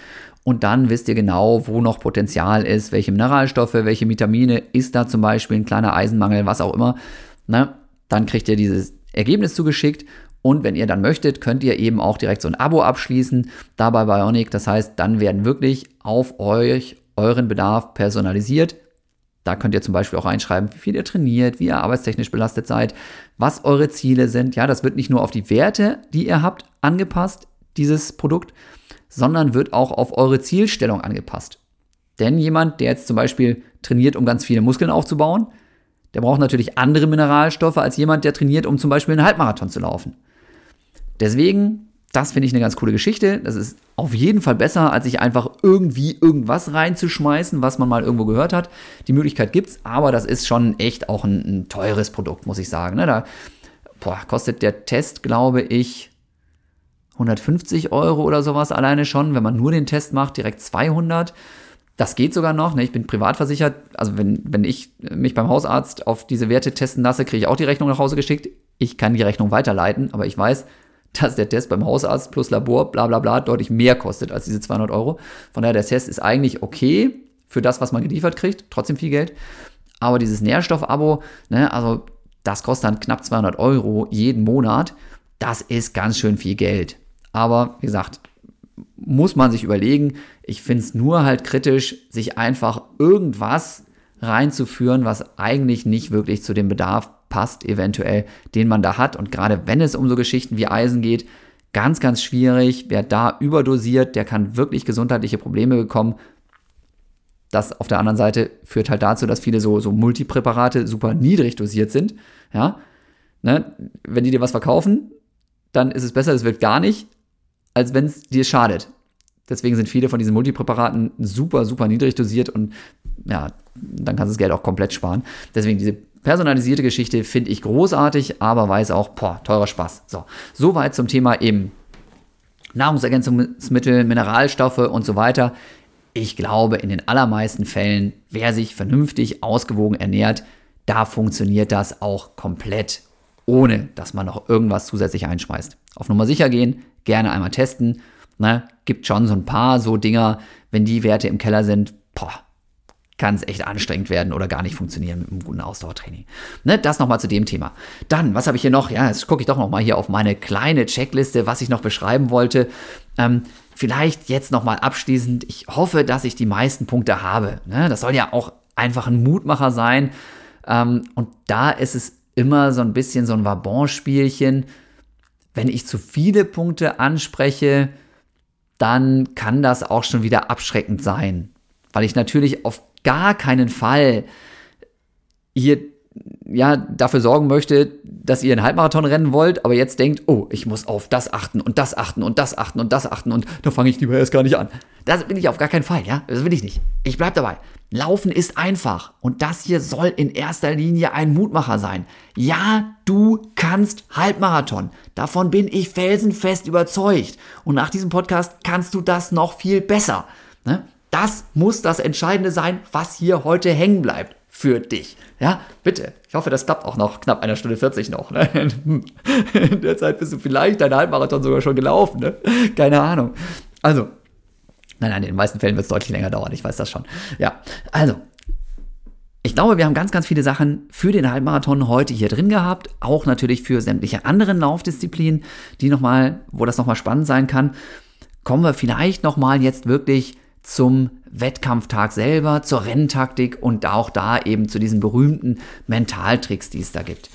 und dann wisst ihr genau, wo noch Potenzial ist, welche Mineralstoffe, welche Vitamine, ist da zum Beispiel ein kleiner Eisenmangel, was auch immer. Ne? Dann kriegt ihr dieses Ergebnis zugeschickt und wenn ihr dann möchtet, könnt ihr eben auch direkt so ein Abo abschließen, dabei Bionic. Das heißt, dann werden wirklich auf euch euren Bedarf personalisiert da könnt ihr zum Beispiel auch reinschreiben, wie viel ihr trainiert, wie ihr arbeitstechnisch belastet seid, was eure Ziele sind. Ja, das wird nicht nur auf die Werte, die ihr habt, angepasst, dieses Produkt, sondern wird auch auf eure Zielstellung angepasst. Denn jemand, der jetzt zum Beispiel trainiert, um ganz viele Muskeln aufzubauen, der braucht natürlich andere Mineralstoffe als jemand, der trainiert, um zum Beispiel einen Halbmarathon zu laufen. Deswegen das finde ich eine ganz coole Geschichte. Das ist auf jeden Fall besser, als sich einfach irgendwie irgendwas reinzuschmeißen, was man mal irgendwo gehört hat. Die Möglichkeit gibt es, aber das ist schon echt auch ein, ein teures Produkt, muss ich sagen. Ne? Da boah, kostet der Test, glaube ich, 150 Euro oder sowas alleine schon. Wenn man nur den Test macht, direkt 200. Das geht sogar noch. Ne? Ich bin privat versichert. Also wenn, wenn ich mich beim Hausarzt auf diese Werte testen lasse, kriege ich auch die Rechnung nach Hause geschickt. Ich kann die Rechnung weiterleiten, aber ich weiß, dass der Test beim Hausarzt plus Labor, bla bla bla, deutlich mehr kostet als diese 200 Euro. Von daher, der Test ist eigentlich okay für das, was man geliefert kriegt, trotzdem viel Geld. Aber dieses Nährstoff-Abo, ne, also das kostet dann knapp 200 Euro jeden Monat. Das ist ganz schön viel Geld. Aber wie gesagt, muss man sich überlegen. Ich finde es nur halt kritisch, sich einfach irgendwas reinzuführen, was eigentlich nicht wirklich zu dem Bedarf passt, eventuell, den man da hat. Und gerade wenn es um so Geschichten wie Eisen geht, ganz, ganz schwierig. Wer da überdosiert, der kann wirklich gesundheitliche Probleme bekommen. Das auf der anderen Seite führt halt dazu, dass viele so, so Multipräparate super niedrig dosiert sind. Ja? Ne? Wenn die dir was verkaufen, dann ist es besser, es wirkt gar nicht, als wenn es dir schadet. Deswegen sind viele von diesen Multipräparaten super, super niedrig dosiert und ja, dann kannst du das Geld auch komplett sparen. Deswegen diese personalisierte Geschichte finde ich großartig, aber weiß auch, boah, teurer Spaß. So, soweit zum Thema eben Nahrungsergänzungsmittel, Mineralstoffe und so weiter. Ich glaube, in den allermeisten Fällen, wer sich vernünftig ausgewogen ernährt, da funktioniert das auch komplett, ohne dass man noch irgendwas zusätzlich einschmeißt. Auf Nummer sicher gehen, gerne einmal testen. Ne? Gibt schon so ein paar so Dinger, wenn die Werte im Keller sind, kann es echt anstrengend werden oder gar nicht funktionieren mit einem guten Ausdauertraining. Ne, das nochmal zu dem Thema. Dann, was habe ich hier noch? Ja, jetzt gucke ich doch nochmal hier auf meine kleine Checkliste, was ich noch beschreiben wollte. Ähm, vielleicht jetzt nochmal abschließend. Ich hoffe, dass ich die meisten Punkte habe. Ne, das soll ja auch einfach ein Mutmacher sein. Ähm, und da ist es immer so ein bisschen so ein Wabonspielchen. Wenn ich zu viele Punkte anspreche, dann kann das auch schon wieder abschreckend sein. Weil ich natürlich auf gar keinen Fall hier ja, dafür sorgen möchte, dass ihr einen Halbmarathon rennen wollt, aber jetzt denkt, oh, ich muss auf das achten und das achten und das achten und das achten und da fange ich lieber erst gar nicht an. Das will ich auf gar keinen Fall, ja? Das will ich nicht. Ich bleib dabei. Laufen ist einfach und das hier soll in erster Linie ein Mutmacher sein. Ja, du kannst Halbmarathon. Davon bin ich felsenfest überzeugt. Und nach diesem Podcast kannst du das noch viel besser. Ne? Das muss das Entscheidende sein, was hier heute hängen bleibt für dich. Ja, bitte. Ich hoffe, das klappt auch noch knapp einer Stunde 40 noch. Ne? [laughs] In der Zeit bist du vielleicht deinen Halbmarathon sogar schon gelaufen. Ne? Keine Ahnung. Also, nein, nein, in den meisten Fällen wird es deutlich länger dauern. Ich weiß das schon. Ja, also. Ich glaube, wir haben ganz, ganz viele Sachen für den Halbmarathon heute hier drin gehabt. Auch natürlich für sämtliche anderen Laufdisziplinen, die nochmal, wo das nochmal spannend sein kann. Kommen wir vielleicht nochmal jetzt wirklich zum Wettkampftag selber, zur Renntaktik und auch da eben zu diesen berühmten Mentaltricks, die es da gibt.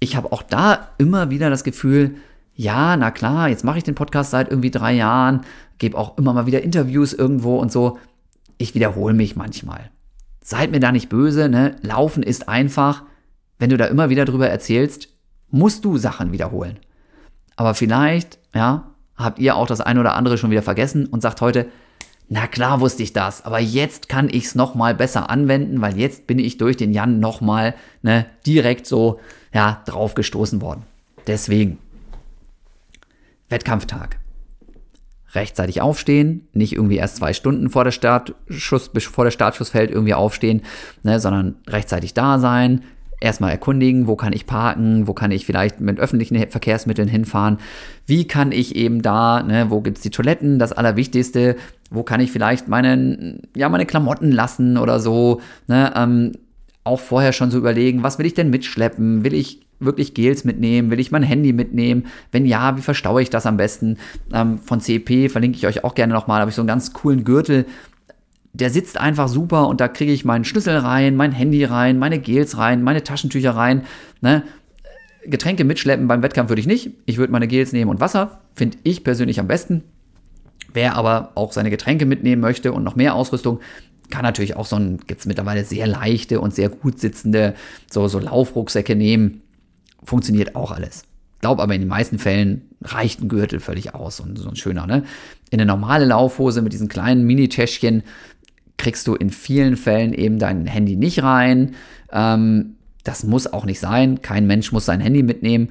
Ich habe auch da immer wieder das Gefühl, ja, na klar, jetzt mache ich den Podcast seit irgendwie drei Jahren, gebe auch immer mal wieder Interviews irgendwo und so. Ich wiederhole mich manchmal. Seid mir da nicht böse, ne? Laufen ist einfach. Wenn du da immer wieder drüber erzählst, musst du Sachen wiederholen. Aber vielleicht, ja, habt ihr auch das eine oder andere schon wieder vergessen und sagt heute, na klar wusste ich das, aber jetzt kann ich es nochmal besser anwenden, weil jetzt bin ich durch den Jan nochmal ne, direkt so ja, draufgestoßen worden. Deswegen, Wettkampftag. Rechtzeitig aufstehen, nicht irgendwie erst zwei Stunden vor der, Startschuss, bevor der Startschuss fällt, irgendwie aufstehen, ne, sondern rechtzeitig da sein, erstmal erkundigen, wo kann ich parken, wo kann ich vielleicht mit öffentlichen Verkehrsmitteln hinfahren, wie kann ich eben da, ne, wo gibt's die Toiletten, das Allerwichtigste, wo kann ich vielleicht meine, ja, meine Klamotten lassen oder so, ne, ähm, auch vorher schon so überlegen, was will ich denn mitschleppen, will ich wirklich Gels mitnehmen? Will ich mein Handy mitnehmen? Wenn ja, wie verstaue ich das am besten? Ähm, von CP verlinke ich euch auch gerne nochmal. Habe ich so einen ganz coolen Gürtel, der sitzt einfach super und da kriege ich meinen Schlüssel rein, mein Handy rein, meine Gels rein, meine Taschentücher rein. Ne? Getränke mitschleppen beim Wettkampf würde ich nicht. Ich würde meine Gels nehmen und Wasser. Finde ich persönlich am besten. Wer aber auch seine Getränke mitnehmen möchte und noch mehr Ausrüstung, kann natürlich auch so ein, gibt es mittlerweile sehr leichte und sehr gut sitzende, so, so Laufrucksäcke nehmen. Funktioniert auch alles. Glaube aber in den meisten Fällen reicht ein Gürtel völlig aus und so ein schöner, ne? In eine normale Laufhose mit diesen kleinen Mini-Täschchen kriegst du in vielen Fällen eben dein Handy nicht rein. Ähm, das muss auch nicht sein. Kein Mensch muss sein Handy mitnehmen.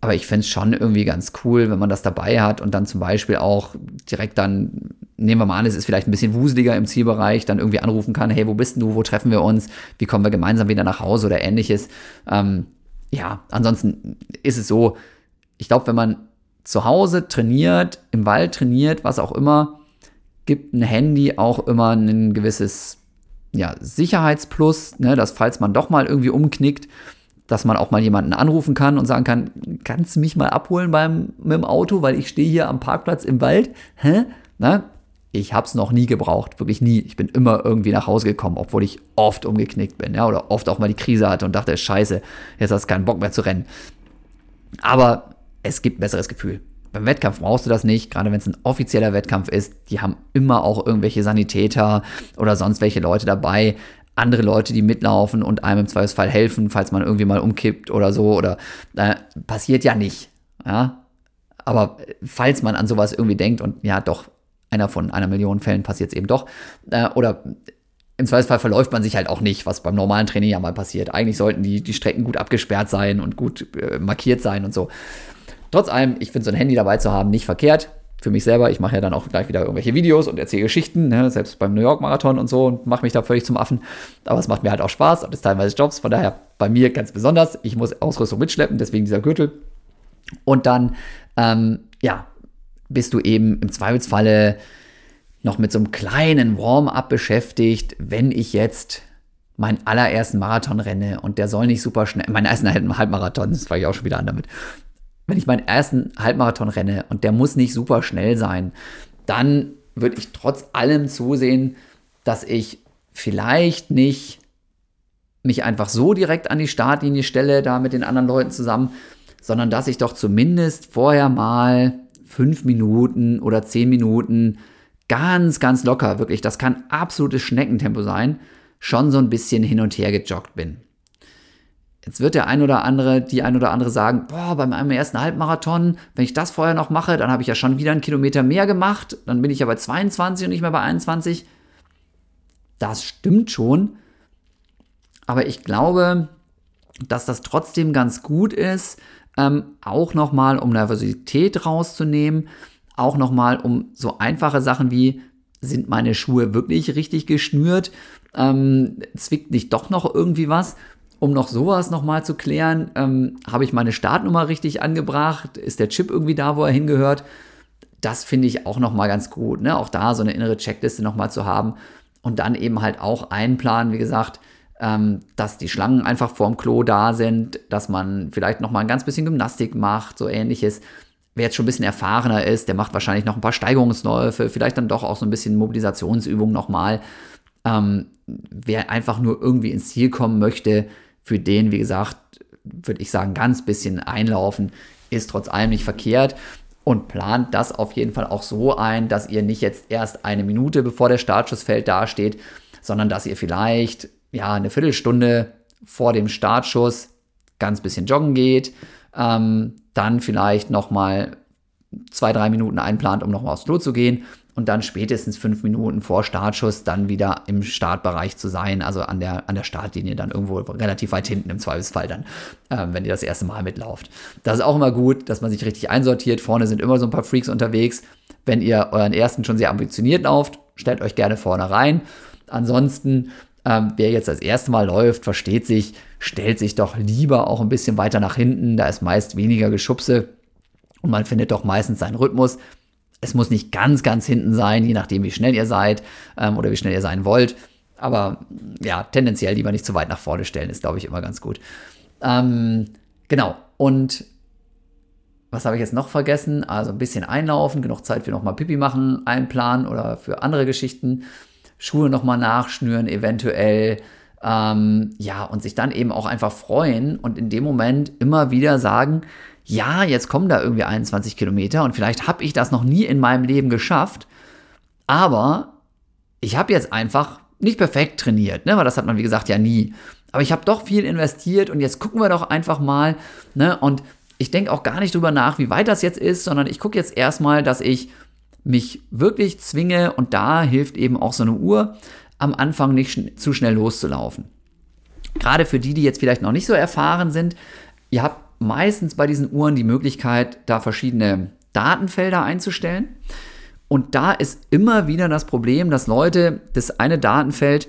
Aber ich fände es schon irgendwie ganz cool, wenn man das dabei hat und dann zum Beispiel auch direkt dann, nehmen wir mal an, es ist vielleicht ein bisschen wuseliger im Zielbereich, dann irgendwie anrufen kann, hey, wo bist du, wo treffen wir uns, wie kommen wir gemeinsam wieder nach Hause oder ähnliches. Ähm, ja, ansonsten ist es so, ich glaube, wenn man zu Hause trainiert, im Wald trainiert, was auch immer, gibt ein Handy auch immer ein gewisses ja, Sicherheitsplus, ne, dass falls man doch mal irgendwie umknickt, dass man auch mal jemanden anrufen kann und sagen kann, kannst du mich mal abholen beim, mit dem Auto, weil ich stehe hier am Parkplatz im Wald? Hä? Na, ich habe es noch nie gebraucht, wirklich nie. Ich bin immer irgendwie nach Hause gekommen, obwohl ich oft umgeknickt bin, ja, oder oft auch mal die Krise hatte und dachte, scheiße, jetzt hast du keinen Bock mehr zu rennen. Aber es gibt ein besseres Gefühl. Beim Wettkampf brauchst du das nicht, gerade wenn es ein offizieller Wettkampf ist. Die haben immer auch irgendwelche Sanitäter oder sonst welche Leute dabei, andere Leute, die mitlaufen und einem im Zweifelsfall helfen, falls man irgendwie mal umkippt oder so. Oder äh, passiert ja nicht. Ja? Aber falls man an sowas irgendwie denkt und ja, doch, einer von einer Million Fällen passiert es eben doch. Äh, oder im Zweifelsfall verläuft man sich halt auch nicht, was beim normalen Training ja mal passiert. Eigentlich sollten die, die Strecken gut abgesperrt sein und gut äh, markiert sein und so. Trotz allem, ich finde so ein Handy dabei zu haben nicht verkehrt. Für mich selber, ich mache ja dann auch gleich wieder irgendwelche Videos und erzähle Geschichten, ne, selbst beim New York Marathon und so und mache mich da völlig zum Affen. Aber es macht mir halt auch Spaß und ist teilweise Jobs, von daher bei mir ganz besonders. Ich muss Ausrüstung mitschleppen, deswegen dieser Gürtel. Und dann, ähm, ja, bist du eben im Zweifelsfalle noch mit so einem kleinen Warm-up beschäftigt, wenn ich jetzt meinen allerersten Marathon renne und der soll nicht super schnell, meinen ersten Halbmarathon, das war ich auch schon wieder an damit, wenn ich meinen ersten Halbmarathon renne und der muss nicht super schnell sein, dann würde ich trotz allem zusehen, dass ich vielleicht nicht mich einfach so direkt an die Startlinie stelle, da mit den anderen Leuten zusammen, sondern dass ich doch zumindest vorher mal fünf Minuten oder zehn Minuten ganz, ganz locker, wirklich, das kann absolutes Schneckentempo sein, schon so ein bisschen hin und her gejoggt bin. Jetzt wird der ein oder andere, die ein oder andere sagen, boah, bei meinem ersten Halbmarathon, wenn ich das vorher noch mache, dann habe ich ja schon wieder einen Kilometer mehr gemacht, dann bin ich ja bei 22 und nicht mehr bei 21. Das stimmt schon, aber ich glaube, dass das trotzdem ganz gut ist, ähm, auch nochmal, um Nervosität rauszunehmen, auch nochmal um so einfache Sachen wie, sind meine Schuhe wirklich richtig geschnürt? Ähm, zwickt nicht doch noch irgendwie was? Um noch sowas nochmal zu klären, ähm, habe ich meine Startnummer richtig angebracht? Ist der Chip irgendwie da, wo er hingehört? Das finde ich auch nochmal ganz gut. Ne? Auch da so eine innere Checkliste nochmal zu haben und dann eben halt auch einplanen, wie gesagt, ähm, dass die Schlangen einfach vorm Klo da sind, dass man vielleicht nochmal ein ganz bisschen Gymnastik macht, so ähnliches. Wer jetzt schon ein bisschen erfahrener ist, der macht wahrscheinlich noch ein paar Steigerungsläufe, vielleicht dann doch auch so ein bisschen Mobilisationsübungen nochmal. Ähm, wer einfach nur irgendwie ins Ziel kommen möchte, für den, wie gesagt, würde ich sagen, ganz bisschen einlaufen, ist trotz allem nicht verkehrt und plant das auf jeden Fall auch so ein, dass ihr nicht jetzt erst eine Minute bevor der Startschuss fällt dasteht, sondern dass ihr vielleicht ja eine Viertelstunde vor dem Startschuss ganz bisschen joggen geht, ähm, dann vielleicht noch mal zwei drei Minuten einplant, um noch mal aufs Klo zu gehen und dann spätestens fünf Minuten vor Startschuss dann wieder im Startbereich zu sein, also an der, an der Startlinie dann irgendwo relativ weit hinten im Zweifelsfall dann, äh, wenn ihr das erste Mal mitlauft. Das ist auch immer gut, dass man sich richtig einsortiert. Vorne sind immer so ein paar Freaks unterwegs. Wenn ihr euren ersten schon sehr ambitioniert lauft, stellt euch gerne vorne rein. Ansonsten, ähm, wer jetzt das erste Mal läuft, versteht sich, stellt sich doch lieber auch ein bisschen weiter nach hinten. Da ist meist weniger Geschubse und man findet doch meistens seinen Rhythmus. Es muss nicht ganz, ganz hinten sein, je nachdem, wie schnell ihr seid ähm, oder wie schnell ihr sein wollt. Aber ja, tendenziell lieber nicht zu weit nach vorne stellen, ist, glaube ich, immer ganz gut. Ähm, genau. Und was habe ich jetzt noch vergessen? Also ein bisschen einlaufen, genug Zeit für nochmal Pipi machen, einplanen oder für andere Geschichten. Schuhe nochmal nachschnüren, eventuell. Ähm, ja, und sich dann eben auch einfach freuen und in dem Moment immer wieder sagen, ja, jetzt kommen da irgendwie 21 Kilometer und vielleicht habe ich das noch nie in meinem Leben geschafft, aber ich habe jetzt einfach nicht perfekt trainiert, ne? weil das hat man wie gesagt ja nie. Aber ich habe doch viel investiert und jetzt gucken wir doch einfach mal. Ne? Und ich denke auch gar nicht drüber nach, wie weit das jetzt ist, sondern ich gucke jetzt erstmal, dass ich mich wirklich zwinge und da hilft eben auch so eine Uhr, am Anfang nicht schn zu schnell loszulaufen. Gerade für die, die jetzt vielleicht noch nicht so erfahren sind, ihr habt meistens bei diesen Uhren die Möglichkeit, da verschiedene Datenfelder einzustellen. Und da ist immer wieder das Problem, dass Leute das eine Datenfeld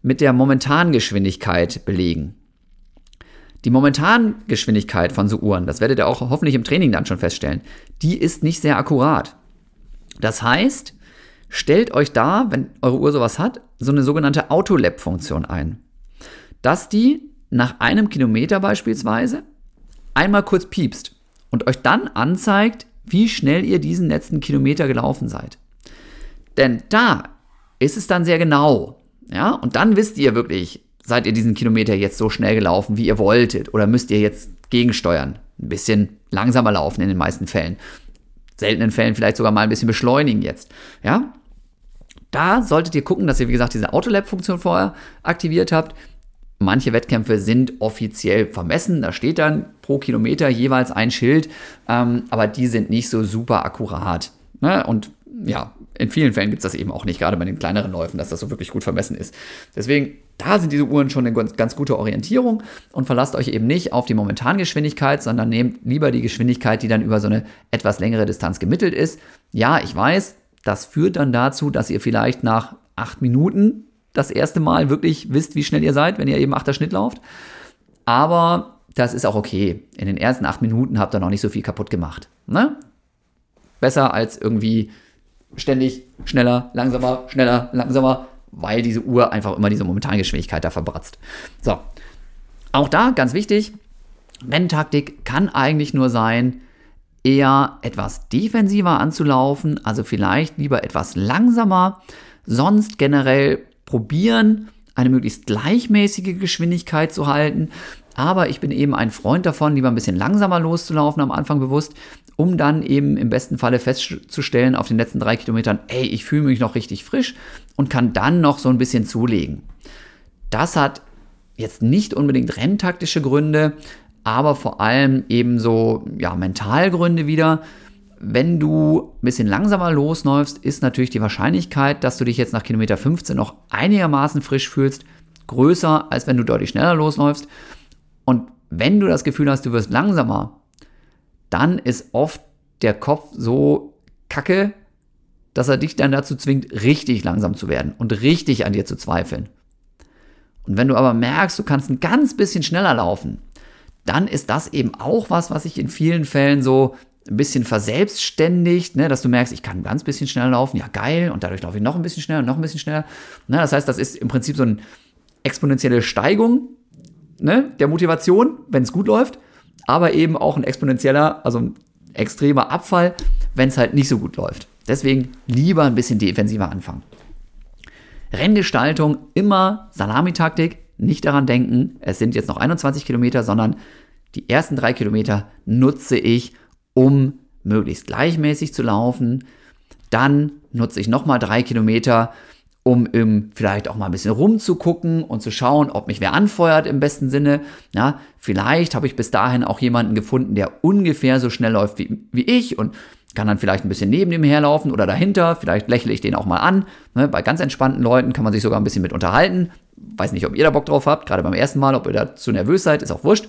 mit der momentanen Geschwindigkeit belegen. Die momentane Geschwindigkeit von so Uhren, das werdet ihr auch hoffentlich im Training dann schon feststellen, die ist nicht sehr akkurat. Das heißt, stellt euch da, wenn eure Uhr sowas hat, so eine sogenannte Autolab-Funktion ein. Dass die nach einem Kilometer beispielsweise einmal kurz piepst und euch dann anzeigt, wie schnell ihr diesen letzten Kilometer gelaufen seid. Denn da ist es dann sehr genau. Ja, und dann wisst ihr wirklich, seid ihr diesen Kilometer jetzt so schnell gelaufen, wie ihr wolltet, oder müsst ihr jetzt gegensteuern, ein bisschen langsamer laufen in den meisten Fällen, seltenen Fällen vielleicht sogar mal ein bisschen beschleunigen jetzt. Ja, da solltet ihr gucken, dass ihr, wie gesagt, diese Autolab-Funktion vorher aktiviert habt. Manche Wettkämpfe sind offiziell vermessen, da steht dann pro Kilometer jeweils ein Schild, ähm, aber die sind nicht so super akkurat. Ne? Und ja, in vielen Fällen gibt es das eben auch nicht, gerade bei den kleineren Läufen, dass das so wirklich gut vermessen ist. Deswegen, da sind diese Uhren schon eine ganz, gute Orientierung und verlasst euch eben nicht auf die Momentangeschwindigkeit, sondern nehmt lieber die Geschwindigkeit, die dann über so eine etwas längere Distanz gemittelt ist. Ja, ich weiß, das führt dann dazu, dass ihr vielleicht nach acht Minuten das erste Mal wirklich wisst, wie schnell ihr seid, wenn ihr eben achter Schnitt lauft. Aber das ist auch okay. In den ersten acht Minuten habt ihr noch nicht so viel kaputt gemacht. Ne? Besser als irgendwie ständig schneller, langsamer, schneller, langsamer, weil diese Uhr einfach immer diese momentane Geschwindigkeit da verbratzt. So, auch da ganz wichtig, Renntaktik kann eigentlich nur sein, eher etwas defensiver anzulaufen, also vielleicht lieber etwas langsamer, sonst generell probieren, eine möglichst gleichmäßige Geschwindigkeit zu halten. Aber ich bin eben ein Freund davon, lieber ein bisschen langsamer loszulaufen am Anfang bewusst, um dann eben im besten Falle festzustellen auf den letzten drei Kilometern, ey, ich fühle mich noch richtig frisch und kann dann noch so ein bisschen zulegen. Das hat jetzt nicht unbedingt renntaktische Gründe, aber vor allem eben so ja, Mentalgründe wieder. Wenn du ein bisschen langsamer losläufst, ist natürlich die Wahrscheinlichkeit, dass du dich jetzt nach Kilometer 15 noch einigermaßen frisch fühlst, größer, als wenn du deutlich schneller losläufst. Und wenn du das Gefühl hast, du wirst langsamer, dann ist oft der Kopf so kacke, dass er dich dann dazu zwingt, richtig langsam zu werden und richtig an dir zu zweifeln. Und wenn du aber merkst, du kannst ein ganz bisschen schneller laufen, dann ist das eben auch was, was sich in vielen Fällen so ein bisschen verselbstständigt, ne, dass du merkst, ich kann ein ganz bisschen schneller laufen, ja geil, und dadurch laufe ich noch ein bisschen schneller, noch ein bisschen schneller. Ne, das heißt, das ist im Prinzip so eine exponentielle Steigung ne, der Motivation, wenn es gut läuft, aber eben auch ein exponentieller, also ein extremer Abfall, wenn es halt nicht so gut läuft. Deswegen lieber ein bisschen defensiver anfangen. Renngestaltung immer Salamitaktik, nicht daran denken, es sind jetzt noch 21 Kilometer, sondern die ersten drei Kilometer nutze ich, um möglichst gleichmäßig zu laufen. Dann nutze ich nochmal drei Kilometer, um im, vielleicht auch mal ein bisschen rumzugucken und zu schauen, ob mich wer anfeuert im besten Sinne. Ja, vielleicht habe ich bis dahin auch jemanden gefunden, der ungefähr so schnell läuft wie, wie ich und kann dann vielleicht ein bisschen neben dem herlaufen oder dahinter. Vielleicht lächle ich den auch mal an. Ne, bei ganz entspannten Leuten kann man sich sogar ein bisschen mit unterhalten. Weiß nicht, ob ihr da Bock drauf habt, gerade beim ersten Mal, ob ihr da zu nervös seid, ist auch wurscht.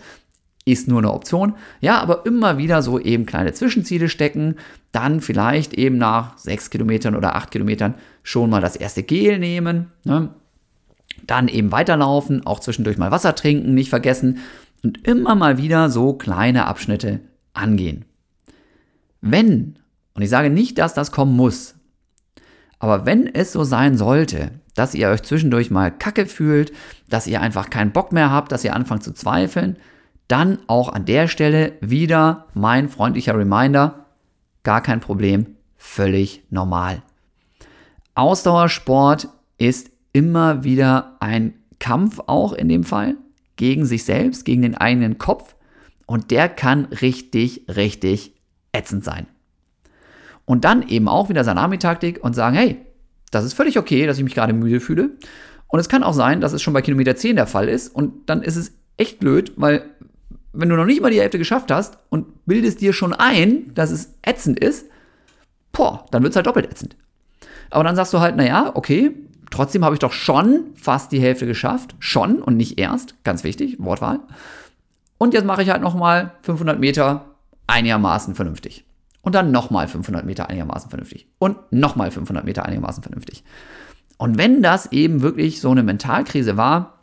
Ist nur eine Option. Ja, aber immer wieder so eben kleine Zwischenziele stecken. Dann vielleicht eben nach sechs Kilometern oder acht Kilometern schon mal das erste Gel nehmen. Ne? Dann eben weiterlaufen, auch zwischendurch mal Wasser trinken, nicht vergessen. Und immer mal wieder so kleine Abschnitte angehen. Wenn, und ich sage nicht, dass das kommen muss, aber wenn es so sein sollte, dass ihr euch zwischendurch mal kacke fühlt, dass ihr einfach keinen Bock mehr habt, dass ihr anfangt zu zweifeln, dann auch an der Stelle wieder mein freundlicher Reminder, gar kein Problem, völlig normal. Ausdauersport ist immer wieder ein Kampf auch in dem Fall gegen sich selbst, gegen den eigenen Kopf und der kann richtig, richtig ätzend sein. Und dann eben auch wieder Salami-Taktik und sagen, hey, das ist völlig okay, dass ich mich gerade müde fühle. Und es kann auch sein, dass es schon bei Kilometer 10 der Fall ist. Und dann ist es echt blöd, weil wenn du noch nicht mal die Hälfte geschafft hast und bildest dir schon ein, dass es ätzend ist, boah, dann wird es halt doppelt ätzend. Aber dann sagst du halt, naja, okay, trotzdem habe ich doch schon fast die Hälfte geschafft. Schon und nicht erst. Ganz wichtig, Wortwahl. Und jetzt mache ich halt nochmal 500 Meter einigermaßen vernünftig. Und dann nochmal 500 Meter einigermaßen vernünftig. Und nochmal 500 Meter einigermaßen vernünftig. Und wenn das eben wirklich so eine Mentalkrise war,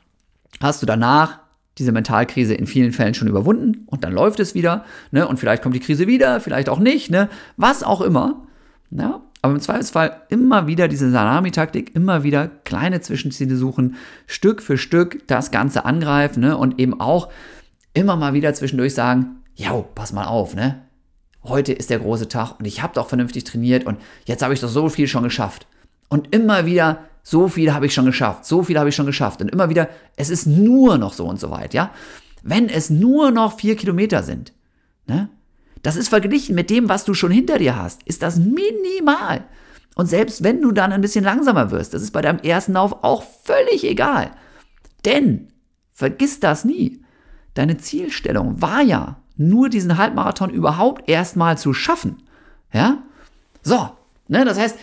hast du danach diese Mentalkrise in vielen Fällen schon überwunden und dann läuft es wieder. Ne? Und vielleicht kommt die Krise wieder, vielleicht auch nicht, ne? was auch immer. Ja? Aber im Zweifelsfall immer wieder diese Salami-Taktik, immer wieder kleine Zwischenziele suchen, Stück für Stück das Ganze angreifen ne? und eben auch immer mal wieder zwischendurch sagen, ja, pass mal auf, ne? Heute ist der große Tag und ich habe doch vernünftig trainiert und jetzt habe ich doch so viel schon geschafft. Und immer wieder, so viel habe ich schon geschafft, so viel habe ich schon geschafft. Und immer wieder, es ist nur noch so und so weit, ja? Wenn es nur noch vier Kilometer sind, ne? Das ist verglichen mit dem, was du schon hinter dir hast, ist das minimal. Und selbst wenn du dann ein bisschen langsamer wirst, das ist bei deinem ersten Lauf auch völlig egal. Denn, vergiss das nie, deine Zielstellung war ja, nur diesen Halbmarathon überhaupt erstmal zu schaffen. Ja? So, ne, das heißt,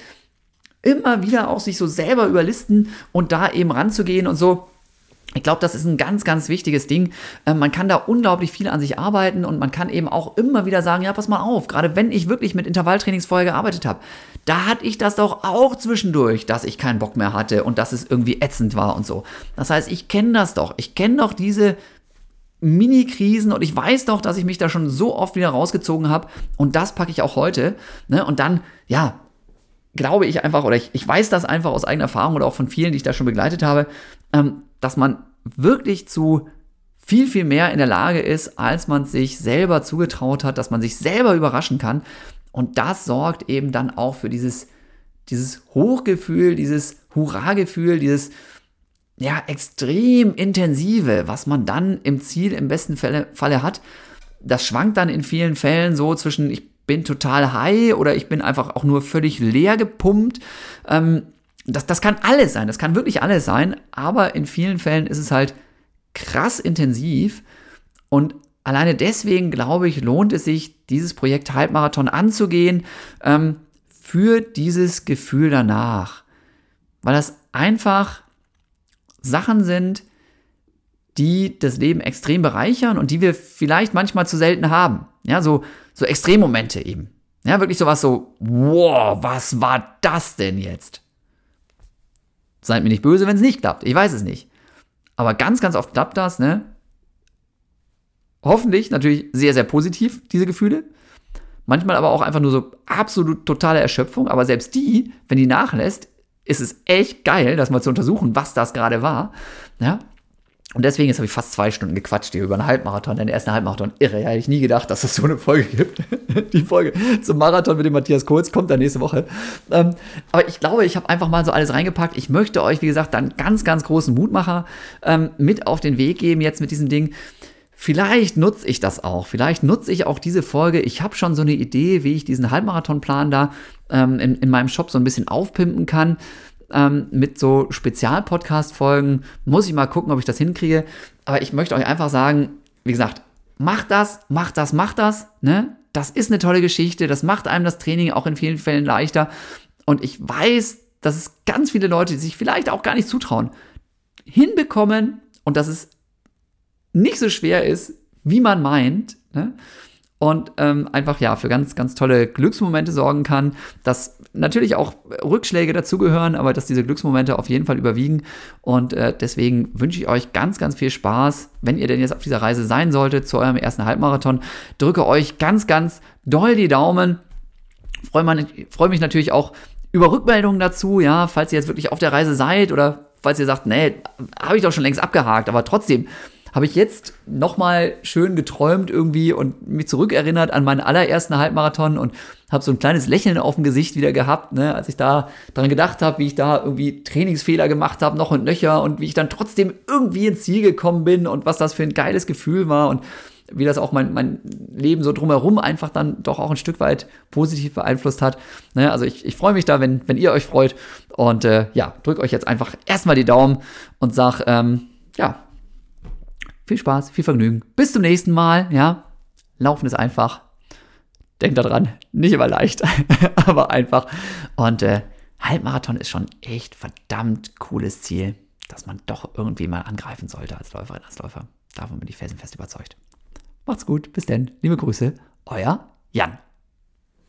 immer wieder auch sich so selber überlisten und da eben ranzugehen und so. Ich glaube, das ist ein ganz, ganz wichtiges Ding. Ähm, man kann da unglaublich viel an sich arbeiten und man kann eben auch immer wieder sagen, ja, pass mal auf, gerade wenn ich wirklich mit Intervalltrainings vorher gearbeitet habe, da hatte ich das doch auch zwischendurch, dass ich keinen Bock mehr hatte und dass es irgendwie ätzend war und so. Das heißt, ich kenne das doch. Ich kenne doch diese Mini-Krisen und ich weiß doch, dass ich mich da schon so oft wieder rausgezogen habe und das packe ich auch heute. Ne? Und dann, ja, glaube ich einfach, oder ich, ich weiß das einfach aus eigener Erfahrung oder auch von vielen, die ich da schon begleitet habe, ähm, dass man wirklich zu viel, viel mehr in der Lage ist, als man sich selber zugetraut hat, dass man sich selber überraschen kann. Und das sorgt eben dann auch für dieses, dieses Hochgefühl, dieses Hurra-Gefühl, dieses ja, extrem intensive, was man dann im Ziel im besten Falle, Falle hat. Das schwankt dann in vielen Fällen so zwischen, ich bin total high oder ich bin einfach auch nur völlig leer gepumpt. Ähm, das, das kann alles sein, das kann wirklich alles sein, aber in vielen Fällen ist es halt krass intensiv und alleine deswegen, glaube ich, lohnt es sich, dieses Projekt Halbmarathon anzugehen ähm, für dieses Gefühl danach. Weil das einfach Sachen sind, die das Leben extrem bereichern und die wir vielleicht manchmal zu selten haben. Ja, so, so Extremmomente eben. Ja, wirklich sowas so, wow, was war das denn jetzt? Seid mir nicht böse, wenn es nicht klappt. Ich weiß es nicht. Aber ganz, ganz oft klappt das, ne? Hoffentlich natürlich sehr, sehr positiv, diese Gefühle. Manchmal aber auch einfach nur so absolut totale Erschöpfung. Aber selbst die, wenn die nachlässt, ist es echt geil, das mal zu untersuchen, was das gerade war. Ja? Und deswegen, jetzt habe ich fast zwei Stunden gequatscht hier über einen Halbmarathon, den ersten Halbmarathon. Irre, hätte ich nie gedacht, dass es so eine Folge gibt. [laughs] Die Folge zum Marathon mit dem Matthias Kurz kommt dann nächste Woche. Ähm, aber ich glaube, ich habe einfach mal so alles reingepackt. Ich möchte euch, wie gesagt, dann ganz, ganz großen Mutmacher ähm, mit auf den Weg geben jetzt mit diesem Ding. Vielleicht nutze ich das auch. Vielleicht nutze ich auch diese Folge. Ich habe schon so eine Idee, wie ich diesen Halbmarathonplan da ähm, in, in meinem Shop so ein bisschen aufpimpen kann. Ähm, mit so Spezial-Podcast-Folgen. Muss ich mal gucken, ob ich das hinkriege. Aber ich möchte euch einfach sagen, wie gesagt, macht das, macht das, macht das. Ne? Das ist eine tolle Geschichte. Das macht einem das Training auch in vielen Fällen leichter. Und ich weiß, dass es ganz viele Leute, die sich vielleicht auch gar nicht zutrauen, hinbekommen und dass es nicht so schwer ist, wie man meint. Ne? Und ähm, einfach ja für ganz, ganz tolle Glücksmomente sorgen kann, dass natürlich auch Rückschläge dazugehören, aber dass diese Glücksmomente auf jeden Fall überwiegen. Und äh, deswegen wünsche ich euch ganz, ganz viel Spaß, wenn ihr denn jetzt auf dieser Reise sein solltet zu eurem ersten Halbmarathon. Drücke euch ganz, ganz doll die Daumen. Freue freu mich natürlich auch über Rückmeldungen dazu, ja, falls ihr jetzt wirklich auf der Reise seid oder falls ihr sagt, nee, habe ich doch schon längst abgehakt, aber trotzdem habe ich jetzt nochmal schön geträumt irgendwie und mich zurückerinnert an meinen allerersten Halbmarathon und habe so ein kleines Lächeln auf dem Gesicht wieder gehabt, ne, als ich da daran gedacht habe, wie ich da irgendwie Trainingsfehler gemacht habe, noch und nöcher und wie ich dann trotzdem irgendwie ins Ziel gekommen bin und was das für ein geiles Gefühl war und wie das auch mein, mein Leben so drumherum einfach dann doch auch ein Stück weit positiv beeinflusst hat. Ne, also ich, ich freue mich da, wenn, wenn ihr euch freut und äh, ja, drückt euch jetzt einfach erstmal die Daumen und sag, ähm, ja, viel Spaß, viel Vergnügen. Bis zum nächsten Mal. Ja, Laufen ist einfach. Denkt daran, nicht immer leicht, [laughs] aber einfach. Und äh, Halbmarathon ist schon echt verdammt cooles Ziel, das man doch irgendwie mal angreifen sollte als Läuferin, als Läufer. Davon bin ich felsenfest überzeugt. Macht's gut, bis denn. Liebe Grüße, euer Jan.